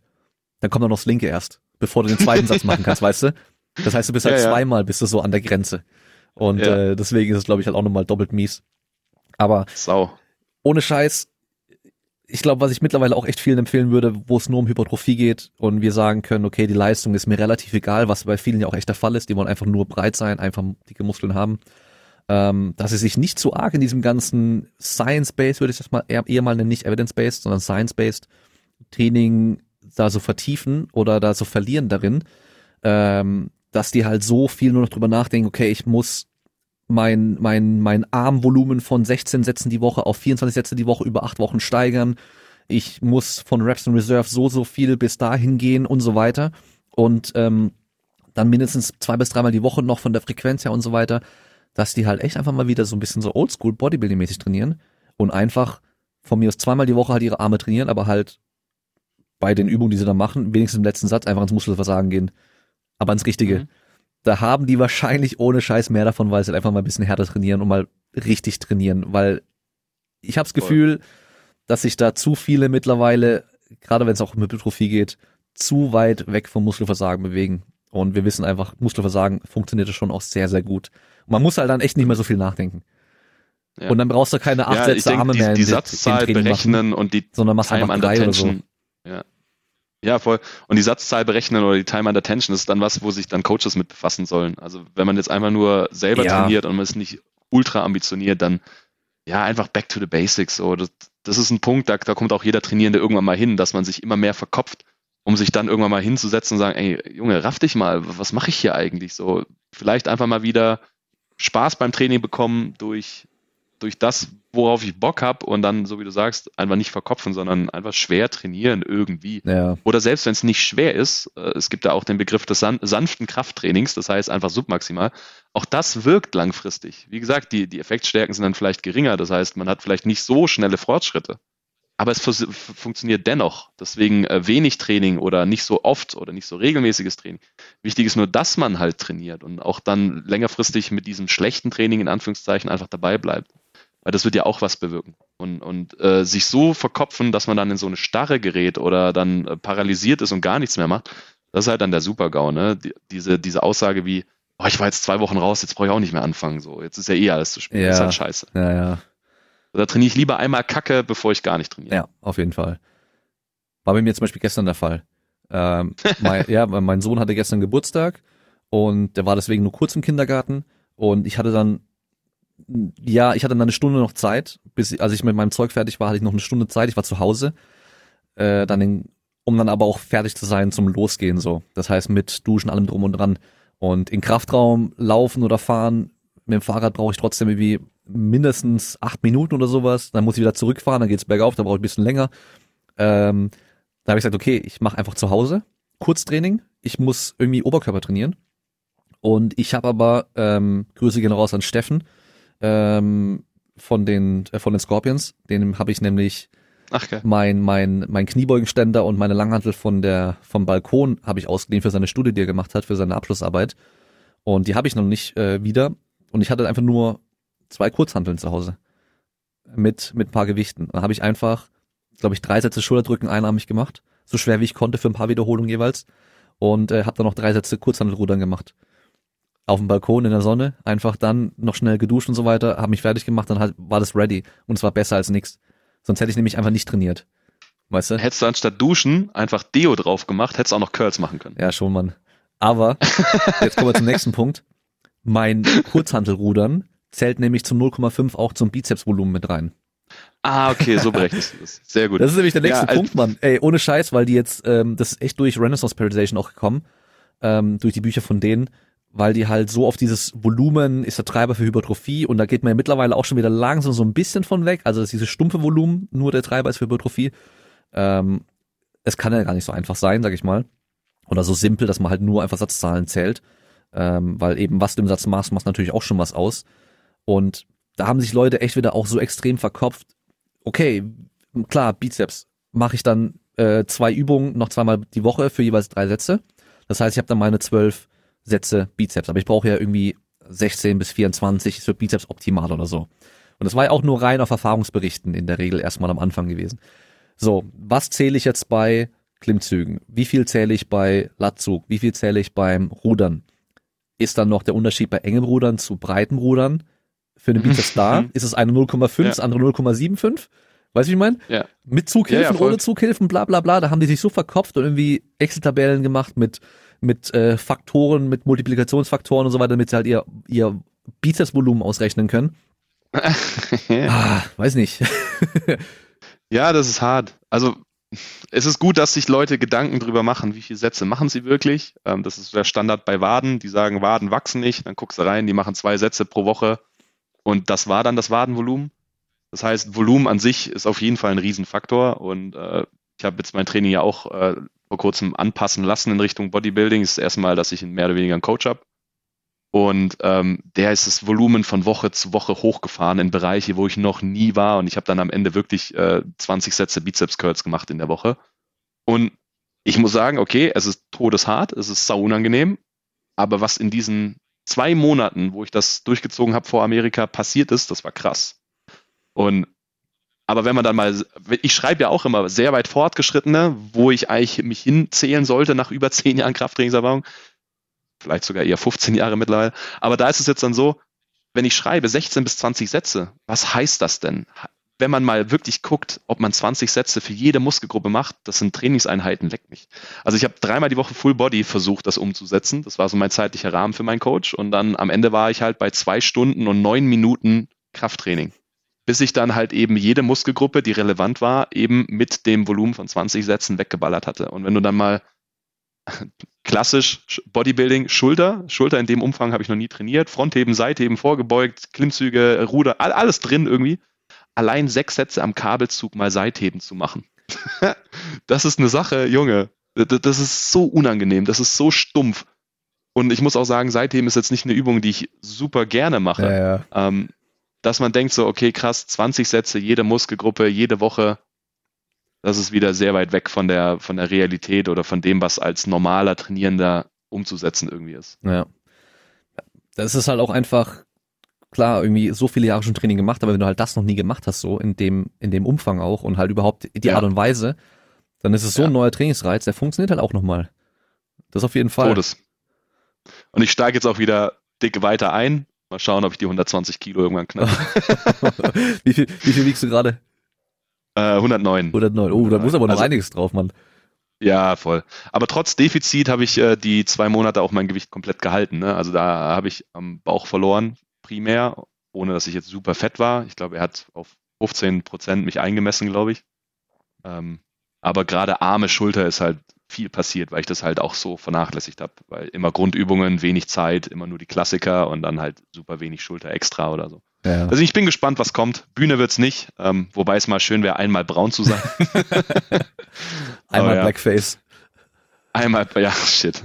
[SPEAKER 1] dann kommt noch das linke erst, bevor du den zweiten Satz machen kannst, [LAUGHS] weißt du? Das heißt, du bist halt ja, zweimal bist du so an der Grenze. Und ja. äh, deswegen ist es, glaube ich, halt auch nochmal doppelt mies. Aber
[SPEAKER 2] Sau.
[SPEAKER 1] ohne Scheiß, ich glaube, was ich mittlerweile auch echt vielen empfehlen würde, wo es nur um Hypertrophie geht und wir sagen können, okay, die Leistung ist mir relativ egal, was bei vielen ja auch echt der Fall ist, die wollen einfach nur breit sein, einfach dicke Muskeln haben ähm, dass sie sich nicht zu arg in diesem ganzen Science-Based, würde ich das mal eher, eher mal nennen, nicht Evidence-Based, sondern Science-Based Training da so vertiefen oder da so verlieren darin, ähm, dass die halt so viel nur noch drüber nachdenken, okay, ich muss mein, mein, mein Armvolumen von 16 Sätzen die Woche auf 24 Sätze die Woche über acht Wochen steigern. Ich muss von Reps and Reserve so, so viel bis dahin gehen und so weiter. Und ähm, dann mindestens zwei bis dreimal die Woche noch von der Frequenz her und so weiter dass die halt echt einfach mal wieder so ein bisschen so oldschool Bodybuilding-mäßig trainieren und einfach von mir aus zweimal die Woche halt ihre Arme trainieren, aber halt bei den Übungen, die sie da machen, wenigstens im letzten Satz einfach ins Muskelversagen gehen. Aber ins Richtige. Mhm. Da haben die wahrscheinlich ohne Scheiß mehr davon, weil sie halt einfach mal ein bisschen härter trainieren und mal richtig trainieren, weil ich habe das Gefühl, dass sich da zu viele mittlerweile, gerade wenn es auch um Hypertrophie geht, zu weit weg vom Muskelversagen bewegen. Und wir wissen einfach, Muskelversagen funktioniert schon auch sehr, sehr gut. Man muss halt dann echt nicht mehr so viel nachdenken. Ja. Und dann brauchst du keine acht ja, Sätze denke, Arme
[SPEAKER 2] die,
[SPEAKER 1] mehr
[SPEAKER 2] die, die Satzzahl berechnen machen, und die
[SPEAKER 1] sondern machst Time under Tension.
[SPEAKER 2] So. Ja. ja, voll. Und die Satzzahl berechnen oder die Time under Tension ist dann was, wo sich dann Coaches mit befassen sollen. Also wenn man jetzt einfach nur selber ja. trainiert und man ist nicht ultra ambitioniert, dann ja, einfach back to the basics. So, das, das ist ein Punkt, da, da kommt auch jeder Trainierende irgendwann mal hin, dass man sich immer mehr verkopft, um sich dann irgendwann mal hinzusetzen und sagen, ey, Junge, raff dich mal, was mache ich hier eigentlich? So, vielleicht einfach mal wieder Spaß beim Training bekommen durch, durch das, worauf ich Bock habe und dann, so wie du sagst, einfach nicht verkopfen, sondern einfach schwer trainieren irgendwie.
[SPEAKER 1] Ja.
[SPEAKER 2] Oder selbst wenn es nicht schwer ist, äh, es gibt ja auch den Begriff des san sanften Krafttrainings, das heißt einfach submaximal. Auch das wirkt langfristig. Wie gesagt, die, die Effektstärken sind dann vielleicht geringer, das heißt, man hat vielleicht nicht so schnelle Fortschritte aber es funktioniert dennoch. Deswegen äh, wenig Training oder nicht so oft oder nicht so regelmäßiges Training. Wichtig ist nur, dass man halt trainiert und auch dann längerfristig mit diesem schlechten Training in Anführungszeichen einfach dabei bleibt. weil das wird ja auch was bewirken. Und, und äh, sich so verkopfen, dass man dann in so eine Starre gerät oder dann äh, paralysiert ist und gar nichts mehr macht, das ist halt dann der Super-GAU, ne? Die, diese, diese Aussage wie, oh, ich war jetzt zwei Wochen raus, jetzt brauche ich auch nicht mehr anfangen. So, jetzt ist ja eh alles zu spät. Ja. Das ist halt scheiße.
[SPEAKER 1] Ja, ja.
[SPEAKER 2] Da trainiere ich lieber einmal Kacke, bevor ich gar nicht trainiere.
[SPEAKER 1] Ja, auf jeden Fall. War bei mir zum Beispiel gestern der Fall. Ähm, [LAUGHS] mein, ja, mein Sohn hatte gestern Geburtstag und der war deswegen nur kurz im Kindergarten und ich hatte dann ja, ich hatte dann eine Stunde noch Zeit, bis als ich mit meinem Zeug fertig war, hatte ich noch eine Stunde Zeit. Ich war zu Hause, äh, dann in, um dann aber auch fertig zu sein zum Losgehen so. Das heißt mit Duschen allem drum und dran und in Kraftraum laufen oder fahren mit dem Fahrrad brauche ich trotzdem irgendwie mindestens acht Minuten oder sowas. Dann muss ich wieder zurückfahren, dann geht's bergauf, da brauche ich ein bisschen länger. Ähm, da habe ich gesagt, okay, ich mache einfach zu Hause Kurztraining. Ich muss irgendwie Oberkörper trainieren. Und ich habe aber, ähm, Grüße gehen raus an Steffen, ähm, von den, äh, von den Scorpions. Den habe ich nämlich Ach, okay. mein, mein, mein Kniebeugenständer und meine Langhantel von der, vom Balkon habe ich ausgeliehen für seine Studie, die er gemacht hat, für seine Abschlussarbeit. Und die habe ich noch nicht äh, wieder. Und ich hatte einfach nur zwei Kurzhanteln zu Hause. Mit, mit ein paar Gewichten. Dann habe ich einfach, glaube ich, drei Sätze Schulterdrücken einarmig gemacht. So schwer wie ich konnte für ein paar Wiederholungen jeweils. Und äh, habe dann noch drei Sätze Kurzhantelrudern gemacht. Auf dem Balkon in der Sonne, einfach dann noch schnell geduscht und so weiter, habe mich fertig gemacht, dann halt, war das ready. Und es war besser als nix. Sonst hätte ich nämlich einfach nicht trainiert. Weißt du?
[SPEAKER 2] Hättest du anstatt Duschen einfach Deo drauf gemacht, hättest du auch noch Curls machen können.
[SPEAKER 1] Ja, schon, Mann. Aber, jetzt kommen wir zum nächsten [LAUGHS] Punkt. Mein Kurzhantelrudern zählt nämlich zum 0,5 auch zum Bizepsvolumen mit rein.
[SPEAKER 2] Ah, okay, so berechnest du das. Sehr gut.
[SPEAKER 1] Das ist nämlich der nächste ja, Punkt, Mann. Ey, ohne Scheiß, weil die jetzt, ähm, das ist echt durch Renaissance Periodization auch gekommen, ähm, durch die Bücher von denen, weil die halt so auf dieses Volumen ist der Treiber für Hypertrophie und da geht man ja mittlerweile auch schon wieder langsam so ein bisschen von weg, also dass dieses stumpfe Volumen nur der Treiber ist für Hypertrophie. Ähm, es kann ja gar nicht so einfach sein, sag ich mal. Oder so simpel, dass man halt nur einfach Satzzahlen zählt ähm, weil eben was du im Satz machst, macht natürlich auch schon was aus. Und da haben sich Leute echt wieder auch so extrem verkopft. Okay, klar, Bizeps mache ich dann äh, zwei Übungen noch zweimal die Woche für jeweils drei Sätze. Das heißt, ich habe dann meine zwölf Sätze Bizeps, aber ich brauche ja irgendwie 16 bis 24 für Bizeps optimal oder so. Und das war ja auch nur rein auf Erfahrungsberichten in der Regel erstmal am Anfang gewesen. So, was zähle ich jetzt bei Klimmzügen? Wie viel zähle ich bei Latzug? Wie viel zähle ich beim Rudern? Ist dann noch der Unterschied bei engem Rudern zu breiten Rudern. Für den Bizeps da ist es eine 0,5, ja. das andere 0,75. Weißt du, wie ich meine?
[SPEAKER 2] Ja.
[SPEAKER 1] Mit Zughilfen, ja, ja, ohne Zughilfen, bla bla bla. Da haben die sich so verkopft und irgendwie Excel-Tabellen gemacht mit, mit äh, Faktoren, mit Multiplikationsfaktoren und so weiter, damit sie halt ihr, ihr Bizepsvolumen ausrechnen können. [LAUGHS] ah, weiß nicht.
[SPEAKER 2] ja, das ist hart. Also es ist gut, dass sich Leute Gedanken drüber machen, wie viele Sätze machen sie wirklich. Ähm, das ist der Standard bei Waden. Die sagen, Waden wachsen nicht. Dann guckst du rein, die machen zwei Sätze pro Woche. Und das war dann das Wadenvolumen. Das heißt, Volumen an sich ist auf jeden Fall ein Riesenfaktor. Und äh, ich habe jetzt mein Training ja auch äh, vor kurzem anpassen lassen in Richtung Bodybuilding. Das ist das erste Mal, dass ich mehr oder weniger einen Coach habe. Und ähm, der ist das Volumen von Woche zu Woche hochgefahren in Bereiche, wo ich noch nie war. Und ich habe dann am Ende wirklich äh, 20 Sätze Bizeps Curls gemacht in der Woche. Und ich muss sagen, okay, es ist todeshart, es ist sau unangenehm. Aber was in diesen zwei Monaten, wo ich das durchgezogen habe vor Amerika, passiert ist, das war krass. Und aber wenn man dann mal, ich schreibe ja auch immer sehr weit fortgeschrittene, wo ich eigentlich mich hinzählen sollte nach über zehn Jahren Krafttrainingserfahrung, vielleicht sogar eher 15 Jahre mittlerweile. Aber da ist es jetzt dann so, wenn ich schreibe 16 bis 20 Sätze, was heißt das denn? Wenn man mal wirklich guckt, ob man 20 Sätze für jede Muskelgruppe macht, das sind Trainingseinheiten, leckt mich. Also ich habe dreimal die Woche Full Body versucht, das umzusetzen. Das war so mein zeitlicher Rahmen für meinen Coach. Und dann am Ende war ich halt bei zwei Stunden und neun Minuten Krafttraining. Bis ich dann halt eben jede Muskelgruppe, die relevant war, eben mit dem Volumen von 20 Sätzen weggeballert hatte. Und wenn du dann mal klassisch Bodybuilding, Schulter. Schulter in dem Umfang habe ich noch nie trainiert. Frontheben, Seitheben, vorgebeugt, Klimmzüge, Ruder, alles drin irgendwie. Allein sechs Sätze am Kabelzug mal Seitheben zu machen. [LAUGHS] das ist eine Sache, Junge. Das ist so unangenehm, das ist so stumpf. Und ich muss auch sagen, Seitheben ist jetzt nicht eine Übung, die ich super gerne mache. Ja, ja. Ähm, dass man denkt so, okay, krass, 20 Sätze, jede Muskelgruppe, jede Woche, das ist wieder sehr weit weg von der, von der Realität oder von dem, was als normaler Trainierender umzusetzen irgendwie ist.
[SPEAKER 1] Ja. Das ist halt auch einfach, klar, irgendwie so viele Jahre schon Training gemacht, aber wenn du halt das noch nie gemacht hast, so in dem, in dem Umfang auch und halt überhaupt die
[SPEAKER 2] Ja.
[SPEAKER 1] Art und Weise, dann ist es so
[SPEAKER 2] Ja.
[SPEAKER 1] ein neuer Trainingsreiz, der funktioniert halt auch nochmal. Das auf jeden Fall.
[SPEAKER 2] Todes. Und ich steige jetzt auch wieder dick weiter ein. Mal schauen, ob ich die 120 Kilo irgendwann knapp. [LAUGHS]
[SPEAKER 1] wie, viel, wie viel wiegst du gerade?
[SPEAKER 2] Äh, 109.
[SPEAKER 1] 109. Oh, da muss aber noch
[SPEAKER 2] Also-
[SPEAKER 1] einiges drauf, Mann.
[SPEAKER 2] Ja, voll. Aber trotz Defizit habe ich äh, die zwei Monate auch mein Gewicht komplett gehalten. Ne? Also da habe ich am Bauch verloren, primär, ohne dass ich jetzt super fett war. Ich glaube, er hat auf 15 Prozent mich eingemessen, glaube ich. Ähm, aber gerade Arme, Schulter ist halt viel passiert, weil ich das halt auch so vernachlässigt habe. Weil immer Grundübungen, wenig Zeit, immer nur die Klassiker und dann halt super wenig Schulter extra oder so.
[SPEAKER 1] Ja.
[SPEAKER 2] Also ich bin gespannt, was kommt. Bühne wird's nicht, ähm, wobei es mal schön wäre, einmal braun zu sein. [LAUGHS]
[SPEAKER 1] Einmal
[SPEAKER 2] ja.
[SPEAKER 1] Blackface.
[SPEAKER 2] Einmal, ja, shit.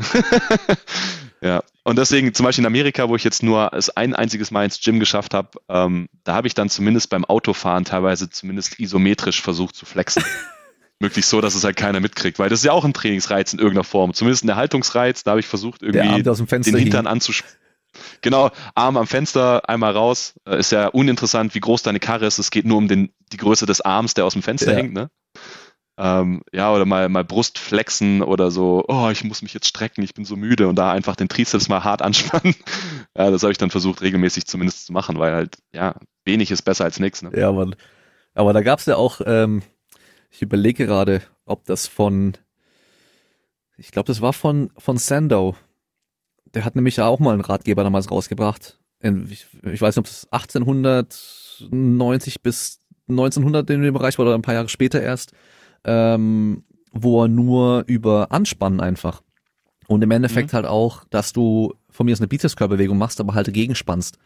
[SPEAKER 2] [LAUGHS] ja. Und deswegen, zum Beispiel in Amerika, wo ich jetzt nur es ein einziges Mal ins Gym geschafft habe, ähm, da habe ich dann zumindest beim Autofahren teilweise zumindest isometrisch versucht zu flexen. [LAUGHS] Möglichst so, dass es halt keiner mitkriegt, weil das ist ja auch ein Trainingsreiz in irgendeiner Form. Zumindest ein Erhaltungsreiz, da habe ich versucht, irgendwie den. Hintern anzuspannen. Genau, Arm am Fenster, einmal raus. Äh, Ist ja uninteressant, wie groß deine Karre ist. Es geht nur um den, die Größe des Arms, der aus dem Fenster
[SPEAKER 1] Ja.
[SPEAKER 2] hängt, ne? Ähm, ja, oder mal, mal Brust flexen oder so, oh, ich muss mich jetzt strecken, ich bin so müde und da einfach den Trizeps mal hart [LAUGHS] anspannen. ja, das habe ich dann versucht, regelmäßig zumindest zu machen, weil halt, ja, wenig ist besser als nichts. Ne?
[SPEAKER 1] Ja, Mann. Aber da gab's ja auch, ähm, ich überlege gerade, ob das von, ich glaube, das war von, von Sandow. Der hat nämlich ja auch mal einen Ratgeber damals rausgebracht. Ich, ich weiß nicht, ob das 1890 bis 1900 in dem Bereich war oder ein paar Jahre später erst, ähm, wo er nur über Anspannen einfach. Und im Endeffekt halt auch, dass du von mir aus eine Bizepskörperbewegung machst, aber halt gegenspannst.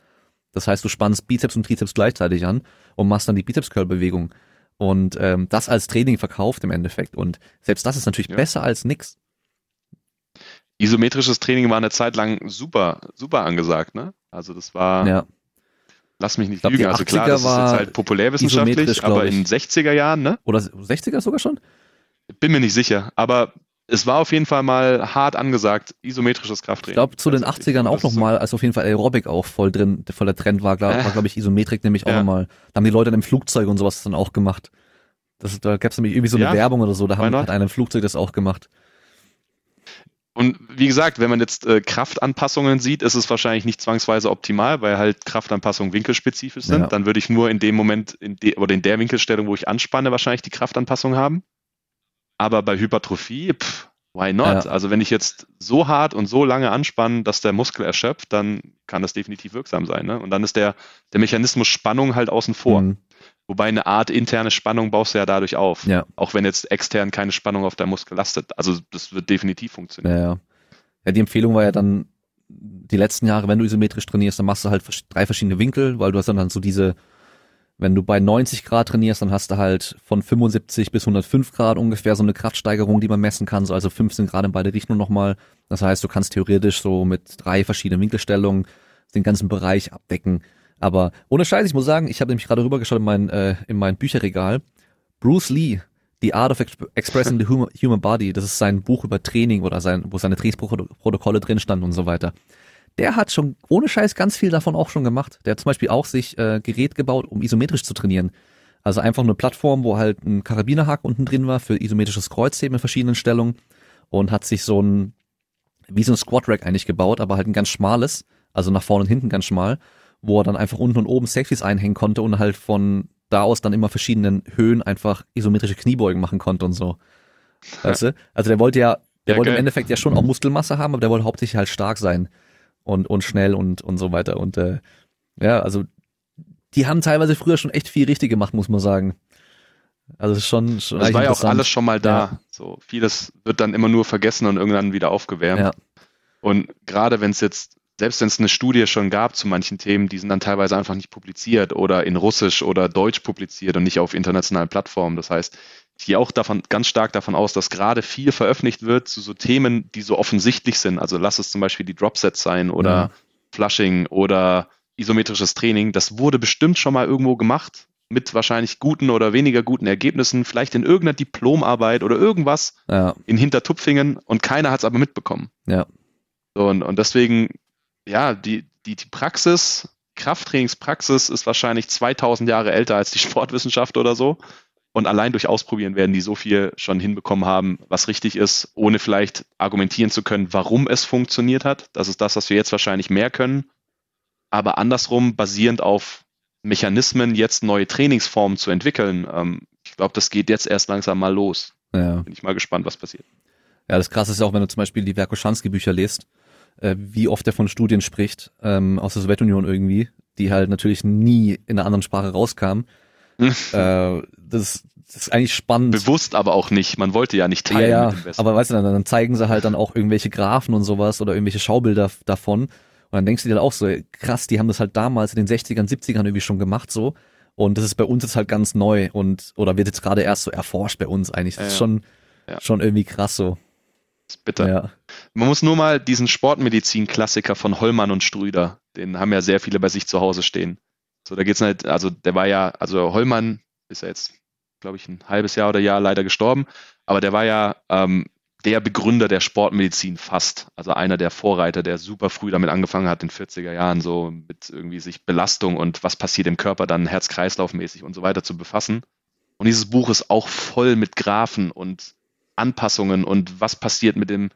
[SPEAKER 1] Das heißt, du spannst Bizeps und Trizeps gleichzeitig an und machst dann die Bizepskörperbewegung. Und ähm, das als Training verkauft im Endeffekt. Und selbst das ist natürlich
[SPEAKER 2] Ja.
[SPEAKER 1] besser als nix.
[SPEAKER 2] Isometrisches Training war eine Zeit lang super, super angesagt, ne? Also das war,
[SPEAKER 1] Ja.
[SPEAKER 2] lass mich nicht
[SPEAKER 1] glaub,
[SPEAKER 2] lügen, also klar,
[SPEAKER 1] 80er
[SPEAKER 2] das ist
[SPEAKER 1] war
[SPEAKER 2] jetzt halt populärwissenschaftlich, aber
[SPEAKER 1] ich.
[SPEAKER 2] in 60er Jahren, ne?
[SPEAKER 1] Oder 60er sogar schon?
[SPEAKER 2] Bin mir nicht sicher, aber es war auf jeden Fall mal hart angesagt, isometrisches
[SPEAKER 1] Ich
[SPEAKER 2] Krafttraining.
[SPEAKER 1] glaube, zu den
[SPEAKER 2] Tatsächlich.
[SPEAKER 1] 80ern auch
[SPEAKER 2] Das ist so-
[SPEAKER 1] nochmal, als auf jeden Fall Aerobic auch voll drin, voll der Trend war, glaub,
[SPEAKER 2] Äh.
[SPEAKER 1] war glaube ich Isometrik nämlich auch
[SPEAKER 2] Ja.
[SPEAKER 1] nochmal. Da haben die Leute dann im Flugzeug und sowas dann auch gemacht. Das, da gab es nämlich irgendwie so eine
[SPEAKER 2] Ja,
[SPEAKER 1] Werbung oder so, da haben, hat einer im Flugzeug das auch gemacht.
[SPEAKER 2] Und wie gesagt, wenn man jetzt äh, Kraftanpassungen sieht, ist es wahrscheinlich nicht zwangsweise optimal, weil halt Kraftanpassungen winkelspezifisch sind.
[SPEAKER 1] Ja.
[SPEAKER 2] Dann würde ich nur in dem Moment in de oder in der Winkelstellung, wo ich anspanne, wahrscheinlich die Kraftanpassung haben. Aber bei Hypertrophie, pff, why not?
[SPEAKER 1] Ja.
[SPEAKER 2] Also wenn ich jetzt so hart und so lange anspanne, dass der Muskel erschöpft, dann kann das definitiv wirksam sein. Ne? Und dann ist der, der Mechanismus Spannung halt außen vor.
[SPEAKER 1] Mhm.
[SPEAKER 2] Wobei eine Art interne Spannung baust du ja dadurch auf.
[SPEAKER 1] Ja.
[SPEAKER 2] Auch wenn jetzt extern keine Spannung auf deinem Muskel lastet. Also das wird definitiv funktionieren.
[SPEAKER 1] Ja, ja. Ja, die Empfehlung war ja dann die letzten Jahre, wenn du isometrisch trainierst, dann machst du halt drei verschiedene Winkel, weil du hast dann, dann so diese, wenn du bei 90 Grad trainierst, dann hast du halt von 75 bis 105 Grad ungefähr so eine Kraftsteigerung, die man messen kann, so also 15 Grad in beide Richtungen nochmal. Das heißt, du kannst theoretisch so mit drei verschiedenen Winkelstellungen den ganzen Bereich abdecken. Aber ohne Scheiß, ich muss sagen, ich habe nämlich gerade rübergeschaut in mein, äh, in mein Bücherregal. Bruce Lee, The Art of Exp Expressing the Human, Human Body, das ist sein Buch über Training oder sein, wo seine Trainingsprotokolle drin standen und so weiter. Der hat schon ohne Scheiß ganz viel davon auch schon gemacht. Der hat zum Beispiel auch sich äh, Gerät gebaut, um isometrisch zu trainieren. Also einfach eine Plattform, wo halt ein Karabinerhaken unten drin war für isometrisches Kreuzheben in verschiedenen Stellungen und hat sich so ein wie so ein Squat Rack eigentlich gebaut, aber halt ein ganz schmales, also nach vorne und hinten ganz schmal, wo er dann einfach unten und oben Safeties einhängen konnte und halt von da aus dann immer verschiedenen Höhen einfach isometrische Kniebeugen machen konnte und so. Weißt du? Also der wollte ja, der
[SPEAKER 2] Ja,
[SPEAKER 1] wollte im
[SPEAKER 2] geil.
[SPEAKER 1] Endeffekt ja schon auch Muskelmasse haben, aber der wollte hauptsächlich halt stark sein und, und schnell und, und so weiter. Und äh, ja, also die haben teilweise früher schon echt viel richtig gemacht, muss man sagen. Also es ist schon, schon
[SPEAKER 2] Das war ja auch alles schon mal da.
[SPEAKER 1] Ja.
[SPEAKER 2] So vieles wird dann immer nur vergessen und irgendwann wieder aufgewärmt.
[SPEAKER 1] Ja.
[SPEAKER 2] Und gerade wenn es jetzt, selbst wenn es eine Studie schon gab zu manchen Themen, die sind dann teilweise einfach nicht publiziert oder in Russisch oder Deutsch publiziert und nicht auf internationalen Plattformen. Das heißt, ich gehe auch davon ganz stark davon aus, dass gerade viel veröffentlicht wird zu so Themen, die so offensichtlich sind. Also lass es zum Beispiel die Dropsets sein oder
[SPEAKER 1] Ja.
[SPEAKER 2] Flushing oder isometrisches Training. Das wurde bestimmt schon mal irgendwo gemacht mit wahrscheinlich guten oder weniger guten Ergebnissen, vielleicht in irgendeiner Diplomarbeit oder irgendwas
[SPEAKER 1] Ja,
[SPEAKER 2] in Hintertupfingen und keiner hat es aber mitbekommen.
[SPEAKER 1] ja,
[SPEAKER 2] So, und, und deswegen, ja, die, die, die Praxis Krafttrainingspraxis ist wahrscheinlich 2000 Jahre älter als die [LAUGHS] Sportwissenschaft oder so. Und allein durch Ausprobieren werden die so viel schon hinbekommen haben, was richtig ist, ohne vielleicht argumentieren zu können, warum es funktioniert hat. Das ist das, was wir jetzt wahrscheinlich mehr können. Aber andersrum, basierend auf Mechanismen, jetzt neue Trainingsformen zu entwickeln, ähm, ich glaube, das geht jetzt erst langsam mal los. Ja. Bin ich mal gespannt, was passiert.
[SPEAKER 1] Ja, das Krasse ist auch, wenn du zum Beispiel die Werkoschanski-Bücher liest, äh, wie oft er von Studien spricht, ähm, aus der Sowjetunion irgendwie, die halt natürlich nie in einer anderen Sprache rauskamen [LAUGHS] äh, das, das ist eigentlich spannend.
[SPEAKER 2] Bewusst aber auch nicht. Man wollte ja nicht teilen
[SPEAKER 1] ja, ja, Aber weißt du, dann, dann zeigen sie halt dann auch irgendwelche Graphen und sowas oder irgendwelche Schaubilder davon. Und dann denkst du dir halt auch so, krass, die haben das halt damals in den 60ern, 70ern irgendwie schon gemacht so. Und das ist bei uns jetzt halt ganz neu und oder wird jetzt gerade erst so erforscht bei uns eigentlich. Das ist schon, ja. schon irgendwie krass so.
[SPEAKER 2] Bitter. Ja. Man muss nur mal diesen Sportmedizin-Klassiker von Hollmann und Strüder, den haben ja sehr viele bei sich zu Hause stehen. So, da geht's halt, also der war ja, also Hollmann ist ja jetzt, glaube ich, ein halbes Jahr oder Jahr leider gestorben, aber der war ja ähm, der Begründer der Sportmedizin fast. Also einer der Vorreiter, der super früh damit angefangen hat, in 40er Jahren, so mit irgendwie sich Belastung und was passiert im Körper dann Herz-Kreislauf-mäßig und so weiter zu befassen. Und dieses Buch ist auch voll mit Graphen und Anpassungen und was passiert mit dem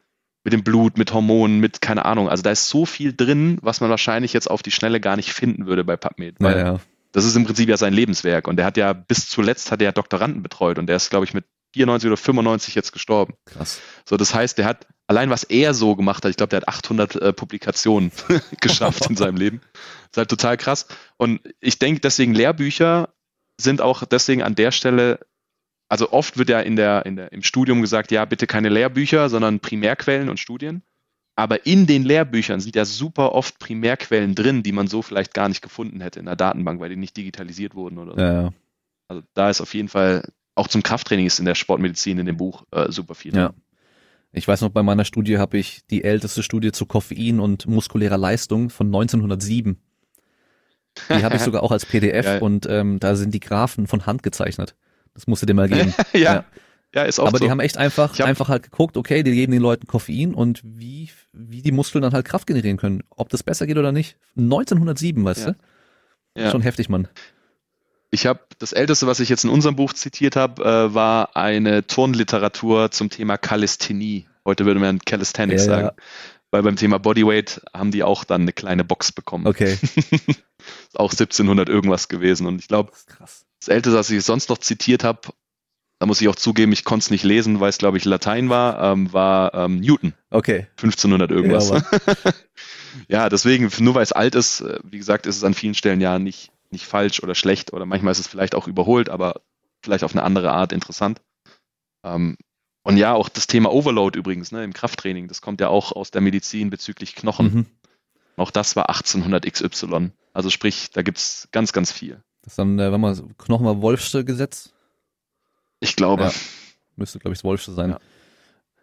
[SPEAKER 2] mit dem Blut, mit Hormonen, mit keine Ahnung. Also da ist so viel drin, was man wahrscheinlich jetzt auf die Schnelle gar nicht finden würde bei PubMed. Weil ja, ja. Das ist im Prinzip ja sein Lebenswerk. Und der hat ja bis zuletzt hat er ja Doktoranden betreut und der ist, glaube ich, mit 94 oder 95 jetzt gestorben. Krass. So, das heißt, der hat allein was er so gemacht hat, ich glaube, der hat 800 äh, Publikationen [LAUGHS] geschafft in seinem Leben. Das ist halt total krass. Und ich denke, deswegen Lehrbücher sind auch deswegen an der Stelle also oft wird ja in der, in der, im Studium gesagt, ja, bitte keine Lehrbücher, sondern Primärquellen und Studien. Aber in den Lehrbüchern sind ja super oft Primärquellen drin, die man so vielleicht gar nicht gefunden hätte in der Datenbank, weil die nicht digitalisiert wurden oder so. Ja, ja. Also da ist auf jeden Fall, auch zum Krafttraining ist in der Sportmedizin in dem Buch äh, super viel.
[SPEAKER 1] Ja. Ich weiß noch, bei meiner Studie habe ich die älteste Studie zu Koffein und muskulärer Leistung von 1907. Die habe ich [LAUGHS] sogar auch als PDF ja. und ähm, da sind die Graphen von Hand gezeichnet. Das musst du dir mal geben. [LAUGHS]
[SPEAKER 2] ja. ja. Ja, ist auch
[SPEAKER 1] Aber
[SPEAKER 2] so.
[SPEAKER 1] die haben echt einfach, hab einfach halt geguckt, okay, die geben den Leuten Koffein und wie, wie die Muskeln dann halt Kraft generieren können. Ob das besser geht oder nicht. 1907, weißt ja. du? Ja. Schon heftig, Mann.
[SPEAKER 2] Ich habe das älteste, was ich jetzt in unserem Buch zitiert habe, äh, war eine Turnliteratur zum Thema Calisthenie. Heute würde man Calisthenics ja, sagen. Weil beim Thema Bodyweight haben die auch dann eine kleine Box bekommen.
[SPEAKER 1] Okay. [LAUGHS]
[SPEAKER 2] ist auch 1700 irgendwas gewesen und ich glaube, das, älteste, was ich sonst noch zitiert habe, da muss ich auch zugeben, ich konnte es nicht lesen, weil es, glaube ich, Latein war, ähm, war ähm, Newton.
[SPEAKER 1] Okay.
[SPEAKER 2] 1500 irgendwas. Ja, [LAUGHS] ja deswegen, nur weil es alt ist, äh, wie gesagt, ist es an vielen Stellen ja nicht, nicht falsch oder schlecht oder manchmal ist es vielleicht auch überholt, aber vielleicht auf eine andere Art interessant. Ähm, und ja, auch das Thema Overload übrigens ne, im Krafttraining, das kommt ja auch aus der Medizin bezüglich Knochen. Mhm. Auch das war 1800 XY. Also sprich, da gibt's ganz, ganz viel.
[SPEAKER 1] Das ist dann, äh, wenn man Knochen war Wolfsche Gesetz?
[SPEAKER 2] Ich glaube. Ja,
[SPEAKER 1] müsste, glaube ich, das Wolfsche sein.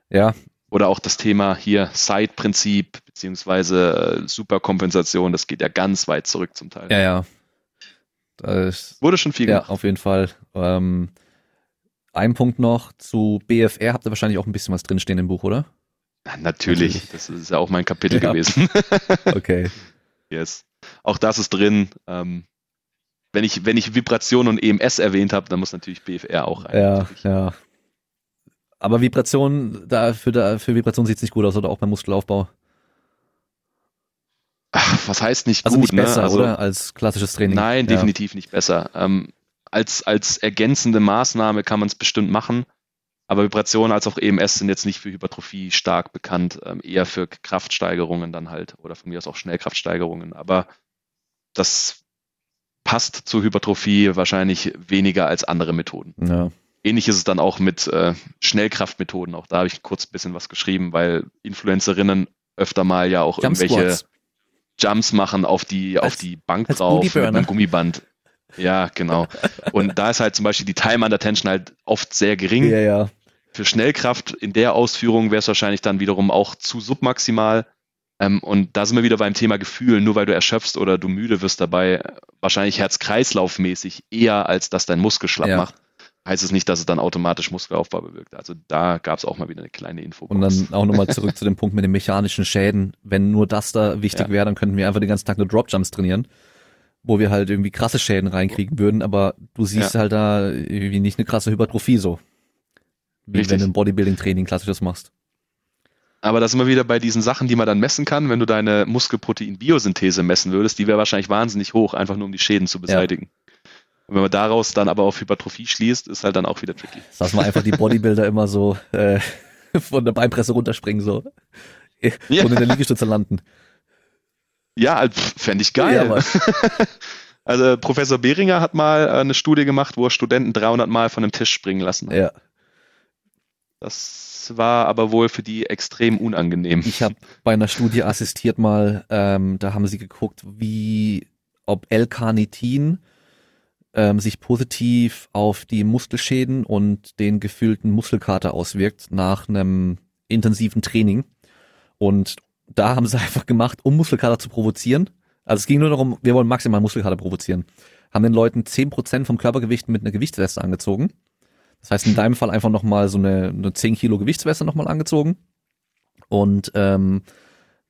[SPEAKER 1] Ja. ja.
[SPEAKER 2] Oder auch das Thema hier Side-Prinzip beziehungsweise äh, Superkompensation, das geht ja ganz weit zurück zum Teil.
[SPEAKER 1] Ja, ja.
[SPEAKER 2] Das Wurde schon viel
[SPEAKER 1] gemacht. Ja, auf jeden Fall. Ähm, ein Punkt noch zu BFR, habt ihr wahrscheinlich auch ein bisschen was drinstehen im Buch, oder?
[SPEAKER 2] Ja, natürlich. natürlich. Das ist ja auch mein Kapitel ja. gewesen. [LAUGHS]
[SPEAKER 1] okay.
[SPEAKER 2] Yes. Auch das ist drin. Ähm, wenn ich, wenn ich Vibration und EMS erwähnt habe, dann muss natürlich BFR auch rein.
[SPEAKER 1] Ja, ja. Aber Vibration, da, für, da, für Vibration sieht es nicht gut aus, oder auch beim Muskelaufbau.
[SPEAKER 2] Ach, was heißt nicht
[SPEAKER 1] also
[SPEAKER 2] gut?
[SPEAKER 1] Nicht besser, ne? also, oder? Als klassisches Training.
[SPEAKER 2] Nein, ja. definitiv nicht besser. Ähm, als, als ergänzende Maßnahme kann man es bestimmt machen. Aber Vibration als auch EMS sind jetzt nicht für Hypertrophie stark bekannt, ähm, eher für Kraftsteigerungen dann halt oder von mir aus auch Schnellkraftsteigerungen. Aber das passt zur Hypertrophie wahrscheinlich weniger als andere Methoden.
[SPEAKER 1] Ja.
[SPEAKER 2] Ähnlich ist es dann auch mit äh, Schnellkraftmethoden. Auch da habe ich kurz ein bisschen was geschrieben, weil Influencerinnen öfter mal ja auch Jump irgendwelche Squats. Jumps machen auf die, als, auf die Bank drauf mit einem Gummiband. Ja, genau. [LAUGHS] Und da ist halt zum Beispiel die Time under Tension halt oft sehr gering.
[SPEAKER 1] Ja, ja.
[SPEAKER 2] Für Schnellkraft in der Ausführung wäre es wahrscheinlich dann wiederum auch zu submaximal. Ähm, und da sind wir wieder beim Thema Gefühl. Nur weil du erschöpfst oder du müde wirst dabei, wahrscheinlich Herz-Kreislauf-mäßig eher, als dass dein Muskel schlapp ja. macht, heißt es nicht, dass es dann automatisch Muskelaufbau bewirkt. Also da gab es auch mal wieder eine kleine Info.
[SPEAKER 1] Und dann auch nochmal zurück zu dem Punkt mit den mechanischen Schäden. Wenn nur das da wichtig ja. wäre, dann könnten wir einfach den ganzen Tag nur Dropjumps trainieren. wo wir halt irgendwie krasse Schäden reinkriegen würden, aber du siehst ja. halt da irgendwie nicht eine krasse Hypertrophie so. Wie Richtig. wenn du ein Bodybuilding-Training klassisches machst.
[SPEAKER 2] Aber das sind wir wieder bei diesen Sachen, die man dann messen kann. Wenn du deine Muskelprotein-Biosynthese messen würdest, die wäre wahrscheinlich wahnsinnig hoch, einfach nur um die Schäden zu beseitigen. Ja. Wenn man daraus dann aber auf Hypertrophie schließt, ist halt dann auch wieder tricky. [LAUGHS]
[SPEAKER 1] Lass mal einfach die Bodybuilder immer so äh, [LAUGHS] von der Beinpresse runterspringen, so. Ja. Und in der Liegestütze landen.
[SPEAKER 2] Ja, fände ich geil. Ja, [LAUGHS] also Professor Behringer hat mal eine Studie gemacht, wo er Studenten 300 Mal von einem Tisch springen lassen
[SPEAKER 1] hat. Ja.
[SPEAKER 2] Das war aber wohl für die extrem unangenehm.
[SPEAKER 1] Ich habe bei einer Studie assistiert mal, ähm, da haben sie geguckt, wie ob L-Carnitin ähm, sich positiv auf die Muskelschäden und den gefühlten Muskelkater auswirkt nach einem intensiven Training. Und da haben sie [LAUGHS] einfach gemacht, um Muskelkater zu provozieren. Also es ging nur darum, wir wollen maximal Muskelkater provozieren. Haben den Leuten zehn Prozent vom Körpergewicht mit einer Gewichtsweste angezogen. Das heißt in deinem Fall einfach nochmal so eine, eine 10 Kilo Gewichtsweste nochmal angezogen. Und ähm,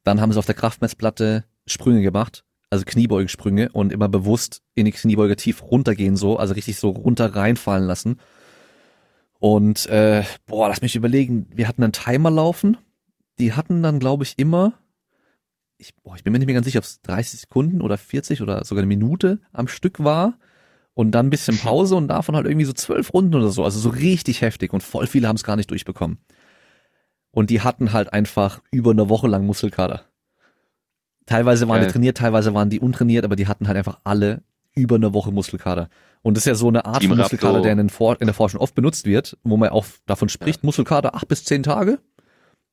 [SPEAKER 1] dann haben sie auf der Kraftmessplatte Sprünge gemacht, also Kniebeugesprünge und immer bewusst in die Kniebeuge tief runtergehen so, also richtig so runter reinfallen lassen. Und äh, boah, lass mich überlegen, wir hatten einen Timer laufen die hatten dann, glaube ich, immer, ich, boah, ich bin mir nicht mehr ganz sicher, ob es 30 Sekunden oder 40 oder sogar eine Minute am Stück war und dann ein bisschen [LAUGHS] Pause und davon halt irgendwie so zwölf Runden oder so, also so richtig heftig und voll viele haben es gar nicht durchbekommen. Und die hatten halt einfach über eine Woche lang Muskelkater. Teilweise waren Geil. die trainiert, teilweise waren die untrainiert, aber die hatten halt einfach alle über eine Woche Muskelkater. Und das ist ja so eine Art Team von Muskelkater, der in, in, der Forschung oft benutzt wird, wo man auch davon spricht, ja. Muskelkater acht bis zehn Tage.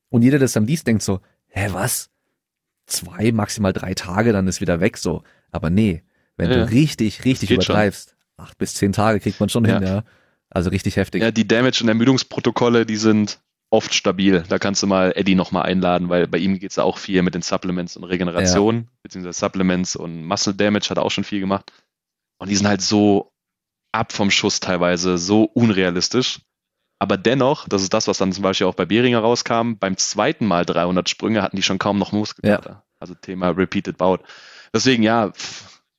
[SPEAKER 1] Und jeder, der das dann liest, denkt so, hä, was? Zwei, maximal drei Tage, dann ist wieder weg so. Aber nee, wenn ja, du richtig, richtig übertreibst. Acht bis zehn Tage kriegt man schon ja. hin, ja. Also richtig heftig.
[SPEAKER 2] Ja, die Damage- und Ermüdungsprotokolle, die sind oft stabil. Da kannst du mal Eddie nochmal einladen, weil bei ihm geht's auch viel mit den Supplements und Regeneration, ja. beziehungsweise Supplements und Muscle Damage hat er auch schon viel gemacht. Und die sind halt so ab vom Schuss teilweise, so unrealistisch. Aber dennoch, das ist das, was dann zum Beispiel auch bei Behringer rauskam, beim zweiten Mal 300 Sprünge hatten die schon kaum noch Muskelkater. Ja. Also Thema Repeated Bout. Deswegen, ja,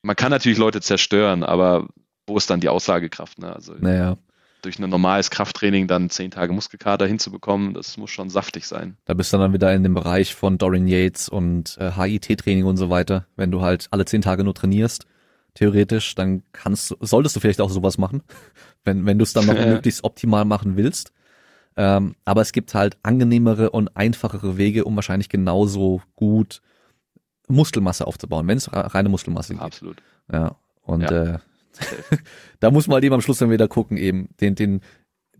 [SPEAKER 2] man kann natürlich Leute zerstören, aber wo ist dann die Aussagekraft? Ne? Also
[SPEAKER 1] naja.
[SPEAKER 2] durch ein normales Krafttraining dann zehn Tage Muskelkater hinzubekommen, das muss schon saftig sein.
[SPEAKER 1] Da bist du dann wieder in dem Bereich von Dorian Yates und äh, HIT-Training und so weiter. Wenn du halt alle zehn Tage nur trainierst, theoretisch, dann kannst solltest du vielleicht auch sowas machen [LAUGHS] wenn, wenn du es dann noch [LAUGHS] möglichst optimal machen willst. Ähm, aber es gibt halt angenehmere und einfachere Wege, um wahrscheinlich genauso gut Muskelmasse aufzubauen, wenn es reine Muskelmasse
[SPEAKER 2] geht. Absolut.
[SPEAKER 1] Ja. Und ja. Äh, [LAUGHS] da muss man halt eben am Schluss dann wieder gucken, eben den, den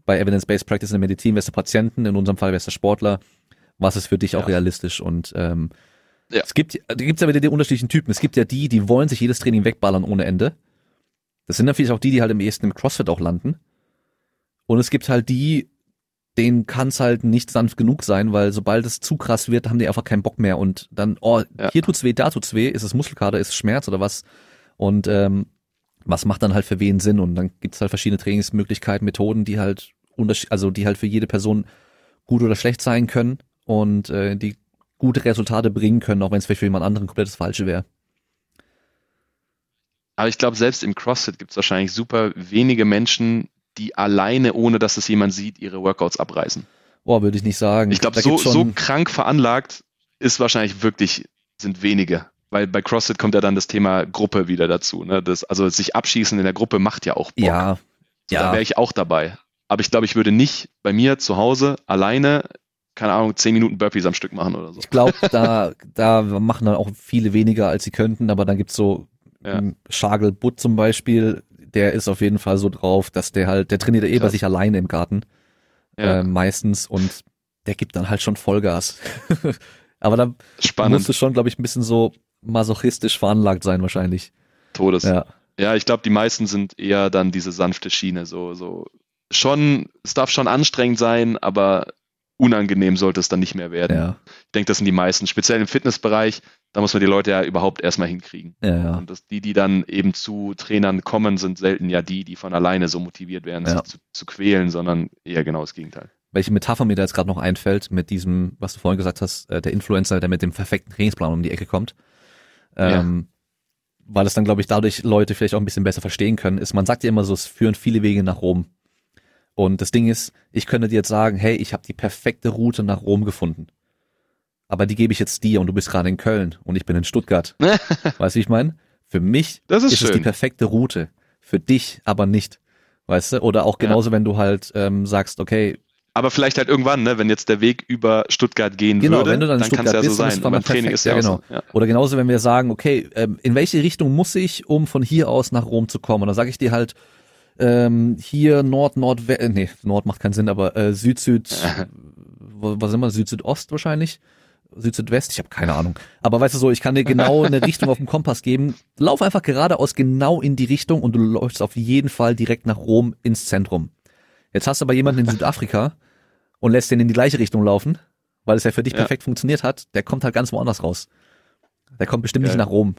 [SPEAKER 1] bei Evidence-Based Practice in der Medizin, wer ist der Patienten, in unserem Fall wer ist der Sportler, was ist für dich ja. auch realistisch und ähm, ja. es gibt, da gibt es ja wieder die unterschiedlichen Typen. Es gibt ja die, die wollen sich jedes Training wegballern ohne Ende. Das sind natürlich auch die, die halt im ehesten im CrossFit auch landen. Und es gibt halt die, denen kann es halt nicht sanft genug sein, weil sobald es zu krass wird, haben die einfach keinen Bock mehr und dann, oh, ja. hier tut's weh, da tut's weh, ist es Muskelkater, ist es Schmerz oder was? Und ähm, was macht dann halt für wen Sinn? Und dann gibt's halt verschiedene Trainingsmöglichkeiten, Methoden, die halt unterschied also die halt für jede Person gut oder schlecht sein können und äh, die gute Resultate bringen können, auch wenn es vielleicht für jemand anderen komplett das Falsche wäre.
[SPEAKER 2] Aber ich glaube, selbst im CrossFit gibt es wahrscheinlich super wenige Menschen, die alleine, ohne dass es jemand sieht, ihre Workouts abreißen.
[SPEAKER 1] Boah, würde ich nicht sagen.
[SPEAKER 2] Ich glaube, so, so krank veranlagt ist wahrscheinlich wirklich, sind wenige. Weil bei CrossFit kommt ja dann das Thema Gruppe wieder dazu. Ne? Das, also sich abschießen in der Gruppe macht ja auch Bock.
[SPEAKER 1] Ja.
[SPEAKER 2] So, ja. Da wäre ich auch dabei. Aber ich glaube, ich würde nicht bei mir zu Hause alleine, keine Ahnung, zehn Minuten Burpees am Stück machen oder so.
[SPEAKER 1] Ich glaube, da, da machen dann auch viele weniger, als sie könnten, aber dann gibt's so ja. Schagel Butt zum Beispiel, der ist auf jeden Fall so drauf, dass der halt, der trainiert eh bei sich alleine im Garten. Ja. Äh, meistens und der gibt dann halt schon Vollgas. [LAUGHS] Aber da Spannend. musst du schon, glaube ich, ein bisschen so masochistisch veranlagt sein wahrscheinlich.
[SPEAKER 2] Todes. Ja, ja ich glaube, die meisten sind eher dann diese sanfte Schiene, so, so schon, es darf schon anstrengend sein, aber unangenehm sollte es dann nicht mehr werden. Ja. Ich denke, das sind die meisten, speziell im Fitnessbereich, da muss man die Leute ja überhaupt erstmal hinkriegen.
[SPEAKER 1] Ja, ja.
[SPEAKER 2] Und das, die, die dann eben zu Trainern kommen, sind selten ja die, die von alleine so motiviert werden, sich zu, zu quälen, sondern eher genau das Gegenteil.
[SPEAKER 1] Welche Metapher mir da jetzt gerade noch einfällt, mit diesem, was du vorhin gesagt hast, äh, der Influencer, der mit dem perfekten Trainingsplan um die Ecke kommt. Ähm, weil es dann, glaube ich, dadurch Leute vielleicht auch ein bisschen besser verstehen können, ist, man sagt ja immer so, es führen viele Wege nach Rom. Und das Ding ist, ich könnte dir jetzt sagen, hey, ich habe die perfekte Route nach Rom gefunden. Aber die gebe ich jetzt dir und du bist gerade in Köln und ich bin in Stuttgart. [LAUGHS] weißt du, wie ich meine? Für mich
[SPEAKER 2] Das ist
[SPEAKER 1] ist es die perfekte Route. Für dich aber nicht. Weißt du? Oder auch
[SPEAKER 2] Ja.
[SPEAKER 1] genauso, wenn du halt ähm, sagst, okay,
[SPEAKER 2] Aber vielleicht halt irgendwann, ne, wenn jetzt der Weg über Stuttgart gehen
[SPEAKER 1] Genau,
[SPEAKER 2] würde,
[SPEAKER 1] wenn du dann
[SPEAKER 2] dann kann es ja so sein. Beim Training
[SPEAKER 1] perfekt,
[SPEAKER 2] ist ja,
[SPEAKER 1] genau.
[SPEAKER 2] so. Ja.
[SPEAKER 1] Oder genauso, wenn wir sagen, okay, ähm, in welche Richtung muss ich, um von hier aus nach Rom zu kommen? Und dann sage ich dir halt, ähm, hier Nord, Nord, äh, nee, Nord macht keinen Sinn, aber äh, Süd, Süd, [LAUGHS] wo, was wir, Süd, Südost wahrscheinlich? Süd, Südwest? Ich habe keine Ahnung. Aber weißt du so, ich kann dir genau eine [LAUGHS] Richtung auf dem Kompass geben. Lauf einfach geradeaus genau in die Richtung und du läufst auf jeden Fall direkt nach Rom ins Zentrum. Jetzt hast du aber jemanden in Südafrika und lässt den in die gleiche Richtung laufen, weil es ja für dich
[SPEAKER 2] Ja.
[SPEAKER 1] perfekt funktioniert hat, der kommt halt ganz woanders raus. Der kommt bestimmt nicht
[SPEAKER 2] Geil.
[SPEAKER 1] nach Rom.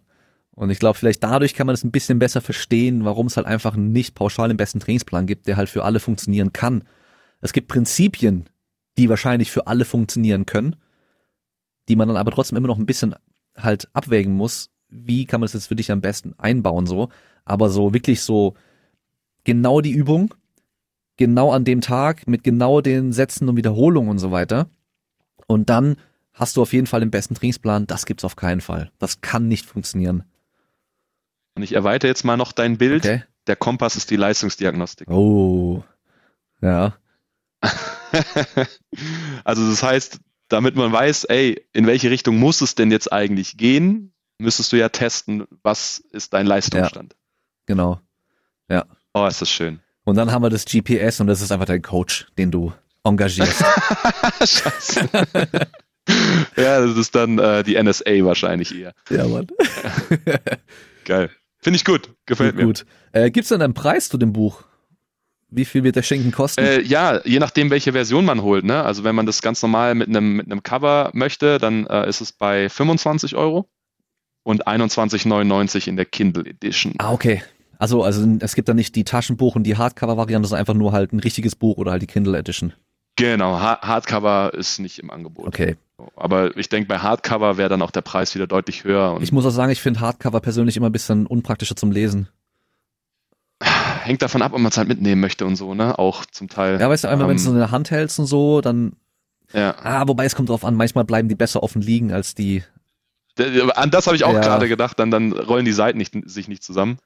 [SPEAKER 1] Und ich glaube, vielleicht dadurch kann man es ein bisschen besser verstehen, warum es halt einfach nicht pauschal den besten Trainingsplan gibt, der halt für alle funktionieren kann. Es gibt Prinzipien, die wahrscheinlich für alle funktionieren können, die man dann aber trotzdem immer noch ein bisschen halt abwägen muss, wie kann man das jetzt für dich am besten einbauen so. Aber so wirklich so genau die Übung, genau an dem Tag, mit genau den Sätzen und Wiederholungen und so weiter. Und dann hast du auf jeden Fall den besten Trainingsplan. Das gibt's auf keinen Fall. Das kann nicht funktionieren.
[SPEAKER 2] Und ich erweitere jetzt mal noch dein Bild.
[SPEAKER 1] Okay.
[SPEAKER 2] Der Kompass ist die Leistungsdiagnostik.
[SPEAKER 1] Oh. Ja. [LAUGHS]
[SPEAKER 2] also das heißt, damit man weiß, ey, in welche Richtung muss es denn jetzt eigentlich gehen, müsstest du ja testen, was ist dein Leistungsstand.
[SPEAKER 1] Genau.
[SPEAKER 2] Oh, ist das schön.
[SPEAKER 1] Und dann haben wir das GPS und das ist einfach dein Coach, den du engagierst.
[SPEAKER 2] Scheiße. [LAUGHS] ja, das ist dann äh, die NSA wahrscheinlich eher.
[SPEAKER 1] ja, Mann. [LAUGHS]
[SPEAKER 2] Geil. Finde ich gut. Gefällt mir.
[SPEAKER 1] gut. Äh, gibt's denn einen Preis zu dem Buch? Wie viel wird der Schinken kosten?
[SPEAKER 2] Äh, ja, je nachdem, welche Version man holt. Ne? Also wenn man das ganz normal mit einem mit einem Cover möchte, dann äh, ist es bei 25 Euro und 21,99 in der Kindle Edition.
[SPEAKER 1] ah, okay. Also, also es gibt da nicht die Taschenbuch und die Hardcover-Variante, sondern einfach nur halt ein richtiges Buch oder halt die Kindle Edition.
[SPEAKER 2] Genau, Ha- Hardcover ist nicht im Angebot.
[SPEAKER 1] Okay.
[SPEAKER 2] Aber ich denke, bei Hardcover wäre dann auch der Preis wieder deutlich höher
[SPEAKER 1] Ich muss auch sagen, ich finde Hardcover persönlich immer ein bisschen unpraktischer zum Lesen. [SIGHS]
[SPEAKER 2] hängt davon ab, ob man es halt mitnehmen möchte und so, ne? Auch zum Teil.
[SPEAKER 1] Ja, weißt du, einmal, wenn du
[SPEAKER 2] Ähm,
[SPEAKER 1] so in der Hand hältst und so, dann,
[SPEAKER 2] ja.
[SPEAKER 1] ah, wobei es kommt drauf an, manchmal bleiben die besser offen liegen als die,
[SPEAKER 2] An das habe ich auch
[SPEAKER 1] Ja.
[SPEAKER 2] gerade gedacht, dann, dann rollen die Seiten nicht, sich nicht zusammen.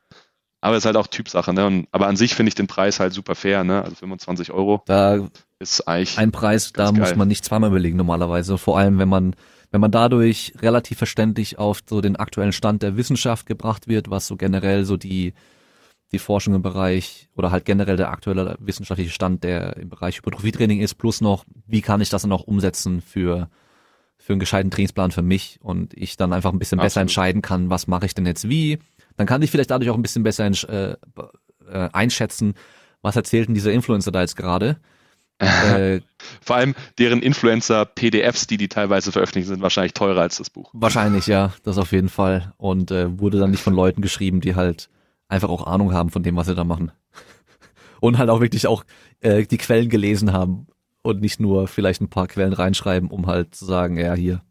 [SPEAKER 2] Aber es ist halt auch Typsache, ne? Und, aber an sich finde ich den Preis halt super fair, ne? Also 25 Euro
[SPEAKER 1] da
[SPEAKER 2] ist eigentlich.
[SPEAKER 1] ein Preis, da
[SPEAKER 2] Ganz
[SPEAKER 1] muss
[SPEAKER 2] geil.
[SPEAKER 1] man nicht zweimal überlegen normalerweise. Vor allem, wenn man, wenn man dadurch relativ verständlich auf so den aktuellen Stand der Wissenschaft gebracht wird, was so generell so die, die Forschung im Bereich oder halt generell der aktuelle wissenschaftliche Stand, der im Bereich Hypertrophietraining ist, plus noch, wie kann ich das dann auch umsetzen für, für einen gescheiten Trainingsplan für mich und ich dann einfach ein bisschen besser
[SPEAKER 2] Absolut.
[SPEAKER 1] entscheiden kann, was mache ich denn jetzt wie. Dann kann ich vielleicht dadurch auch ein bisschen besser äh, äh, einschätzen, was erzählt denn dieser Influencer da jetzt gerade. [LAUGHS] Äh,
[SPEAKER 2] Vor allem deren Influencer-PDFs, die die teilweise veröffentlichen, sind wahrscheinlich teurer als das Buch.
[SPEAKER 1] Wahrscheinlich, ja, das auf jeden Fall. Und äh, wurde dann nicht von Leuten geschrieben, die halt einfach auch Ahnung haben von dem, was sie da machen. [LAUGHS] Und halt auch wirklich auch äh, die Quellen gelesen haben und nicht nur vielleicht ein paar Quellen reinschreiben, um halt zu sagen, ja, hier,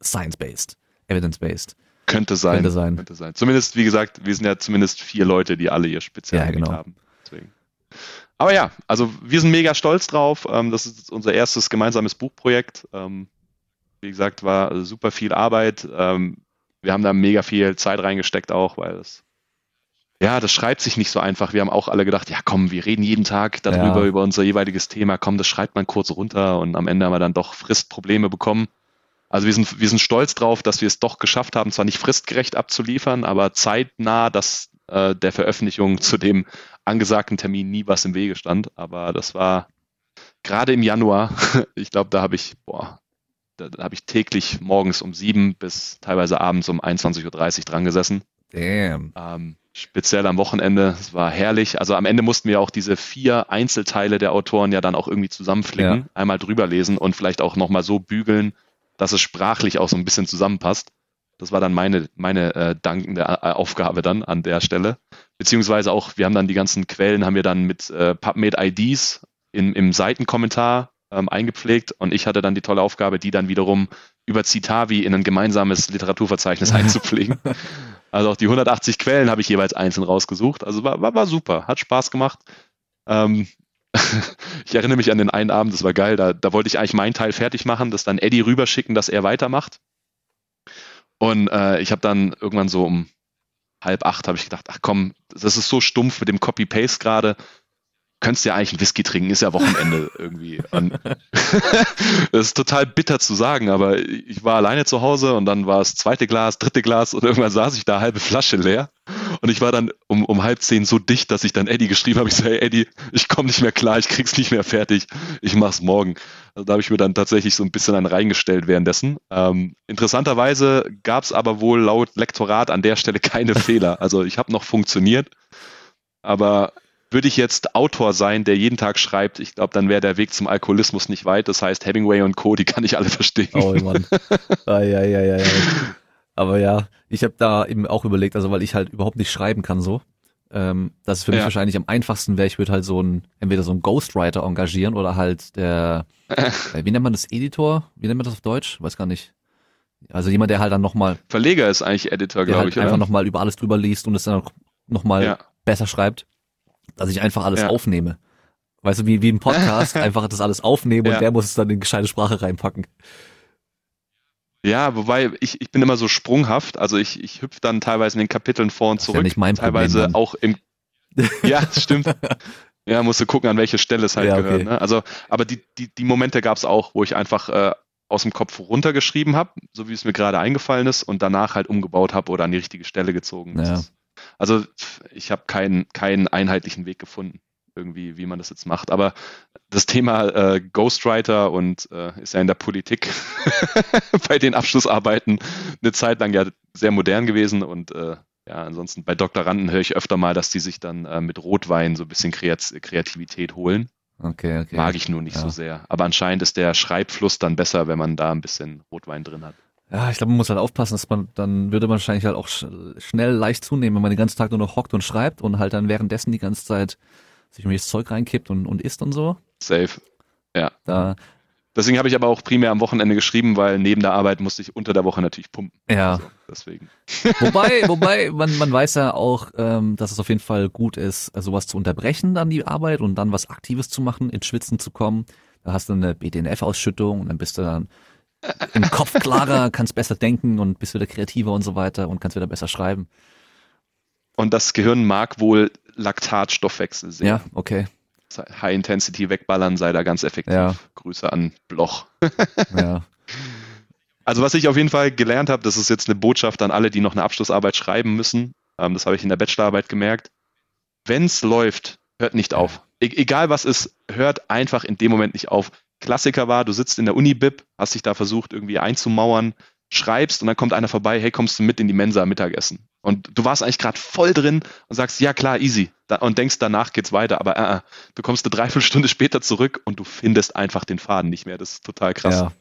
[SPEAKER 1] science-based, evidence-based.
[SPEAKER 2] Könnte sein.
[SPEAKER 1] Könnte sein.
[SPEAKER 2] Könnte sein. Zumindest, wie gesagt, wir sind ja zumindest vier Leute, die alle ihr Spezialgebiet
[SPEAKER 1] Ja, genau.
[SPEAKER 2] haben. Deswegen. Aber ja, also wir sind mega stolz drauf. Ähm, das ist unser erstes gemeinsames Buchprojekt. Ähm, wie gesagt, war super viel Arbeit. Ähm, wir haben da mega viel Zeit reingesteckt auch, weil das ja, das schreibt sich nicht so einfach. Wir haben auch alle gedacht, ja komm, wir reden jeden Tag darüber,
[SPEAKER 1] Ja.
[SPEAKER 2] über unser jeweiliges Thema. Komm, das schreibt man kurz runter und am Ende haben wir dann doch Fristprobleme bekommen. Also wir sind, wir sind stolz drauf, dass wir es doch geschafft haben, zwar nicht fristgerecht abzuliefern, aber zeitnah, dass äh, der Veröffentlichung zu dem angesagten Termin nie was im Wege stand. Aber das war gerade im Januar, [LAUGHS] ich glaube, da habe ich, boah, da, da habe ich täglich morgens um sieben bis teilweise abends um 21.30 Uhr dran gesessen.
[SPEAKER 1] Damn.
[SPEAKER 2] Ähm, speziell am Wochenende. Es war herrlich. Also am Ende mussten wir auch diese vier Einzelteile der Autoren ja dann auch irgendwie zusammenflicken,
[SPEAKER 1] Ja.
[SPEAKER 2] einmal drüber lesen und vielleicht auch nochmal so bügeln, dass es sprachlich auch so ein bisschen zusammenpasst. Das war dann meine, meine äh, dankende äh, Aufgabe dann an der Stelle. Beziehungsweise auch, wir haben dann die ganzen Quellen, haben wir dann mit äh, PubMed-IDs in, im Seitenkommentar ähm, eingepflegt und ich hatte dann die tolle Aufgabe, die dann wiederum über Citavi in ein gemeinsames Literaturverzeichnis [LAUGHS] einzupflegen. Also auch die 180 Quellen habe ich jeweils einzeln rausgesucht. Also war, war, war super, hat Spaß gemacht. Ähm, [LAUGHS] ich erinnere mich an den einen Abend, das war geil, da, da wollte ich eigentlich meinen Teil fertig machen, das dann Eddie rüberschicken, dass er weitermacht. Und äh, ich habe dann irgendwann so um halb acht habe ich gedacht, ach komm, das ist so stumpf mit dem Copy-Paste gerade könntest ja eigentlich einen Whisky trinken, ist ja Wochenende [LAUGHS] irgendwie. [LAUGHS] Das ist total bitter zu sagen, aber ich war alleine zu Hause und dann war es zweite Glas, dritte Glas und irgendwann saß ich da halbe Flasche leer. Und ich war dann um, um halb zehn so dicht, dass ich dann Eddie geschrieben habe. Ich so, hey Eddie, ich komme nicht mehr klar, ich krieg's nicht mehr fertig, ich mach's morgen. Also da habe ich mir dann tatsächlich so ein bisschen einen reingestellt währenddessen. Ähm, interessanterweise gab's aber wohl laut Lektorat an der Stelle keine [LAUGHS] Fehler. Also ich habe noch funktioniert. Aber würde ich jetzt Autor sein, der jeden Tag schreibt, ich glaube, dann wäre der Weg zum Alkoholismus nicht weit. Das heißt, Hemingway und Co., die kann ich alle verstehen. Oh Mann.
[SPEAKER 1] ah, ja, ja, ja, ja. Aber ja, ich habe da eben auch überlegt, also weil ich halt überhaupt nicht schreiben kann so. Ähm, das ist für mich ja. wahrscheinlich am einfachsten wäre, ich würde halt so ein, entweder so ein Ghostwriter engagieren oder halt der, [LAUGHS] äh, wie nennt man das, Editor? Wie nennt man das auf Deutsch? Weiß gar nicht. Also jemand, der halt dann nochmal.
[SPEAKER 2] Verleger ist eigentlich Editor, glaube halt ich.
[SPEAKER 1] Einfach nochmal über alles drüber liest und es dann nochmal ja. besser schreibt dass ich einfach alles ja. aufnehme. Weißt du, wie, wie ein Podcast, [LAUGHS] einfach das alles aufnehmen ja. und der muss es dann in gescheite Sprache reinpacken.
[SPEAKER 2] Ja, wobei ich, ich bin immer so sprunghaft, also ich, ich hüpfe dann teilweise in den Kapiteln vor und zurück. Das ist ja nicht mein teilweise Problem, auch im [LAUGHS] Ja, das stimmt. ja, musst du gucken, an welche Stelle es halt ja, gehört. Ne? Also, aber die, die, die Momente gab es auch, wo ich einfach äh, aus dem Kopf runtergeschrieben habe, so wie es mir gerade eingefallen ist, und danach halt umgebaut habe oder an die richtige Stelle gezogen. Ja. Ist, also ich habe keinen, keinen einheitlichen Weg gefunden, irgendwie, wie man das jetzt macht. Aber das Thema äh, Ghostwriter und äh, ist ja in der Politik [LAUGHS] bei den Abschlussarbeiten eine Zeit lang ja sehr modern gewesen und äh, ja, ansonsten bei Doktoranden höre ich öfter mal, dass die sich dann äh, mit Rotwein so ein bisschen Kreativität holen. Okay, okay. Mag ich nur nicht ja. so sehr. Aber anscheinend ist der Schreibfluss dann besser, wenn man da ein bisschen Rotwein drin hat.
[SPEAKER 1] Ja, ich glaube, man muss halt aufpassen, dass man, dann würde man wahrscheinlich halt auch schnell leicht zunehmen, wenn man den ganzen Tag nur noch hockt und schreibt und halt dann währenddessen die ganze Zeit sich das Zeug reinkippt und, und isst und so.
[SPEAKER 2] Safe. Ja. Da, Deswegen habe ich aber auch primär am Wochenende geschrieben, weil neben der Arbeit musste ich unter der Woche natürlich pumpen.
[SPEAKER 1] Ja. Also deswegen. [LAUGHS] Wobei, [LAUGHS] wobei, man, man weiß ja auch, ähm, dass es auf jeden Fall gut ist, sowas zu unterbrechen, dann die Arbeit und dann was Aktives zu machen, ins Schwitzen zu kommen. Da hast du eine BDNF-Ausschüttung und dann bist du dann im Kopf klarer, kannst besser denken und bist wieder kreativer und so weiter und kannst wieder besser schreiben.
[SPEAKER 2] Und das Gehirn mag wohl Laktatstoffwechsel sehen.
[SPEAKER 1] Ja, okay.
[SPEAKER 2] High Intensity wegballern sei da ganz effektiv. Ja. Grüße an Bloch. ja. Also was ich auf jeden Fall gelernt habe, das ist jetzt eine Botschaft an alle, die noch eine Abschlussarbeit schreiben müssen. Ähm, das habe ich in der Bachelorarbeit gemerkt. Wenn es läuft, hört nicht auf. E egal was ist, hört einfach in dem Moment nicht auf. Klassiker war, du sitzt in der Uni-Bib, hast dich da versucht irgendwie einzumauern, schreibst und dann kommt einer vorbei, hey, kommst du mit in die Mensa Mittagessen? Und du warst eigentlich gerade voll drin und sagst, ja klar, easy. und denkst, danach geht's weiter. Aber äh, äh, du kommst eine Dreiviertelstunde [LAUGHS] später zurück und du findest einfach den Faden nicht mehr. Das ist total krass. Ja.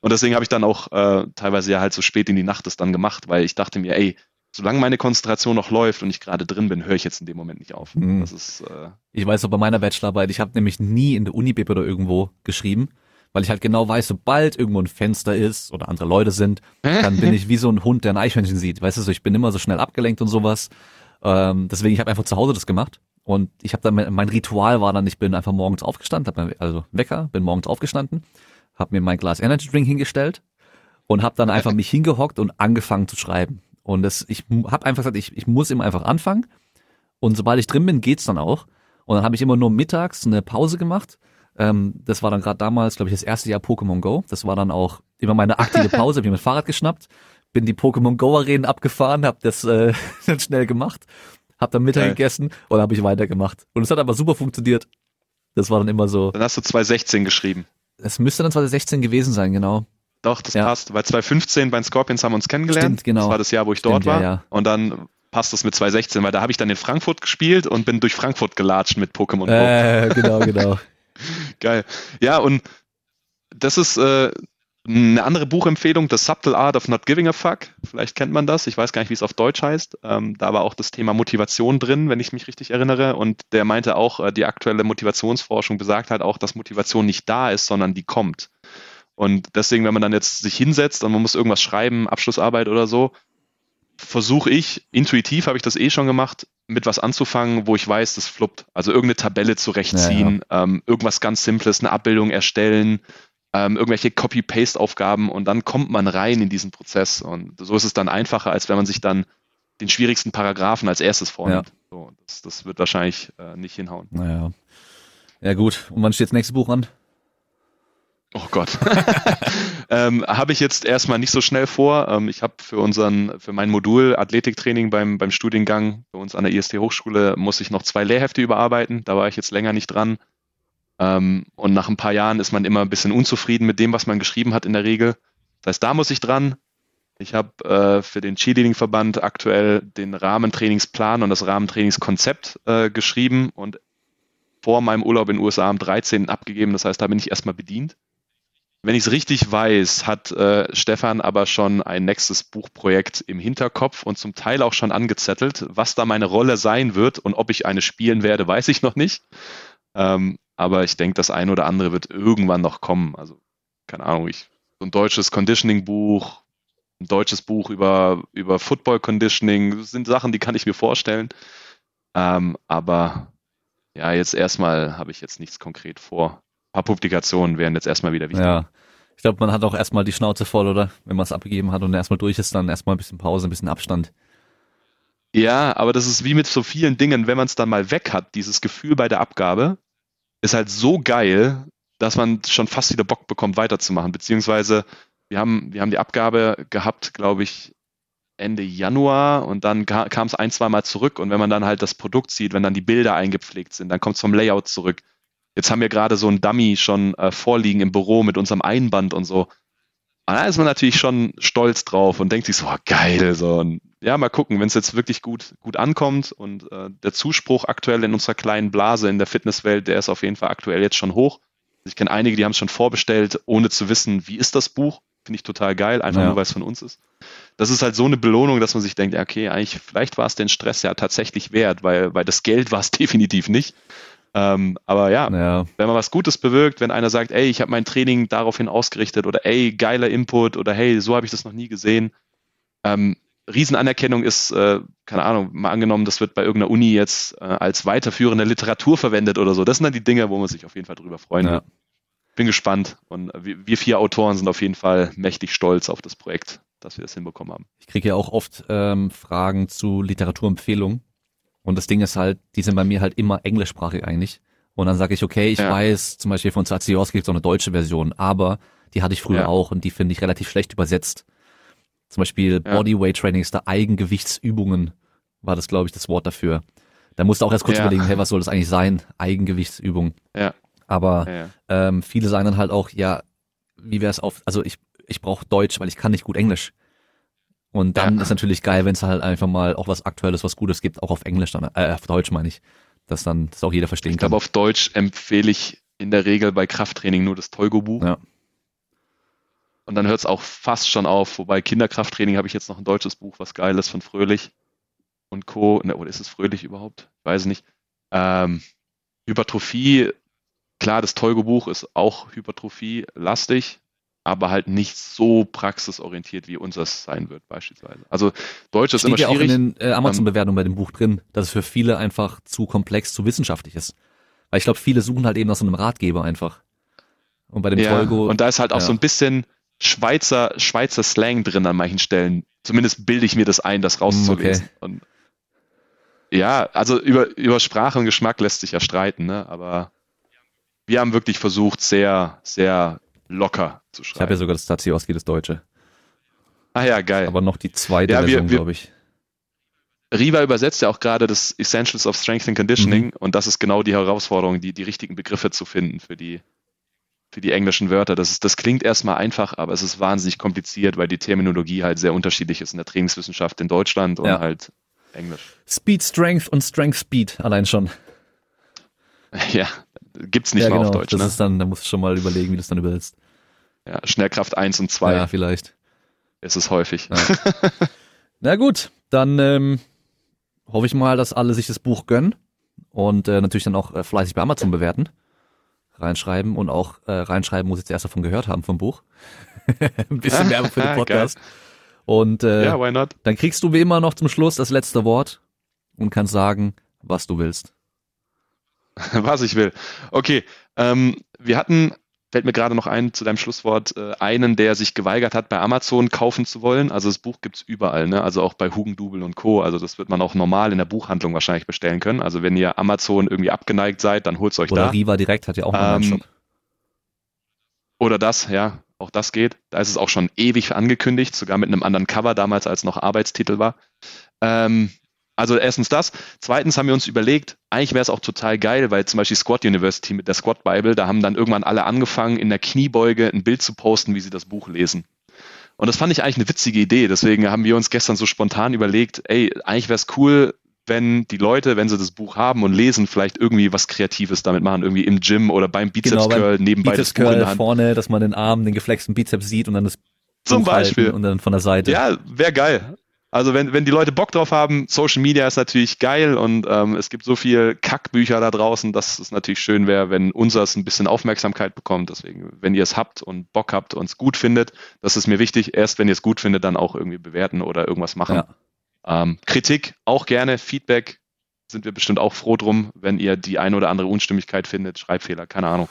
[SPEAKER 2] Und deswegen habe ich dann auch äh, teilweise ja halt so spät in die Nacht das dann gemacht, weil ich dachte mir, ey, solange meine Konzentration noch läuft und ich gerade drin bin, höre ich jetzt in dem Moment nicht auf. Mhm. Das ist,
[SPEAKER 1] äh ich weiß auch bei meiner Bachelorarbeit, ich habe nämlich nie in der Uni-Bib oder irgendwo geschrieben, weil ich halt genau weiß, sobald irgendwo ein Fenster ist oder andere Leute sind, dann bin ich [LAUGHS] wie so ein Hund, der ein Eichhörnchen sieht. Weißt du, so, ich bin immer so schnell abgelenkt und sowas. Ähm, deswegen, ich habe einfach zu Hause das gemacht. Und ich habe dann, mein Ritual war dann, ich bin einfach morgens aufgestanden, hab also Wecker, bin morgens aufgestanden, habe mir mein Glas Energy Drink hingestellt und habe dann einfach [LAUGHS] mich hingehockt und angefangen zu schreiben. Und das, ich habe einfach gesagt, ich, ich muss immer einfach anfangen. Und sobald ich drin bin, geht's dann auch. Und dann habe ich immer nur mittags eine Pause gemacht. Ähm, das war dann gerade damals, glaube ich, das erste Jahr Pokémon Go. Das war dann auch immer meine aktive [LAUGHS] Pause. Hab mir mein Fahrrad geschnappt, bin die Pokémon Go Arenen abgefahren, habe das äh, [LAUGHS] dann schnell gemacht, habe dann Mittag Geil. gegessen und habe ich weitergemacht. Und es hat aber super funktioniert. Das war dann immer so.
[SPEAKER 2] Dann hast du 2016 geschrieben.
[SPEAKER 1] Es müsste dann 2016 gewesen sein, genau.
[SPEAKER 2] Doch, das ja. passt, weil 2015 bei den Scorpions haben wir uns kennengelernt. Stimmt, genau. Das war das Jahr, wo ich Stimmt, dort war. Ja. Und dann passt das mit 2016, weil da habe ich dann in Frankfurt gespielt und bin durch Frankfurt gelatscht mit Pokémon Go.
[SPEAKER 1] Äh, genau, genau. [LAUGHS]
[SPEAKER 2] Geil. Ja, und das ist äh, eine andere Buchempfehlung, The Subtle Art of Not Giving a Fuck. Vielleicht kennt man das. Ich weiß gar nicht, wie es auf Deutsch heißt. Ähm, da war auch das Thema Motivation drin, wenn ich mich richtig erinnere. Und der meinte auch, äh, die aktuelle Motivationsforschung besagt halt auch, dass Motivation nicht da ist, sondern die kommt. Und deswegen, wenn man dann jetzt sich hinsetzt und man muss irgendwas schreiben, Abschlussarbeit oder so, versuche ich, intuitiv habe ich das eh schon gemacht, mit was anzufangen, wo ich weiß, das fluppt. Also irgendeine Tabelle zurechtziehen, ja, ja. Ähm, irgendwas ganz Simples, eine Abbildung erstellen, ähm, irgendwelche Copy-Paste-Aufgaben und dann kommt man rein in diesen Prozess. Und so ist es dann einfacher, als wenn man sich dann den schwierigsten Paragraphen als erstes vornimmt. Ja. So, das, das, wird wahrscheinlich äh, nicht hinhauen.
[SPEAKER 1] Naja. Ja gut. Und wann steht das nächste Buch an?
[SPEAKER 2] Oh Gott. [LAUGHS] ähm, habe ich jetzt erstmal nicht so schnell vor. Ähm, ich habe für unseren, für mein Modul Athletiktraining beim, beim Studiengang bei uns an der IST Hochschule muss ich noch zwei Lehrhefte überarbeiten. Da war ich jetzt länger nicht dran. Ähm, und nach ein paar Jahren ist man immer ein bisschen unzufrieden mit dem, was man geschrieben hat in der Regel. Das heißt, da muss ich dran. Ich habe äh, für den Cheerleading-Verband aktuell den Rahmentrainingsplan und das Rahmentrainingskonzept äh, geschrieben und vor meinem Urlaub in den USA am 13. abgegeben. Das heißt, da bin ich erstmal bedient. Wenn ich es richtig weiß, hat äh, Stefan aber schon ein nächstes Buchprojekt im Hinterkopf und zum Teil auch schon angezettelt. Was da meine Rolle sein wird und ob ich eine spielen werde, weiß ich noch nicht. Ähm, aber ich denke, das eine oder andere wird irgendwann noch kommen. Also, keine Ahnung, ich, so ein deutsches Conditioning-Buch, ein deutsches Buch über, über Football Conditioning, das sind Sachen, die kann ich mir vorstellen. Ähm, aber ja, jetzt erstmal habe ich jetzt nichts konkret vor paar Publikationen wären jetzt erstmal wieder wichtig.
[SPEAKER 1] Ja. Ich glaube, man hat auch erstmal die Schnauze voll, oder? Wenn man es abgegeben hat und erstmal durch ist, dann erstmal ein bisschen Pause, ein bisschen Abstand.
[SPEAKER 2] Ja, aber das ist wie mit so vielen Dingen, wenn man es dann mal weg hat, dieses Gefühl bei der Abgabe ist halt so geil, dass man schon fast wieder Bock bekommt, weiterzumachen. Beziehungsweise wir haben, wir haben die Abgabe gehabt, glaube ich, Ende Januar und dann kam es ein, zwei Mal zurück und wenn man dann halt das Produkt sieht, wenn dann die Bilder eingepflegt sind, dann kommt es vom Layout zurück. Jetzt haben wir gerade so ein Dummy schon äh, vorliegen im Büro mit unserem Einband und so. Und da ist man natürlich schon stolz drauf und denkt sich so, oh, geil, so. Und ja, mal gucken, wenn es jetzt wirklich gut, gut ankommt und äh, der Zuspruch aktuell in unserer kleinen Blase in der Fitnesswelt, der ist auf jeden Fall aktuell jetzt schon hoch. Ich kenne einige, die haben es schon vorbestellt, ohne zu wissen, wie ist das Buch. Finde ich total geil, einfach ja. nur, weil es von uns ist. Das ist halt so eine Belohnung, dass man sich denkt, okay, eigentlich, vielleicht war es den Stress ja tatsächlich wert, weil, weil das Geld war es [LAUGHS] definitiv nicht. Ähm, aber ja, ja, wenn man was Gutes bewirkt, wenn einer sagt, ey, ich habe mein Training daraufhin ausgerichtet oder ey, geiler Input oder hey, so habe ich das noch nie gesehen. Ähm, Riesenanerkennung ist, äh, keine Ahnung, mal angenommen, das wird bei irgendeiner Uni jetzt äh, als weiterführende Literatur verwendet oder so. Das sind dann die Dinge, wo man sich auf jeden Fall drüber freuen ja. wird. Bin gespannt und wir, wir vier Autoren sind auf jeden Fall mächtig stolz auf das Projekt, dass wir das hinbekommen haben.
[SPEAKER 1] Ich kriege ja auch oft ähm, Fragen zu Literaturempfehlungen und das Ding ist halt, die sind bei mir halt immer englischsprachig eigentlich. Und dann sage ich, okay, ich ja. weiß, zum Beispiel von Zaziorski gibt es auch eine deutsche Version, aber die hatte ich früher ja. auch und die finde ich relativ schlecht übersetzt. Zum Beispiel ja. Bodyweight Training ist da Eigengewichtsübungen, war das, glaube ich, das Wort dafür. Da musst du auch erst kurz überlegen, hey, was soll das eigentlich sein? Eigengewichtsübung. Ja. Aber. Ähm, viele sagen dann halt auch, ja, wie wäre es auf, also ich, ich brauche Deutsch, weil ich kann nicht gut Englisch. Und dann ja. ist natürlich geil, wenn es halt einfach mal auch was Aktuelles, was Gutes gibt, auch auf Englisch dann, äh, auf Deutsch meine ich, dass dann das auch jeder verstehen
[SPEAKER 2] ich
[SPEAKER 1] kann. Ich
[SPEAKER 2] glaube, auf Deutsch empfehle ich in der Regel bei Krafttraining nur das Tolgo-Buch. Ja. Und dann hört es auch fast schon auf, wobei Kinderkrafttraining habe ich jetzt noch ein deutsches Buch, was geil ist von Fröhlich und Co. Ne, oder ist es Fröhlich überhaupt? Ich weiß nicht. Ähm, Hypertrophie, klar, das Tolgo-Buch ist auch Hypertrophie-lastig, aber halt nicht so praxisorientiert, wie unseres sein wird beispielsweise. Also Deutsch ist Steht immer
[SPEAKER 1] schwierig.
[SPEAKER 2] Steht
[SPEAKER 1] ja auch in den äh, Amazon-Bewertungen bei dem Buch drin, dass es für viele einfach zu komplex, zu wissenschaftlich ist. Weil ich glaube, viele suchen halt eben nach so einem Ratgeber einfach.
[SPEAKER 2] Und bei dem ja, Tolgo. Und da ist halt auch ja. so ein bisschen Schweizer, Schweizer Slang drin an manchen Stellen. Zumindest bilde ich mir das ein, das rauszulesen. Okay. Und ja, also über, über Sprache und Geschmack lässt sich ja streiten, ne? aber wir haben wirklich versucht, sehr, sehr locker zu schreiben.
[SPEAKER 1] Ich habe ja sogar das Tazioski, das Deutsche.
[SPEAKER 2] Ah ja, geil.
[SPEAKER 1] Aber noch die zweite ja, Version, glaube ich.
[SPEAKER 2] Riva übersetzt ja auch gerade das Essentials of Strength and Conditioning mhm. und das ist genau die Herausforderung, die, die richtigen Begriffe zu finden für die, für die englischen Wörter. Das, ist, das klingt erstmal einfach, aber es ist wahnsinnig kompliziert, weil die Terminologie halt sehr unterschiedlich ist in der Trainingswissenschaft in Deutschland und ja. halt Englisch.
[SPEAKER 1] Speed Strength und Strength Speed allein schon. [LAUGHS]
[SPEAKER 2] Ja, gibt's nicht ja, mal genau. auf Deutsch.
[SPEAKER 1] Das
[SPEAKER 2] ne?
[SPEAKER 1] ist dann, da musst du schon mal überlegen, wie du das dann übersetzt.
[SPEAKER 2] Ja, Schnellkraft 1 und 2.
[SPEAKER 1] Ja, vielleicht.
[SPEAKER 2] Ist es häufig.
[SPEAKER 1] Ja. [LAUGHS] Na gut, dann ähm, hoffe ich mal, dass alle sich das Buch gönnen und äh, natürlich dann auch äh, fleißig bei Amazon bewerten, reinschreiben und auch äh, reinschreiben, muss ich jetzt erst davon gehört haben vom Buch. [LAUGHS] Ein bisschen Werbung für den Podcast. Und äh,
[SPEAKER 2] not?
[SPEAKER 1] dann kriegst du wie immer noch zum Schluss das letzte Wort und kannst sagen, was du willst. [LAUGHS]
[SPEAKER 2] Was ich will. Okay, ähm, wir hatten, fällt mir gerade noch ein zu deinem Schlusswort, äh, einen, der sich geweigert hat, bei Amazon kaufen zu wollen. Also das Buch gibt's überall, ne? also auch bei Hugendubel und Co. Also das wird man auch normal in der Buchhandlung wahrscheinlich bestellen können. Also wenn ihr Amazon irgendwie abgeneigt seid, dann holt's euch
[SPEAKER 1] Oder
[SPEAKER 2] da.
[SPEAKER 1] Riva direkt hat ja auch einen
[SPEAKER 2] Ähm,
[SPEAKER 1] Shop.
[SPEAKER 2] Oder das, ja, auch das geht. Da ist es auch schon ewig angekündigt, sogar mit einem anderen Cover damals, als noch Arbeitstitel war. Ähm, also erstens das. Zweitens haben wir uns überlegt, eigentlich wäre es auch total geil, weil zum Beispiel Squad University mit der Squad Bible, da haben dann irgendwann alle angefangen, in der Kniebeuge ein Bild zu posten, wie sie das Buch lesen. Und das fand ich eigentlich eine witzige Idee. Deswegen haben wir uns gestern so spontan überlegt, ey, eigentlich wäre es cool, wenn die Leute, wenn sie das Buch haben und lesen, vielleicht irgendwie was Kreatives damit machen, irgendwie im Gym oder beim Bizeps
[SPEAKER 1] Genau,
[SPEAKER 2] Curl nebenbei
[SPEAKER 1] Bizeps
[SPEAKER 2] das Buch in der
[SPEAKER 1] Curl
[SPEAKER 2] Hand.
[SPEAKER 1] vorne, dass man den Arm, den geflexten Bizeps sieht und dann das
[SPEAKER 2] Zum
[SPEAKER 1] Buch
[SPEAKER 2] Beispiel.
[SPEAKER 1] und dann von der Seite.
[SPEAKER 2] Ja, wäre geil. Also wenn, wenn die Leute Bock drauf haben, Social Media ist natürlich geil und ähm, es gibt so viel Kackbücher da draußen, dass es natürlich schön wäre, wenn unseres ein bisschen Aufmerksamkeit bekommt. Deswegen, wenn ihr es habt und Bock habt und es gut findet, das ist mir wichtig. Erst wenn ihr es gut findet, dann auch irgendwie bewerten oder irgendwas machen.
[SPEAKER 1] Ja.
[SPEAKER 2] Ähm, Kritik auch gerne, Feedback sind wir bestimmt auch froh drum, wenn ihr die eine oder andere Unstimmigkeit findet, Schreibfehler, keine Ahnung,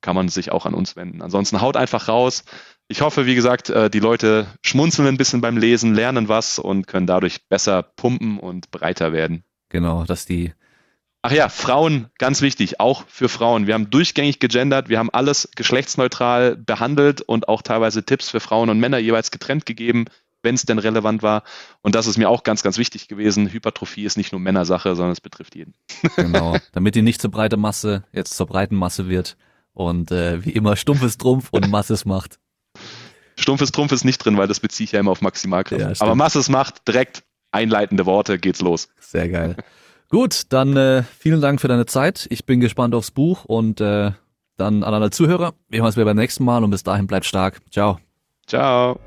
[SPEAKER 2] kann man sich auch an uns wenden. Ansonsten haut einfach raus. Ich hoffe, wie gesagt, äh, die Leute schmunzeln ein bisschen beim Lesen, lernen was und können dadurch besser pumpen und breiter werden.
[SPEAKER 1] Genau, dass die
[SPEAKER 2] Ach ja, Frauen, ganz wichtig, auch für Frauen. Wir haben durchgängig gegendert, wir haben alles geschlechtsneutral behandelt und auch teilweise Tipps für Frauen und Männer jeweils getrennt gegeben, wenn es denn relevant war. Und das ist mir auch ganz, ganz wichtig gewesen. Hypertrophie ist nicht nur Männersache, sondern es betrifft jeden. [LAUGHS]
[SPEAKER 1] Genau, damit die nicht zur breite Masse jetzt zur breiten Masse wird und äh, wie immer stumpfes Trumpf und Masses macht.
[SPEAKER 2] Stumpfes Trumpf ist nicht drin, weil das beziehe ich ja immer auf Maximalkraft.
[SPEAKER 1] Ja.
[SPEAKER 2] Aber Masses macht direkt einleitende Worte, geht's los.
[SPEAKER 1] Sehr geil. [LAUGHS] Gut, dann äh, vielen Dank für deine Zeit. Ich bin gespannt aufs Buch und äh, dann an alle Zuhörer. Wir hören uns wieder beim nächsten Mal und bis dahin bleibt stark. Ciao.
[SPEAKER 2] Ciao.